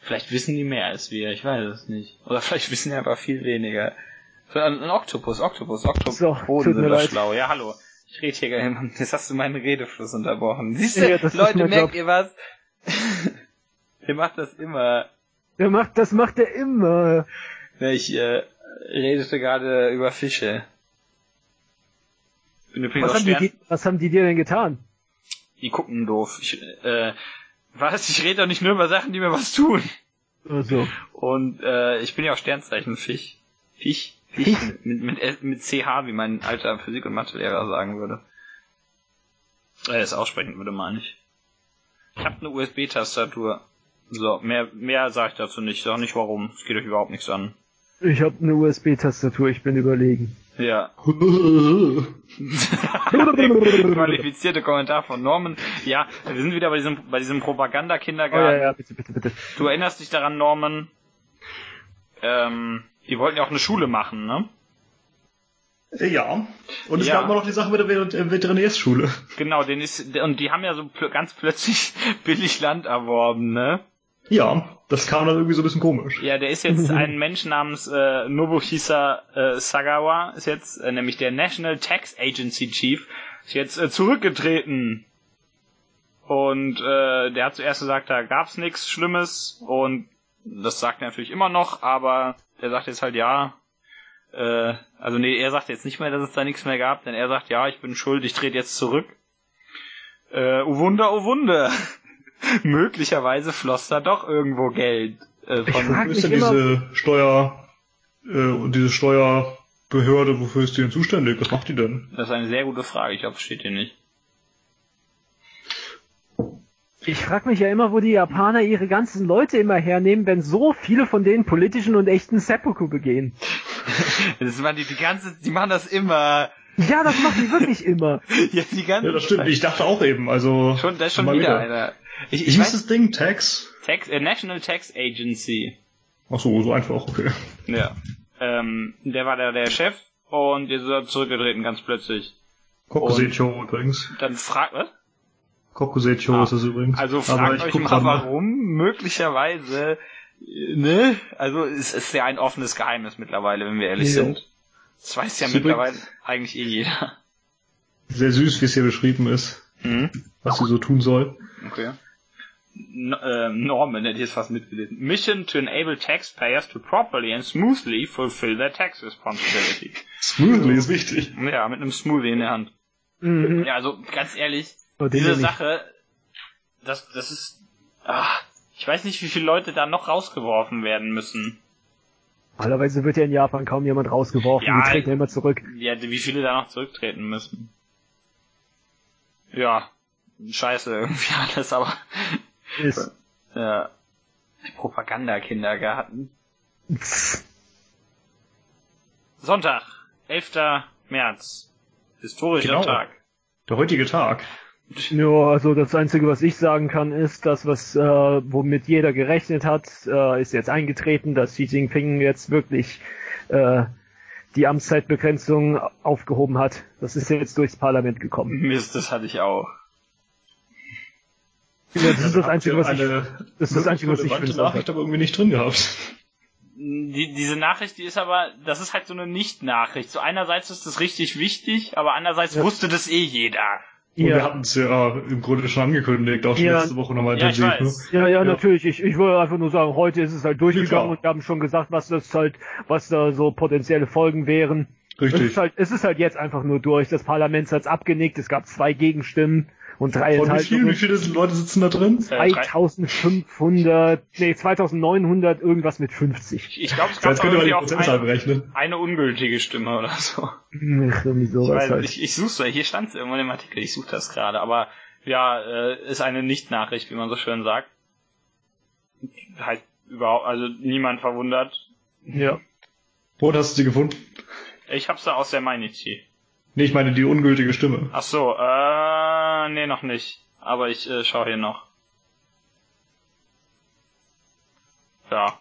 Vielleicht wissen die mehr als wir, ich weiß es nicht. Oder vielleicht wissen die aber viel weniger. Ein, ein Oktopus, Oktopus, Oktopus. So, tut sind leid. schlau. Ja, hallo. Ich rede hier nicht. Jetzt hast du meinen Redefluss unterbrochen. Siehst du, Ja, Leute, merkt ihr was? ihr macht das immer. Der macht, das macht er immer. Ich äh, redete gerade über Fische. Ich bin übrigens Was auch haben, die, was haben die dir denn getan? Die gucken doof. Ich, äh, was? Ich rede doch nicht nur über Sachen, die mir was tun. Also, Und äh, ich bin ja auch Sternzeichen Fisch. Fisch? Fisch? Mit, mit, mit CH, wie mein alter Physik- und Mathelehrer sagen würde. Äh, es aussprechen würde, meine ich. Ich habe eine USB-Tastatur. So, mehr, mehr sage ich dazu nicht. Sag nicht warum. Es geht euch überhaupt nichts an. ich habe eine USB-Tastatur, ich bin überlegen. Ja. Qualifizierte Kommentar von Norman. Ja, wir sind wieder bei diesem, bei diesem Propagandakindergarten. Oh, ja, ja, bitte, bitte, bitte. Du erinnerst dich daran, Norman? Ähm, die wollten ja auch eine Schule machen, ne? Äh, Ja. Und es Ja. gab immer noch die Sache mit der äh, Veterinärschule. Genau, den ist, und die haben ja so pl ganz plötzlich billig Land erworben, ne? Ja, das kam dann irgendwie so ein bisschen komisch. Ja, der ist jetzt ein Mensch namens äh, Nobuhisa äh, Sagawa, ist jetzt äh, nämlich der National Tax Agency Chief, ist jetzt äh, zurückgetreten. Und äh, der hat zuerst gesagt, da gab's nichts Schlimmes und das sagt er natürlich immer noch, aber der sagt jetzt halt ja. Äh, also nee, er sagt jetzt nicht mehr, dass es da nichts mehr gab, denn er sagt, ja, ich bin schuld, ich trete jetzt zurück. Äh, oh Wunder, oh Wunder. Möglicherweise floss da doch irgendwo Geld. Äh, Ich von, frag Wofür ist mich denn immer- diese Steuer äh, und diese Steuerbehörde, wofür ist die denn zuständig? Was macht die denn? Das ist eine sehr gute Frage. Ich glaube, es steht hier nicht. Ich frag mich ja immer, wo die Japaner ihre ganzen Leute immer hernehmen, wenn so viele von denen politischen und echten Seppuku begehen. Das machen die, die ganze, die machen das immer. Ja, das machen die wirklich immer. Ja, die ganze Ja, das stimmt. Ich dachte auch eben, also. Schon, da ist schon mal wieder, einer. Ich, Wie ich hieß weiß, das Ding? Tax? Tax, äh, National Tax Agency. Ach so, so einfach, okay. Ja. Ähm, der war da der Chef und jetzt ist er zurückgetreten, ganz plötzlich. Kokusecho übrigens. Dann fragt, was? Kokusecho Ah, ist das übrigens. Also fragt euch mal, grad warum möglicherweise, äh, ne? Also es ist ja ein offenes Geheimnis mittlerweile, wenn wir ehrlich Ja. sind. Das weiß ja Ist mittlerweile eigentlich eh jeder. Sehr süß, wie es hier beschrieben ist, Mhm. was sie so tun soll. Okay. No, äh, Norman hätte ich jetzt fast mitgelesen. Mission to enable taxpayers to properly and smoothly fulfill their tax responsibility. Smoothly ist wichtig. Ja, mit einem Smoothie in der Hand. Mhm. Ja, also ganz ehrlich, Oh, diese. Sache, das, das ist, ah, ich weiß nicht, wie viele Leute da noch rausgeworfen werden müssen. Normalerweise wird ja in Japan kaum jemand rausgeworfen, Ja, die treten ja immer zurück. Ja, wie viele da noch zurücktreten müssen. Ja, scheiße irgendwie alles, aber Ist. ja, Propagandakindergarten. Sonntag, 11. März. Historischer Genau. Tag. Der heutige Tag. Ja, also das Einzige, was ich sagen kann, ist, das, was äh, womit jeder gerechnet hat, äh, ist jetzt eingetreten, dass Xi Jinping jetzt wirklich äh, die Amtszeitbegrenzung aufgehoben hat. Das ist jetzt durchs Parlament gekommen. Mist, das hatte ich auch. Ja, das ist das Einzige, was ich, das ist das Einzige, was ich finde. Nachricht aber irgendwie nicht drin gehabt. Die, diese Nachricht, die ist aber, das ist halt so eine Nicht-Nachricht. So einerseits ist das richtig wichtig, aber andererseits Ja. wusste das eh jeder. Und wir Ja, hatten es ja im Grunde schon angekündigt, auch schon Ja. letzte Woche nochmal Ja, intensiv. weiß. Ne? ja, ja, Ja. natürlich. Ich, ich wollte einfach nur sagen, heute ist es halt durchgegangen und wir haben schon gesagt, was das halt, was da so potenzielle Folgen wären. Es Richtig. ist halt, es ist halt jetzt einfach nur durch. Das Parlament hat es abgenickt. Es gab zwei Gegenstimmen und drei Von wie viel, wie viele Leute sitzen da drin? Äh, drei- 2500, nee, 2900, irgendwas mit 50. Ich glaube, es So, gab jetzt könnt ihr mal die irgendwie auch Prozentzahl ein, berechnen. eine ungültige Stimme oder so. Hm, Irgendwie Ich, sowas weiß, halt. ich, ich such's, hier stand es irgendwo im Artikel, ich suche das gerade, aber ja, äh, ist eine Nicht-Nachricht, wie man so schön sagt. Halt überhaupt, also niemand verwundert. Ja. Wo hast du sie gefunden? Ich hab's da aus der Mainichi. Nee, ich meine die ungültige Stimme. Ach so, äh, nee, noch nicht. Aber ich äh, schaue hier noch. Ja.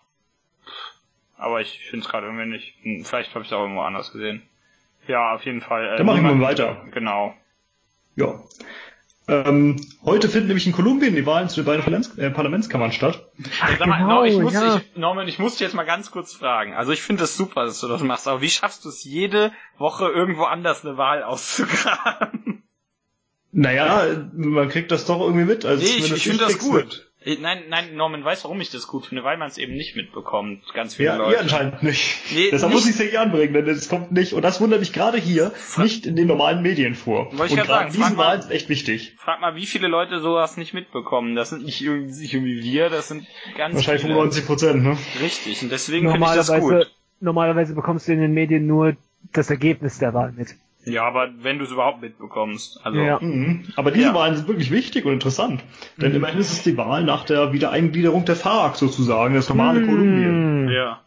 Aber ich finde es gerade irgendwie nicht. Hm, Vielleicht habe ich es auch irgendwo anders gesehen. Ja, auf jeden Fall. Äh, Dann machen wir weiter. Genau. Ja. Ähm, heute finden nämlich in Kolumbien die Wahlen zu den beiden Parlaments äh, Parlamentskammern statt. Ach, Sag mal, genau, Norman, ich muss, ja. ich, Norman, ich muss dich jetzt mal ganz kurz fragen. Also ich finde das super, dass du das machst, aber wie schaffst du es jede Woche irgendwo anders eine Wahl auszugraben? Naja, man kriegt das doch irgendwie mit. Also Nee, ich, ich finde das gut. mit. Äh, Nein, nein, Norman weiß, warum ich das gut finde, weil man es eben nicht mitbekommt. Ganz viele Ja, Leute. ihr anscheinend nicht. Nee, Deshalb nicht- muss ich es ja hier anbringen, denn es kommt nicht, und das wundert mich gerade hier, nicht in den normalen Medien vor. Wollte ich sagen, gerade diese frag mal- Wahlen sind echt wichtig. Frag mal, wie viele Leute sowas nicht mitbekommen. Das sind nicht irgendwie, nicht irgendwie wir, das sind ganz Wahrscheinlich viele. 95 Prozent, ne? Richtig, und deswegen finde ich das gut. normalerweise bekommst du in den Medien nur das Ergebnis der Wahl mit. Ja, aber wenn du es überhaupt mitbekommst. Also, Ja. Mhm. Aber diese Ja. Wahlen sind wirklich wichtig und interessant. Denn Mhm. immerhin ist es die Wahl nach der Wiedereingliederung der FARC sozusagen, das normale Hm. Kolumbien. ja.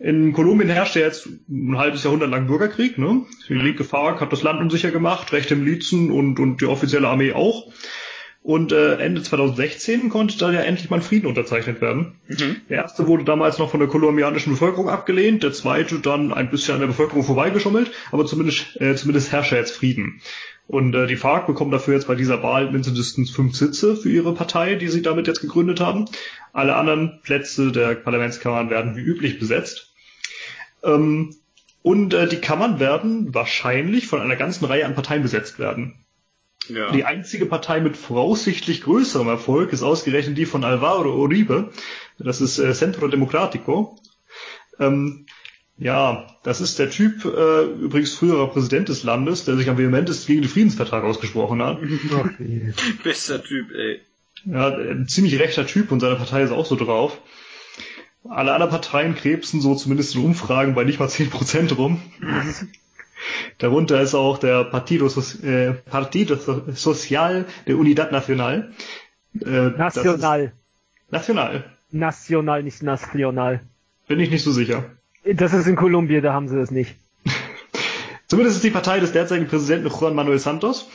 In Kolumbien herrschte jetzt ein halbes Jahrhundert lang Bürgerkrieg. Ne? Die linke FARC hat das Land unsicher gemacht, rechte Milizen und, und die offizielle Armee auch. Und äh, Ende 2016 konnte da ja endlich mal ein Frieden unterzeichnet werden. Mhm. Der erste wurde damals noch von der kolumbianischen Bevölkerung abgelehnt, der zweite dann ein bisschen an der Bevölkerung vorbeigeschummelt, aber zumindest, äh, zumindest herrscht jetzt Frieden. Und äh, die FARC bekommen dafür jetzt bei dieser Wahl mindestens fünf Sitze für ihre Partei, die sie damit jetzt gegründet haben. Alle anderen Plätze der Parlamentskammern werden wie üblich besetzt. Ähm, und äh, die Kammern werden wahrscheinlich von einer ganzen Reihe an Parteien besetzt werden. Ja. Die einzige Partei mit voraussichtlich größerem Erfolg ist ausgerechnet die von Alvaro Uribe. Das ist äh, Centro Democrático. Ähm, ja, das ist der Typ, äh, übrigens früherer Präsident des Landes, der sich am vehementesten gegen den Friedensvertrag ausgesprochen hat. Bester Typ, ey. Ja, ein ziemlich rechter Typ und seine Partei ist auch so drauf. Alle anderen Parteien krebsen so zumindest in Umfragen bei nicht mal 10% rum. Darunter ist auch der Partido, äh, Partido Social de Unidad Nacional. Äh, National. National. National, nicht national. Bin ich nicht so sicher. Das ist in Kolumbien, da haben sie das nicht. Zumindest ist die Partei des derzeitigen Präsidenten Juan Manuel Santos,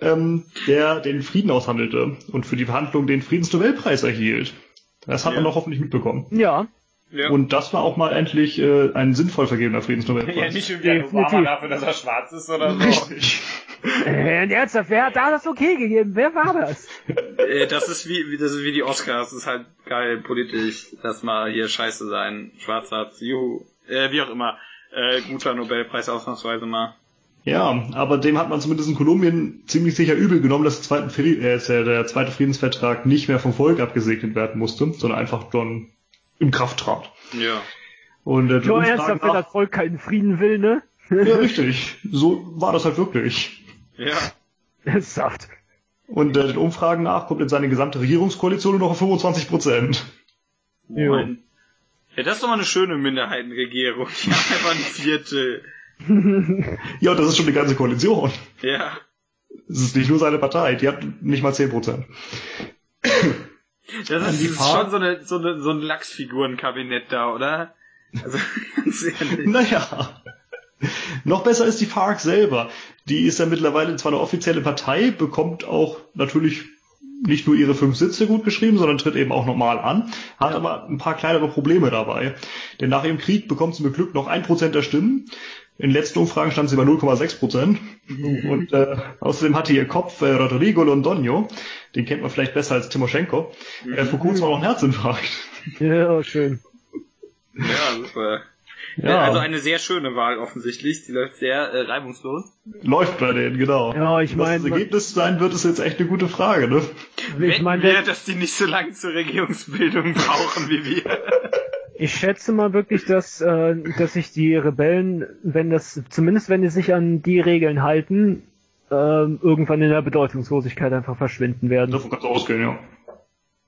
ähm, der den Frieden aushandelte und für die Verhandlungen den Friedensnobelpreis erhielt. Das hat ja. man doch hoffentlich mitbekommen. Ja. Ja. Und das war auch mal endlich äh, ein sinnvoll vergebener Friedensnobelpreis. Ja, nicht irgendwie ein Obama dafür, dass er schwarz ist oder so. Richtig. Äh, ernsthaft, wer hat da das okay gegeben? Wer war das? Äh, das ist wie, das ist wie die Oscars. Das ist halt geil politisch, dass mal hier scheiße sein. Schwarzer, juhu. Äh, wie auch immer. Äh, guter Nobelpreis ausnahmsweise mal. Ja, aber dem hat man zumindest in Kolumbien ziemlich sicher übel genommen, dass der zweite, äh, der zweite Friedensvertrag nicht mehr vom Volk abgesegnet werden musste, sondern einfach dann in Kraft trat. Ja. Und äh, so ernsthaft, wenn das Volk keinen Frieden will, ne? ja, richtig. So war das halt wirklich. Ja. Ernsthaft. Und äh, den Umfragen nach kommt in seine gesamte Regierungskoalition nur noch auf 25 Prozent. Ja. ja, das ist doch mal eine schöne Minderheitenregierung. Haben einfach ein Viertel. ja, und das ist schon die ganze Koalition. Ja. Es ist nicht nur seine Partei, die hat nicht mal 10 Prozent. Das ist, ist schon so, eine, so, eine, so ein Lachsfigurenkabinett da, oder? Also, ganz ehrlich. Naja. Noch besser ist die FARC selber. Die ist ja mittlerweile zwar eine offizielle Partei, bekommt auch natürlich nicht nur ihre fünf Sitze gut geschrieben, sondern tritt eben auch normal an, hat ja. aber ein paar kleinere Probleme dabei. Denn nach ihrem Krieg bekommt sie mit Glück noch ein Prozent der Stimmen. In den letzten Umfragen stand sie bei 0,6 Prozent. Mhm. Und äh, außerdem hatte ihr Kopf äh, Rodrigo Londonio, den kennt man vielleicht besser als Timoschenko, mhm. äh, vor kurzem auch noch einen Herzinfarkt. Ja, schön. Ja, super. Ja. Also eine sehr schöne Wahl offensichtlich. Die läuft sehr äh, reibungslos. Läuft bei denen, genau. Ja, ich meine. Was das Ergebnis sein wird, ist jetzt echt eine gute Frage, ne? Ich meine, dass die nicht so lange zur Regierungsbildung brauchen wie wir. Ich schätze mal wirklich, dass, äh, dass sich die Rebellen, wenn das, zumindest wenn die sich an die Regeln halten, äh, irgendwann in der Bedeutungslosigkeit einfach verschwinden werden. Davon kannst du ausgehen, ja.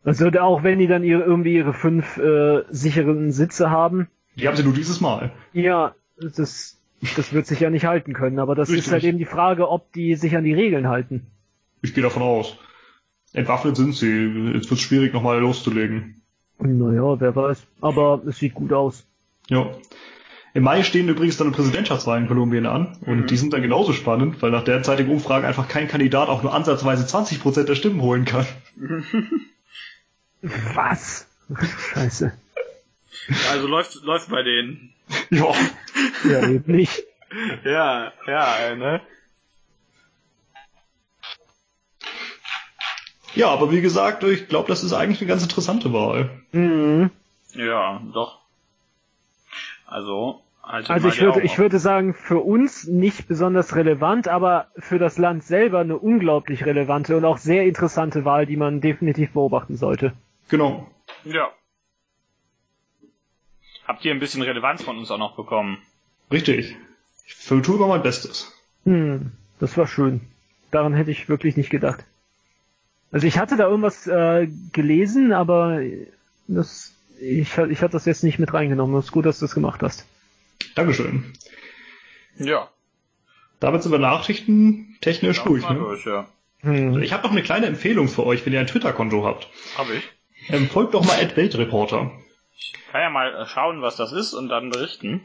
Also auch wenn die dann ihre, irgendwie ihre fünf äh, sicheren Sitze haben, die haben sie nur dieses Mal. Ja, das, das wird sich ja nicht halten können, aber das Richtig. ist halt eben die Frage, ob die sich an die Regeln halten. Ich gehe davon aus. Entwaffnet sind sie. Jetzt wird es schwierig, nochmal loszulegen. Naja, wer weiß. Aber es sieht gut aus. Ja. Im Mai stehen übrigens dann Präsidentschaftswahlen in Kolumbien an und mhm. die sind dann genauso spannend, weil nach derzeitigen Umfragen einfach kein Kandidat auch nur ansatzweise 20% der Stimmen holen kann. Was? Scheiße. Also läuft, läuft bei denen. Ja. Ja, eben nicht. ja, ja, ne? Ja, aber wie gesagt, ich glaube, das ist eigentlich eine ganz interessante Wahl. Mhm. Ja, doch. Also, halt also ich würde, ich würde sagen, für uns nicht besonders relevant, aber für das Land selber eine unglaublich relevante und auch sehr interessante Wahl, die man definitiv beobachten sollte. Genau. Ja. Habt ihr ein bisschen Relevanz von uns auch noch bekommen? Richtig. Ich tue immer mein Bestes. Hm, das war schön. Daran hätte ich wirklich nicht gedacht. Also ich hatte da irgendwas äh, gelesen, aber das, ich, ich hatte das jetzt nicht mit reingenommen. Es ist gut, dass du das gemacht hast. Dankeschön. Ja. Damit sind wir Nachrichten technisch durch. Ne? durch ja. Hm. Ich habe noch eine kleine Empfehlung für euch, wenn ihr ein Twitter-Konto habt. Hab ich. Ähm, folgt doch mal Weltreporter. Ich kann ja mal äh, schauen, was das ist und dann berichten.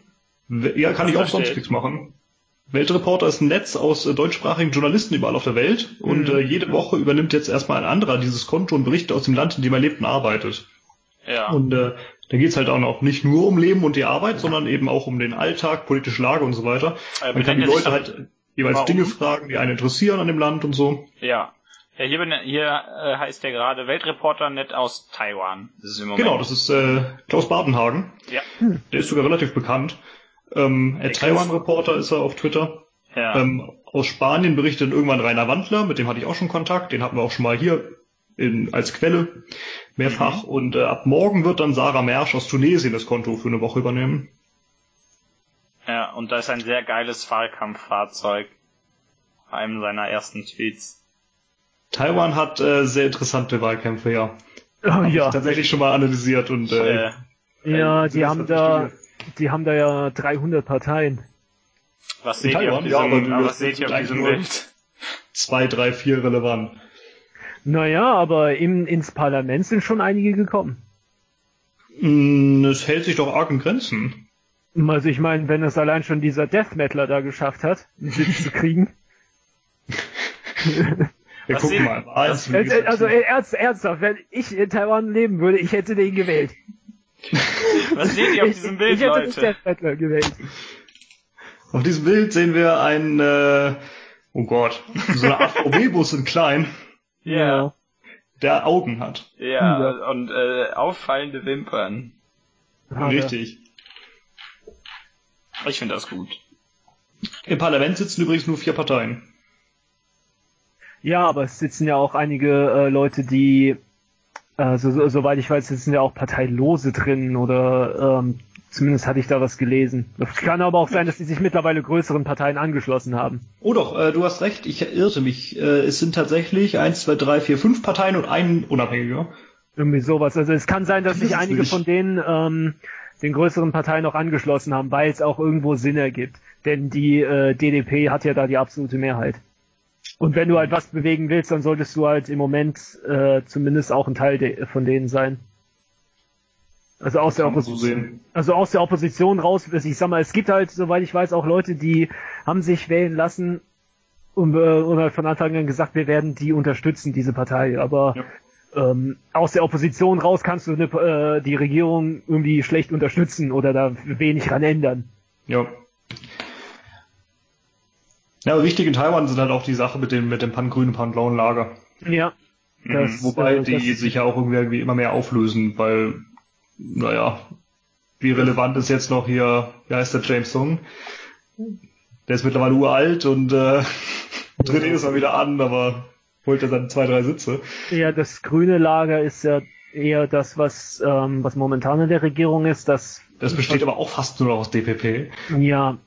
Ja, kann ich auch sonst nichts machen. Weltreporter ist ein Netz aus äh, deutschsprachigen Journalisten überall auf der Welt und Mhm. äh, jede Woche übernimmt jetzt erstmal ein anderer dieses Konto und berichtet aus dem Land, in dem er lebt und arbeitet. Ja. Und äh, da geht's halt auch noch nicht nur um Leben und die Arbeit, sondern eben auch um den Alltag, politische Lage und so weiter. Äh, Man kann die Leute halt jeweils warum? Dinge fragen, die einen interessieren an dem Land und so. Ja. Ja, hier, bin, hier äh, heißt der gerade Weltreporter net aus Taiwan. Das. Genau, das ist äh, Klaus Badenhagen. Ja. Der ist sogar relativ bekannt. Ähm, Der der Taiwan-Reporter ist er auf Twitter. Ja. Ähm, aus Spanien berichtet irgendwann Rainer Wandler, mit dem hatte ich auch schon Kontakt, den hatten wir auch schon mal hier in, als Quelle mehrfach. Und äh, ab morgen wird dann Sarah Mersch aus Tunesien das Konto für eine Woche übernehmen. ja, und da ist ein sehr geiles Wahlkampffahrzeug. Bei einem seiner ersten Tweets. Taiwan hat äh, sehr interessante Wahlkämpfe, ja. Oh, ja. ich tatsächlich schon mal analysiert und äh, Äh, Ja, die haben da, die haben da ja 300 Parteien. was seht ihr auf Taiwan? Ja, diesem, aber was seht ihr auf diesem eigentlich nur- Bild? zwei, drei, vier relevant. Naja, aber im, ins Parlament sind schon einige gekommen. Mm, Es hält sich doch arg in Grenzen. Also ich meine, wenn es allein schon dieser Death Metaler da geschafft hat, einen Sitz zu kriegen. Wir Was gucken mal. Also, also ernst, ernsthaft, wenn ich in Taiwan leben würde, ich hätte den gewählt. Was seht ihr auf Ich, diesem ich Bild, hätte den Leute? Death Metaler gewählt. Auf diesem Bild sehen wir einen, äh, oh Gott, so eine Art VW-Bus in klein, Ja. der Augen hat. Ja, und äh, auffallende Wimpern. Ah, Richtig. Ich finde das gut. Im Parlament sitzen übrigens nur vier Parteien. Ja, aber es sitzen ja auch einige äh, Leute, die, äh, so, so, soweit ich weiß, sitzen ja auch Parteilose drin oder ähm, zumindest hatte ich da was gelesen. Es kann aber auch sein, dass die sich mittlerweile größeren Parteien angeschlossen haben. Oh doch, äh, du hast recht, ich irrte mich. Äh, es sind tatsächlich eins, zwei, drei, vier, fünf Parteien und ein Unabhängiger. Irgendwie sowas. Also es kann sein, dass sich einige von denen ähm, den größeren Parteien auch angeschlossen haben, weil es auch irgendwo Sinn ergibt. Denn die äh, DDP hat ja da die absolute Mehrheit. Und wenn du halt was bewegen willst, dann solltest du halt im Moment äh, zumindest auch ein Teil de von denen sein. Also aus der so Opposition. sehen. Also aus der Opposition raus, also ich sag mal, es gibt halt, soweit ich weiß, auch Leute, die haben sich wählen lassen und, äh, und halt von Anfang an gesagt, wir werden die unterstützen, diese Partei. Aber ähm, aus der Opposition raus kannst du eine, äh, die Regierung irgendwie schlecht unterstützen oder da wenig ran ändern. Ja. Ja, aber wichtig in Taiwan sind halt auch die Sache mit dem, mit dem pan-grünen, pan-blauen Lager. Ja. Das, Wobei äh, die sich ja auch irgendwie immer mehr auflösen, weil, naja, wie relevant ist jetzt noch hier, wie heißt der James Song? Der ist mittlerweile uralt und äh, tritt jedes Mal wieder an, aber holt er dann zwei, drei Sitze. ja, das grüne Lager ist ja eher das, was, ähm, was momentan in der Regierung ist, das Das besteht aber auch fast nur noch aus DPP. Ja,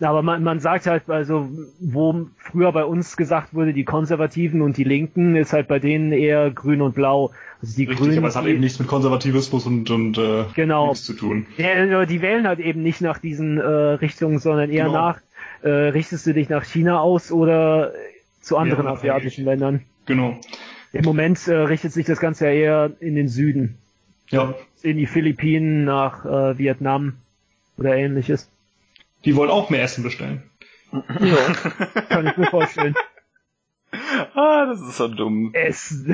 aber man, man sagt halt, also wo früher bei uns gesagt wurde, die Konservativen und die Linken, ist halt bei denen eher grün und blau. Also die Richtig, Grünen, aber es hat eben nichts mit Konservativismus und, und äh, Genau. nichts zu tun. ja, die wählen halt eben nicht nach diesen äh, Richtungen, sondern eher Genau. nach, äh, richtest du dich nach China aus oder zu anderen Ja, asiatischen Ländern. Genau. Im Moment äh, richtet sich das Ganze ja eher in den Süden, Ja. in die Philippinen, nach äh, Vietnam oder ähnliches. Die wollen auch mehr Essen bestellen. Ja, kann ich mir vorstellen. Ah, das ist so dumm. Es.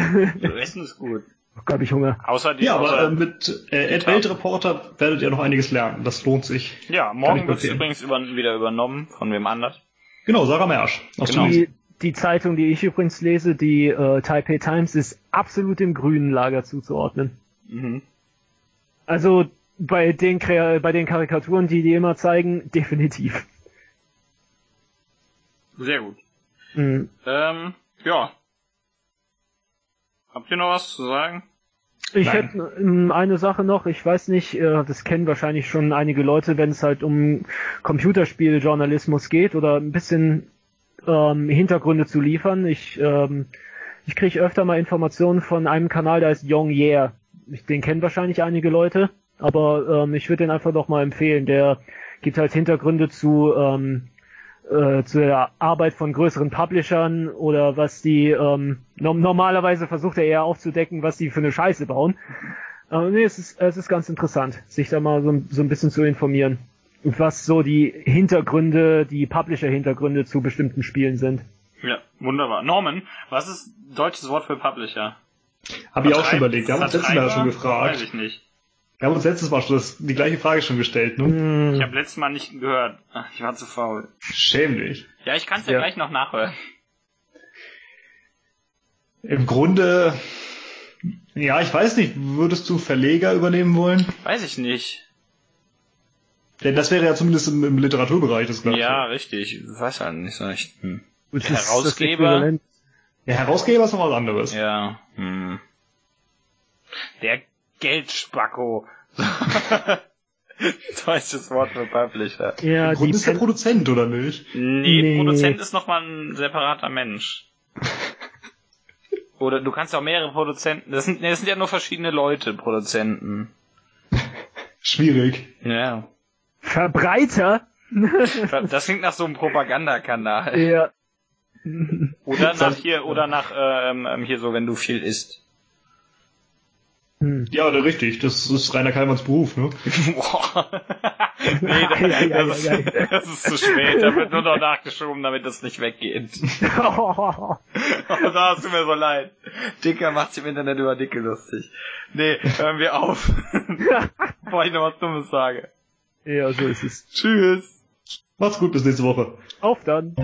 Essen ist gut. oh Gott, hab ich Hunger. Außer die, Ja, aber äh, mit äh, Ed Weltreporter werdet ihr noch einiges lernen. Das lohnt sich. ja, morgen wird es übrigens über, wieder übernommen von wem anders. Genau, Sarah Mersch. Aus Genau. Die, die Zeitung, die ich übrigens lese, die äh, Taipei Times, ist absolut dem grünen Lager zuzuordnen. Mhm. Also bei den, bei den Karikaturen, die die immer zeigen, definitiv. Sehr gut. Mhm. Ähm, ja. Habt ihr noch was zu sagen? Ich Nein. hätte ähm, eine Sache noch, ich weiß nicht, äh, das kennen wahrscheinlich schon einige Leute, wenn es halt um Computerspieljournalismus geht oder ein bisschen ähm, Hintergründe zu liefern. Ich, ähm, ich kriege öfter mal Informationen von einem Kanal, der heißt Young Yeah. Den kennen wahrscheinlich einige Leute, aber ähm, ich würde den einfach noch mal empfehlen. Der gibt halt Hintergründe zu ähm, äh, zu der Arbeit von größeren Publishern oder was die ähm, no normalerweise versucht er eher aufzudecken, was die für eine Scheiße bauen. Aber nee, es ist, es ist ganz interessant, sich da mal so, so ein bisschen zu informieren. Was so die Hintergründe, die Publisher-Hintergründe zu bestimmten Spielen sind. Ja, wunderbar. Norman, was ist deutsches Wort für Publisher? Habe ich auch schon überlegt. Haben uns letztes Mal schon gefragt. Weiß ich nicht. Wir haben uns letztes Mal schon das, die gleiche Frage schon gestellt, ne? Hm. Ich habe letztes Mal nicht gehört. Ach, ich war zu faul. Schäm dich. Ja, ich kann es ja, Ja. gleich noch nachhören. Im Grunde, ja, ich weiß nicht, würdest du Verleger übernehmen wollen? Weiß ich nicht. Denn das wäre ja zumindest im, im Literaturbereich das Gleiche. Ja, richtig. Ich weiß halt nicht so echt. Hm. Das ist das Herausgeber? Der Herausgeber ist noch was anderes. Ja. Hm. Der Geldspacko. Deutsches Wort für Publisher. Ja, Im Grunde ist der Pen Produzent, oder nicht? Nee, Nee. Produzent ist nochmal ein separater Mensch. Oder du kannst auch mehrere Produzenten. Das sind, nee, das sind ja nur verschiedene Leute, Produzenten. Schwierig. Ja. Verbreiter? Das klingt nach so einem Propagandakanal. Ja. Oder nach hier, oder nach ähm, ähm, hier so, wenn du viel isst. Hm. Ja, oder richtig. Das ist Rainer Kallmanns Beruf, ne? Boah. nee, ja, das, ist, das ist zu spät. Da wird nur noch nachgeschoben, damit das nicht weggeht. Oh, da hast du mir so leid. Dicker macht sich im Internet über Dicke lustig. Nee, hören wir auf. Bevor ich noch was Dummes sage. ja, so ist es. Tschüss. Macht's gut, bis nächste Woche. Auf dann.